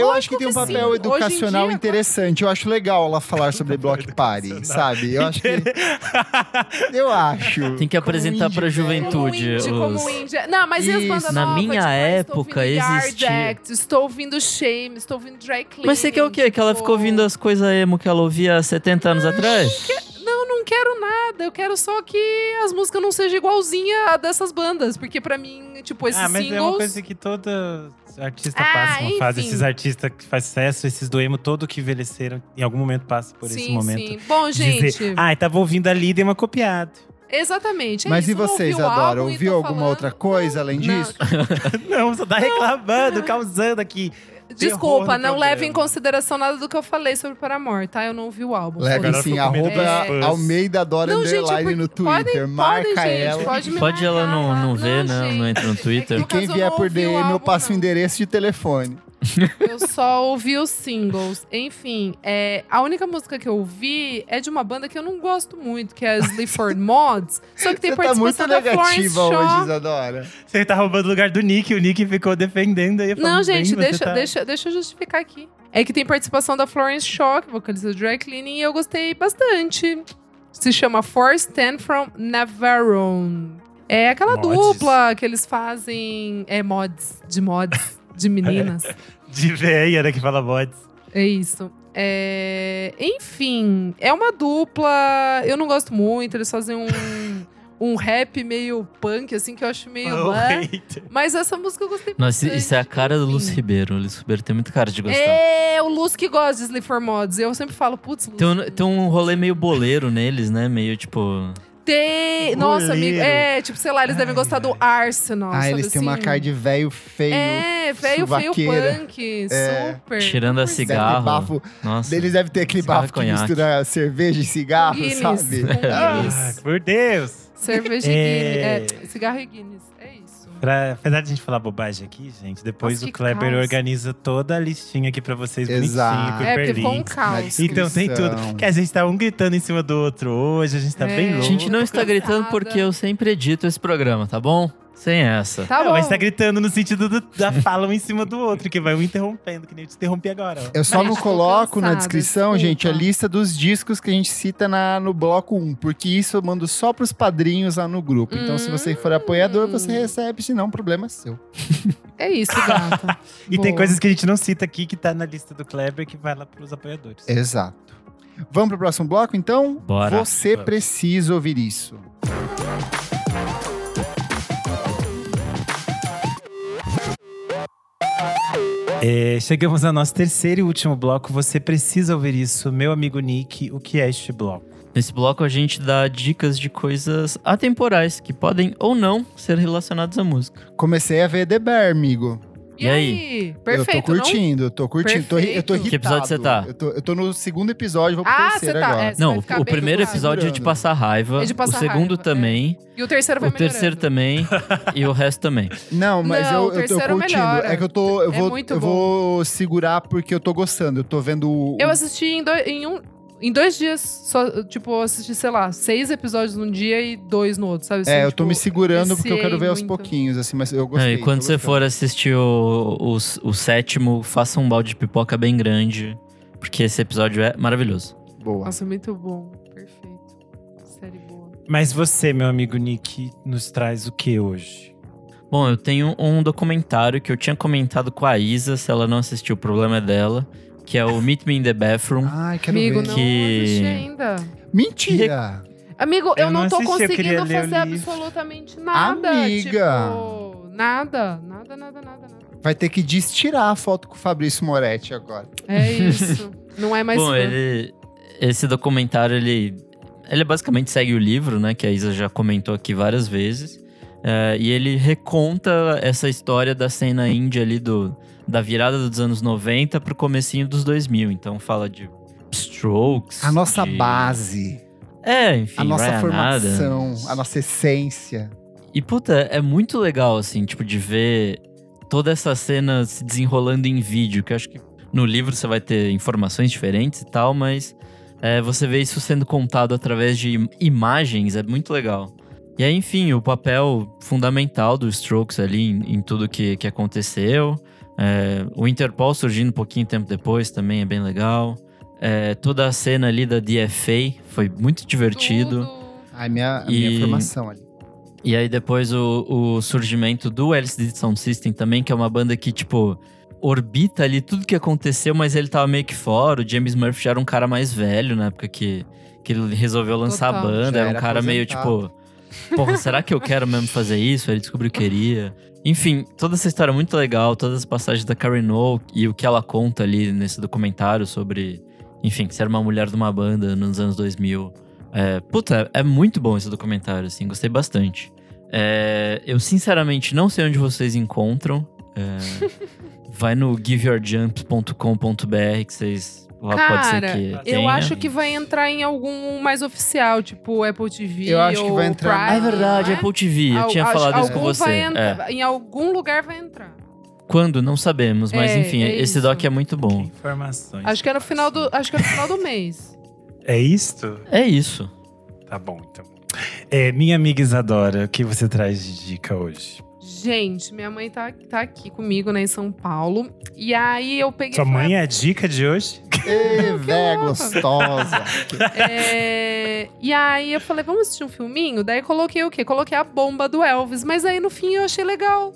Eu acho que tem um papel sim. educacional dia, interessante. Eu acho legal ela falar sobre Block Party, sabe? Eu acho que. Eu acho. Tem que Como apresentar pra né? juventude. Como indie, como os- indie. Não, mas e as bandas Na novas? minha tipo, época, estou ouvindo existia- Act, estou ouvindo Shame, estou ouvindo Dry Cleaning. Mas você quer o quê? Que ela tipo, ficou ouvindo as coisas emo que ela ouvia há 70 anos atrás? Não, não quero nada. Eu quero só que as músicas não sejam igualzinha a dessas bandas. Porque pra mim, tipo, esses Ah, mas singles... é uma coisa que todo artista Ah, passa uma fase. Esses artistas que fazem sucesso, esses do emo, todo que envelheceram, em algum momento passa por esse sim, momento. sim. Bom, gente, Dizer, ah, tava ouvindo ali e dei uma copiada. exatamente. é Mas isso, e não vocês, ouvi o álbum Adora? Ouviu alguma falando- outra coisa além Não. disso? Não, só tá reclamando, causando aqui. Desculpa, no não leve em consideração nada do que eu falei sobre Paramore, tá? Eu não ouvi o álbum. Leve Agora sim, arroba fãs. Almeida Dora Não, gente, Underline por- no Twitter. podem- Marca podem, gente, ela. pode me Pode ela não, não ver, né? gente. Não entra no Twitter. no Quem caso, eu vier não por ouvi o DM, eu álbum, passo o não. endereço de telefone. Eu só ouvi os singles. Enfim, é, a única música que eu ouvi é de uma banda que eu não gosto muito, que é a Sleaford Mods. Só que tem Você tá muito participação da Florence negativa Shaw. hoje, Isadora. Você tá roubando o lugar do Nick, o Nick ficou defendendo aí. Não, gente, deixa, tá- deixa, deixa eu justificar aqui. É que tem participação da Florence Shaw, que vocaliza do Dry Cleaning, e eu gostei bastante. Se chama For Stand From Navarone. É aquela Mods. dupla que eles fazem. É mods, de mods, de meninas. De veia, né, que fala mods. É isso. É, Enfim, é uma dupla. Eu não gosto muito. Eles fazem um, um rap meio punk, assim, que eu acho meio. Oh, hater. Mas essa música eu gostei Nossa, bastante. isso é a cara do. Lúcio Ribeiro. O Lúcio Ribeiro tem muita cara de gostar. É, o Luz que gosta de Sleep for Mods. Eu sempre falo, putz, Luz. Tem um, tem um rolê meio boleiro neles, né? Meio tipo. Tem. Nossa, amigo. É, tipo, sei lá, eles devem Ai, gostar do ai. Arsenal. Ah, eles têm uma assim? cara de velho feio. É, velho, feio punk. É. Super. Tirando a cigarro. bafo. Nossa. Eles devem ter aquele Cigarro bafo que conhaque. mistura cerveja e cigarro, Guinness, sabe? Ah. Ah, por Deus. Cerveja e É. Guinness. É, cigarro e Guinness. Pra, apesar de a gente falar bobagem aqui, gente, depois Nossa, o Kleber caos. organiza toda a listinha aqui pra vocês, Exato. bonitinho, com É, um hiperlinks. caos. Então tem tudo. Que a gente tá um gritando em cima do outro hoje, a gente tá É. bem A louco. gente não está gritando porque eu sempre edito esse programa, tá bom? Sem essa. Tá Não, bom. mas tá gritando no sentido do- da fala um em cima do outro, que vai um interrompendo, que nem eu te interrompi agora. ó. Eu só Mas não coloco na cansada, descrição, desculpa. gente, a lista dos discos que a gente cita na, no bloco 1, porque isso eu mando só pros padrinhos lá no grupo. Então, se você for apoiador, você Hum. recebe, se não, problema é seu. É isso, gata. E tem Boa. coisas que a gente não cita aqui que tá na lista do Kleber que vai lá pros apoiadores. Exato. Vamos pro próximo bloco, então? Bora. Você Vamos. precisa ouvir isso. É, chegamos ao nosso terceiro e último bloco. Você precisa ouvir isso, meu amigo Nick. O que é este bloco? Nesse bloco a gente dá dicas de coisas atemporais que podem ou não ser relacionadas à música. Comecei a ver The Bear, amigo. E, E aí? Perfeito, eu tô curtindo, eu tô curtindo. Tô, eu tô irritado. Que episódio você tá? Eu tô, eu tô no segundo episódio, vou pro Ah, terceiro tá, agora. é. Não, o, primeiro episódio é de passar raiva. É de passar o segundo raiva, também. não? E o terceiro vai O terceiro também. e o resto também. Não, mas Não, eu, eu tô curtindo. melhora. É que eu tô. Eu É vou, muito eu bom. vou segurar porque eu tô gostando. Eu tô vendo o. Eu assisti em dois, em um, em dois dias, só, tipo, eu assisti, sei lá, seis episódios num dia e dois no outro, sabe? assim, É, eu tô tipo, me segurando porque eu quero ver aos pouquinhos, assim, mas eu É, gostei. e quando você gostando. for assistir o, o, o sétimo, faça um balde de pipoca bem grande. Porque esse episódio é maravilhoso. Boa. Nossa, muito bom. Perfeito. Série boa. Mas você, meu amigo Nick, nos traz o que hoje? Bom, eu tenho um documentário que eu tinha comentado com a Isa, se ela não assistiu, o problema é dela. Que é o Meet Me in the Bathroom. Ai, quero Amigo, ver. não Que- assisti ainda. Mentira! Amigo, eu, Eu não não tô assisti, eu queria conseguindo ler o fazer livro. absolutamente nada. Amiga. Tipo, nada. Nada, nada, nada, nada. Vai ter que destirar a foto com o Fabrício Moretti agora. É isso. não é mais Bom, fã. ele, esse documentário, ele, ele basicamente segue o livro, né? Que a Isa já comentou aqui várias vezes. É, e ele reconta essa história da cena indie ali do, da virada dos anos 90 pro comecinho dos 2000. Então fala de Strokes. A nossa de- base, É, enfim, a nossa Ryan formação, Adams. a nossa essência. E, puta, é muito legal, assim, tipo, de ver toda essa cena se desenrolando em vídeo, que eu acho que no livro você vai ter informações diferentes e tal, mas é, você vê isso sendo contado através de im- imagens, é muito legal. E aí, enfim, o papel fundamental dos Strokes ali em, em tudo que, que aconteceu. É, o Interpol surgindo um pouquinho tempo depois também é bem legal. É, toda a cena ali da DFA foi muito divertido. Tudo. A minha, a E- minha formação ali. E aí depois o, o surgimento do LCD Sound System também, que é uma banda que, tipo, orbita ali tudo que aconteceu, mas ele tava meio que fora. O James Murphy já era um cara mais velho na época que, que ele resolveu lançar Total. a banda. Já Era um era cara meio aposentado. tipo, porra, será que eu quero mesmo fazer isso? Aí ele descobriu que queria. Enfim, toda essa história é muito legal, todas as passagens da Karen O e o que ela conta ali nesse documentário sobre, enfim, ser uma mulher de uma banda nos anos 2000. É, puta, é muito bom esse documentário, assim, gostei bastante. É, eu sinceramente não sei onde vocês encontram. É, vai no giveyourjump.com.br que vocês. Lá pode ser Cara, que eu tenha. acho que vai entrar em algum mais oficial, tipo Apple TV Eu acho que ou vai entrar- Ah, é Prime, verdade, é? Apple TV. Eu Al- tinha acho- falado isso com você. vai É. Em algum lugar vai entrar. Quando? Não sabemos, mas É, enfim, é esse isso. doc é muito bom. Informações. Acho que é no final do, acho que é no final do mês. É isto? É isso. Tá bom, então. É, minha amiga Isadora, o que você traz de dica hoje? Gente, minha mãe tá, tá aqui comigo, né, em São Paulo. E aí eu peguei. Sua mãe é a dica de hoje? Ê, véia gostosa. É, E aí eu falei, vamos assistir um filminho? Daí coloquei o quê? Coloquei a bomba do Elvis. Mas aí no fim eu achei legal.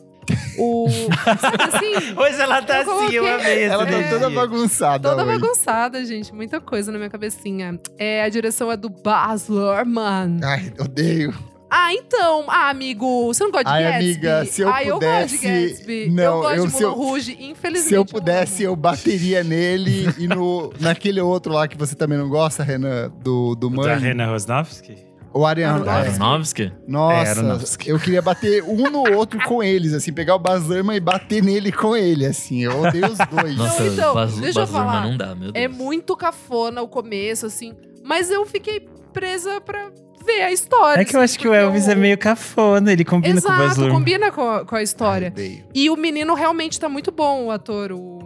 O. Assim? Hoje ela tá Eu assim, coloquei- eu amei Ela tá É. toda bagunçada Toda hoje. bagunçada, gente. Muita coisa na minha cabecinha. É, a direção é do Baz Luhrmann. Ai, odeio. Ah, então. Ah, amigo, você não gosta de Ai, Gatsby? amiga, se eu ah, eu gosto de pudesse- Gatsby. Não, eu gosto eu- de eu- Rouge, infelizmente. Se eu não pudesse, eu bateria nele e no, naquele outro lá que você também não gosta, Renan, do, do Da Mãe. Rena Rosnowski? O Ariano. Aronofsky. é. Nossa, É, Aronofsky. eu queria bater um no outro com eles, assim, pegar o Bazama e bater nele com ele, assim. Eu odeio os dois. Nossa, então, Baz, deixa eu falar. não dá, meu Deus. É muito cafona o começo, assim. Mas eu fiquei presa pra ver a história. É que eu assim, acho que o Elvis é meio cafona, ele combina com o Baz Exato, Luhrmann. combina com a, com a história. Odeio. E o menino realmente tá muito bom, o ator. O.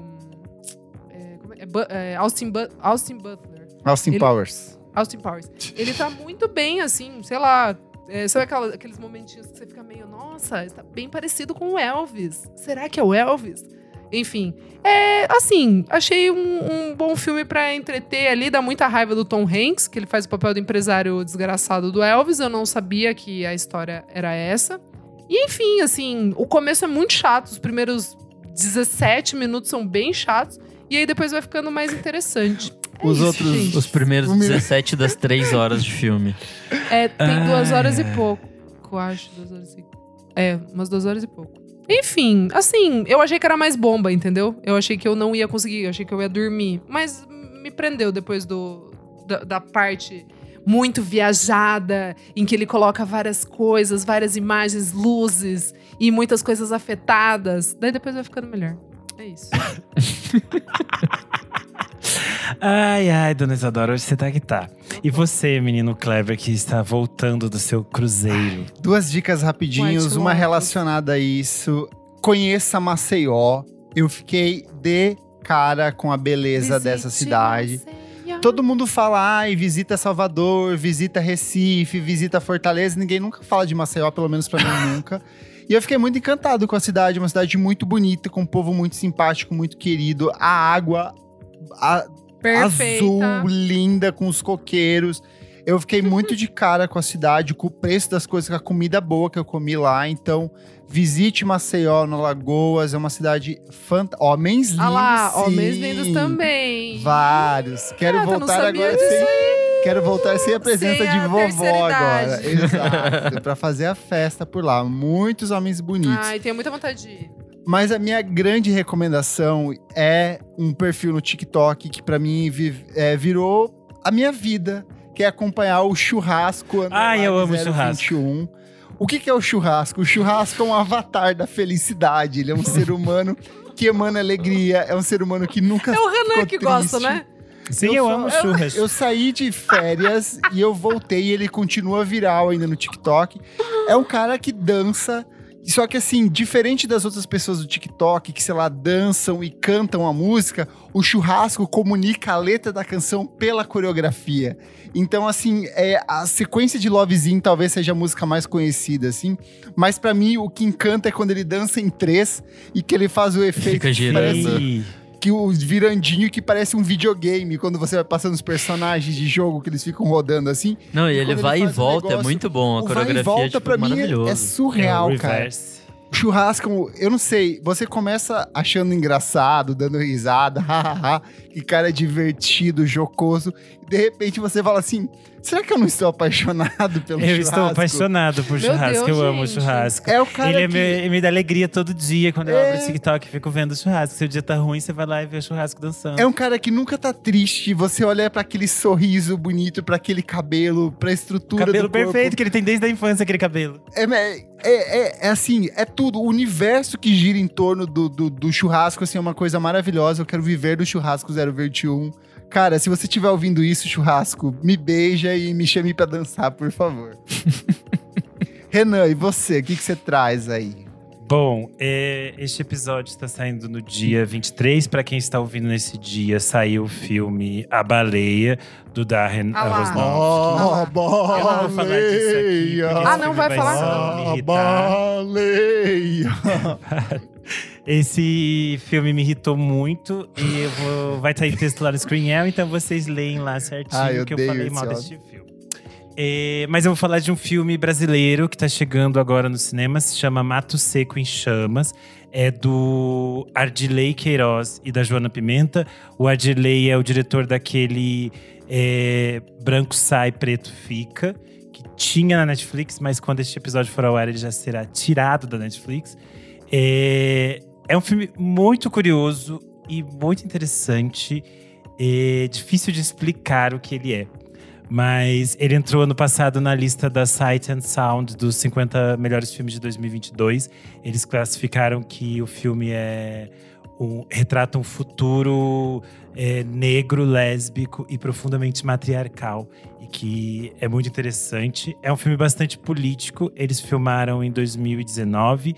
É, como é? É é, Austin, Bu- Austin Butler. Austin Ele- Powers. Austin Powers. Ele tá muito bem, assim, sei lá. É, sabe aquela- aqueles momentinhos que você fica meio, nossa, está bem parecido com o Elvis. Será que é o Elvis? Enfim, é assim, achei um, um bom filme pra entreter ali, dá muita raiva do Tom Hanks, que ele faz o papel do empresário desgraçado do Elvis. Eu não sabia que a história era essa. E enfim, assim, o começo é muito chato, os primeiros 17 minutos são bem chatos, e aí depois vai ficando mais interessante. É Os isso, outros- gente. Os primeiros Um minuto. 17 das 3 horas de filme. É, tem duas Ai, horas e pouco. Eu acho, duas horas e... É, umas duas horas e pouco. Enfim, assim, eu achei que era mais bomba, entendeu? Eu achei que eu não ia conseguir, eu achei que eu ia dormir. Mas me prendeu depois do, da, da parte muito viajada, em que ele coloca várias coisas, várias imagens, luzes e muitas coisas afetadas. Daí depois vai ficando melhor. É isso. Ai, ai, dona Isadora, hoje você tá que tá. E você, menino Clever, que está voltando do seu cruzeiro? Duas dicas rapidinhos, uma relacionada a isso. Conheça Maceió. Eu fiquei de cara com a beleza dessa Visite cidade. Maceió. Todo mundo fala, ai, visita Salvador, visita Recife, visita Fortaleza. Ninguém nunca fala de Maceió, pelo menos pra mim nunca. E eu fiquei muito encantado com a cidade, uma cidade muito bonita, com um povo muito simpático, muito querido. A água a- azul, linda, com os coqueiros. Eu fiquei muito de cara com a cidade, com o preço das coisas, com a comida boa que eu comi lá. Então, visite Maceió, no Lagoas. É uma cidade fantástica. Homens lindos. Ah lá, homens sim. lindos também. Vários. Quero Ah, voltar agora disso sem. Quero voltar sem a presença Sem de a vovó terceira agora. Exato. pra fazer a festa por lá. Muitos homens bonitos. Ai, tenho muita vontade de ir. Mas a minha grande recomendação é um perfil no TikTok que pra mim vi- é, virou a minha vida, que é acompanhar o churrasco. Ai, eu amo 021. O que, que é o churrasco? O churrasco é um avatar da felicidade. Ele é um ser humano que emana alegria. É um ser humano que nunca. É o Renan ficou que gosta, triste. né? Sim, Eu eu, só- amo churras. Eu saí de férias e eu voltei e ele continua viral ainda no TikTok. É um cara que dança Só que assim, diferente das outras pessoas do TikTok que, sei lá, dançam e cantam a música, o churrasco comunica a letra da canção pela coreografia. Então, assim, é, a sequência de Lovezinho talvez seja a música mais conhecida, assim. Mas para mim, o que encanta é quando ele dança em três e que ele faz o efeito Fica girando. parece- que o virandinho que parece um videogame, quando você vai passando os personagens de jogo que eles ficam rodando assim. Não, e ele vai ele e volta, é negócio, muito bom. A o vai e coreografia volta é tipo, pra mim é, maravilhoso. é surreal, É o cara. Churrasco, eu não sei, você começa achando engraçado, dando risada, hahaha, que cara divertido, jocoso, e de repente você fala assim: será que eu não estou apaixonado pelo Eu churrasco? estou apaixonado por Meu churrasco, Deus, eu amo gente. churrasco. É o cara Ele é que... me, me dá alegria todo dia quando eu É. abro o TikTok e fico vendo churrasco. Se o dia tá ruim, você vai lá e vê o churrasco dançando. É um cara que nunca tá triste. Você olha pra aquele sorriso bonito, pra aquele cabelo, pra estrutura cabelo do corpo. perfeito que ele tem desde a infância, aquele cabelo. É, é, é, é assim, é tudo. O universo que gira em torno do, do, do churrasco, assim, é uma coisa maravilhosa. Eu quero viver do churrasco 021. Cara, se você estiver ouvindo isso, churrasco, me beija e me chame pra dançar, por favor. Renan, e você? O que, que você traz aí? Bom, é, este episódio está saindo no dia 23. Para quem está ouvindo nesse dia, saiu o filme A Baleia, do Darren Ah. Aronofsky. Oh, Eu não vou falar disso aqui, Ah, não vai falar? só me A irritar. baleia. Esse filme me irritou muito e vou, vai estar em texto lá no Screen então vocês leem lá certinho Ah, eu que eu falei mal desse filme. É, mas eu vou falar de um filme brasileiro que está chegando agora no cinema, se chama Mato Seco em Chamas. É do Ardilei Queiroz e da Joana Pimenta. O Ardilei é o diretor daquele é, Branco Sai, Preto Fica, que tinha na Netflix, mas quando este episódio for ao ar, ele já será tirado da Netflix. É, é um filme muito curioso e muito interessante. É difícil de explicar o que ele é. Mas ele entrou ano passado na lista da Sight and Sound dos 50 melhores filmes de 2022. Eles classificaram que o filme é um, retrata um futuro é, negro, lésbico e profundamente matriarcal. E que é muito interessante. É um filme bastante político. Eles filmaram em 2019.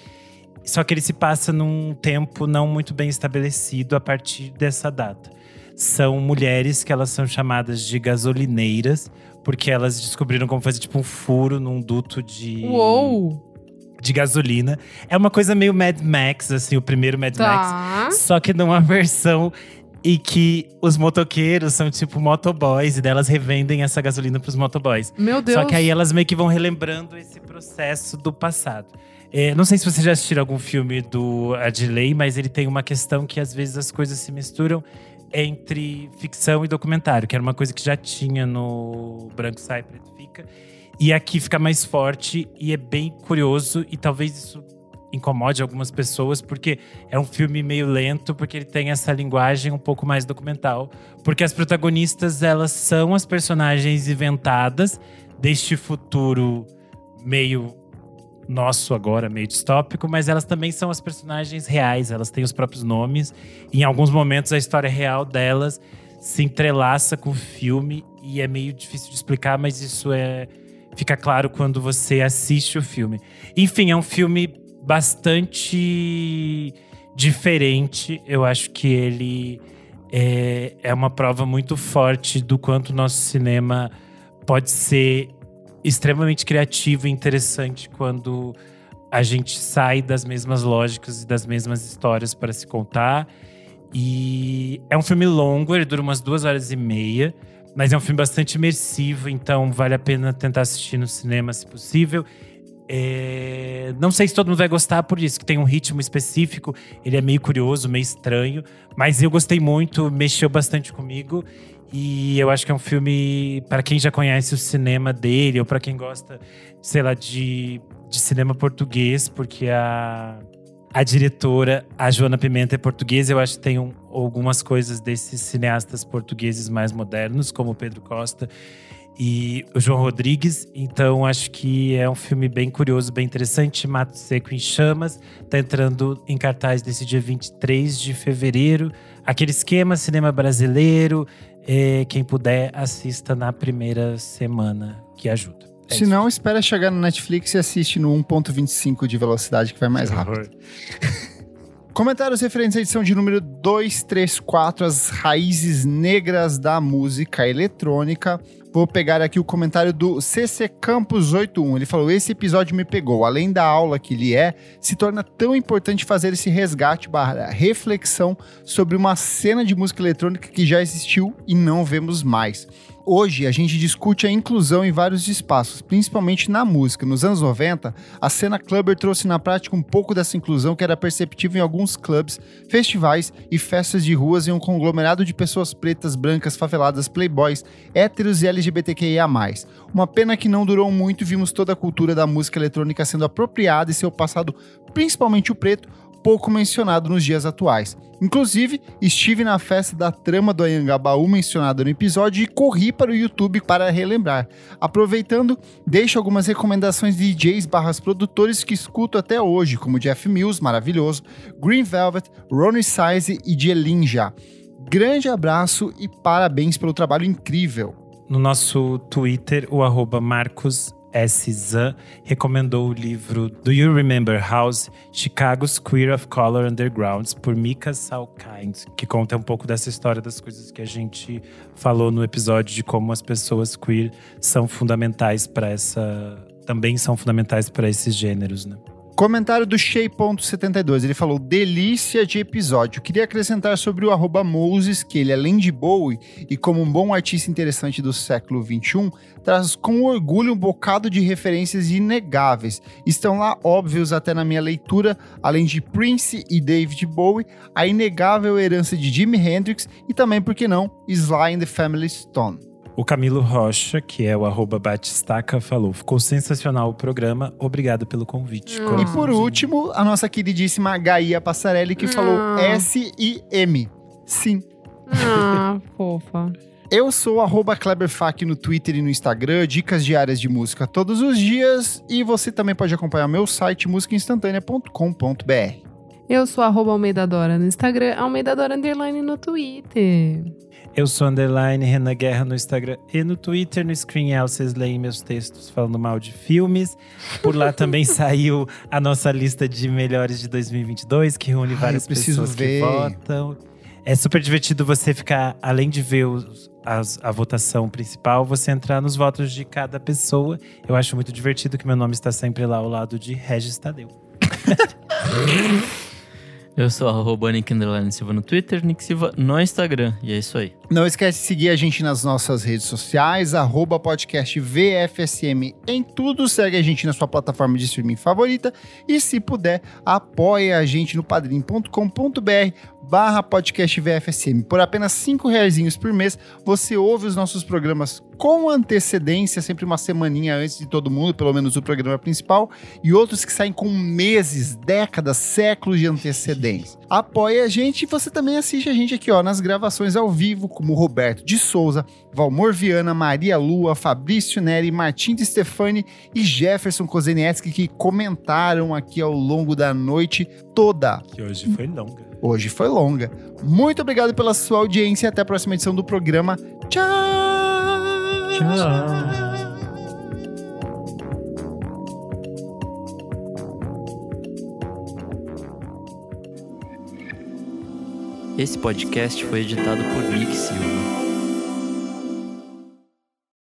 Só que ele se passa num tempo não muito bem estabelecido a partir dessa data. São mulheres que elas são chamadas de gasolineiras, porque elas descobriram como fazer tipo um furo num duto de, Uou! de gasolina. É uma coisa meio Mad Max, assim, o primeiro Mad Max. Tá. Só que numa versão e que os motoqueiros são tipo motoboys e delas revendem essa gasolina pros motoboys. Meu Deus. Só que aí elas meio que vão relembrando esse processo do passado. É, não sei se vocês já assistiram algum filme do Adley, mas ele tem uma questão que às vezes as coisas se misturam entre ficção e documentário, que era uma coisa que já tinha no Branco Sai, Preto Fica. E aqui fica mais forte e é bem curioso, e talvez isso incomode algumas pessoas, porque é um filme meio lento, porque ele tem essa linguagem um pouco mais documental. Porque as protagonistas, elas são as personagens inventadas deste futuro meio nosso agora, meio distópico, mas elas também são as personagens reais, elas têm os próprios nomes. Em alguns momentos a história real delas se entrelaça com o filme e é meio difícil de explicar, mas isso é fica claro quando você assiste o filme. Enfim, é um filme bastante diferente. Eu acho que ele é, é uma prova muito forte do quanto o nosso cinema pode ser extremamente criativo e interessante quando a gente sai das mesmas lógicas e das mesmas histórias para se contar. E é um filme longo, ele dura umas duas horas e meia, mas é um filme bastante imersivo, então vale a pena tentar assistir no cinema se possível. É, Não sei se todo mundo vai gostar por isso, que tem um ritmo específico, ele é meio curioso, meio estranho, mas eu gostei muito, mexeu bastante comigo. E eu acho que é um filme para quem já conhece o cinema dele, ou para quem gosta, sei lá, de, de cinema português, porque a, a diretora, a Joana Pimenta, é portuguesa. Eu acho que tem um- algumas coisas desses cineastas portugueses mais modernos, como Pedro Costa e o João Rodrigues. Então, acho que é um filme bem curioso, bem interessante. Mato Seco em Chamas. Tá entrando em cartaz desse dia 23 de fevereiro. Aquele esquema cinema brasileiro. É, quem puder, assista na primeira semana, que ajuda. É Se não, espera chegar no Netflix e assiste no 1.25 de velocidade, que vai mais rápido. Comentários referentes à edição de número 234, As Raízes Negras da Música Eletrônica. Vou pegar aqui o comentário do CC Campos 81. Ele falou: Esse episódio me pegou. Além da aula que ele é, se torna tão importante fazer esse resgate barra reflexão sobre uma cena de música eletrônica que já existiu e não vemos mais. Hoje a gente discute a inclusão em vários espaços, principalmente na música. Nos anos 90, a cena clubber trouxe na prática um pouco dessa inclusão que era perceptível em alguns clubes, festivais e festas de ruas em um conglomerado de pessoas pretas, brancas, faveladas, playboys, héteros e LGBTQIA+. Uma pena que não durou muito vimos toda a cultura da música eletrônica sendo apropriada e seu passado, principalmente o preto, pouco mencionado nos dias atuais. Inclusive, estive na festa da trama do Anhangabaú mencionada no episódio e corri para o YouTube para relembrar. Aproveitando, deixo algumas recomendações de DJs barras produtores que escuto até hoje, como Jeff Mills, maravilhoso, Green Velvet, Ronnie Size e Dielinja. Grande abraço e parabéns pelo trabalho incrível. No nosso Twitter, o arroba Marcos S. Zan recomendou o livro Do You Remember House? Chicago's Queer of Color Undergrounds, por Mika Salkind, que conta um pouco dessa história das coisas que a gente falou no episódio de como as pessoas queer são fundamentais para essa. também são fundamentais para esses gêneros, né? Comentário do Shea.72, ele falou, delícia de episódio. Queria acrescentar sobre o arroba Moses, que ele além de Bowie e como um bom artista interessante do século XXI, traz com orgulho um bocado de referências inegáveis. Estão lá óbvios até na minha leitura, além de Prince e David Bowie, a inegável herança de Jimi Hendrix e também, por que não, Sly and the Family Stone. O Camilo Rocha, que é o arroba Batistaca, falou: ficou sensacional o programa, obrigado pelo convite. Hum. E por último, a nossa queridíssima Gaia Passarelli, que falou Não. S-I-M. Sim. Ah, fofa. Eu sou arroba Kleberfac no Twitter e no Instagram, dicas diárias de música todos os dias. E você também pode acompanhar meu site musicainstantanea.com.br. Eu sou arroba Almeida Dora no Instagram, Almeida Dora Underline no Twitter. Eu sou underline Renan Guerra no Instagram e no Twitter. No Screen Out, vocês leem meus textos falando mal de filmes. Por lá também saiu a nossa lista de melhores de 2022, que reúne várias pessoas ver. que votam. É super divertido você ficar, além de ver os- as- a votação principal, você entrar nos votos de cada pessoa. Eu acho muito divertido que meu nome está sempre lá ao lado de Regis Tadeu. Eu sou arroba Nick Silva no Twitter, Nick Silva no Instagram. E é isso aí. Não esquece de seguir a gente nas nossas redes sociais, arroba podcast VFSM em tudo. Segue a gente na sua plataforma de streaming favorita. E se puder, apoie a gente no padrim.com.br barra podcast VFSM. Por apenas cinco reaisinhos por mês, você ouve os nossos programas com antecedência, sempre uma semaninha antes de todo mundo, pelo menos o programa principal, e outros que saem com meses, décadas, séculos de antecedência. Apoie a gente e você também assiste a gente aqui ó, nas gravações ao vivo, como Roberto de Souza, Valmor Viana, Maria Lua, Fabrício Neri, Martim de Stefani e Jefferson Kozenieski que comentaram aqui ao longo da noite toda. Que hoje foi longa. Hoje foi longa. Muito obrigado pela sua audiência e até a próxima edição do programa. Tchau! Esse podcast foi editado por Nick Silva.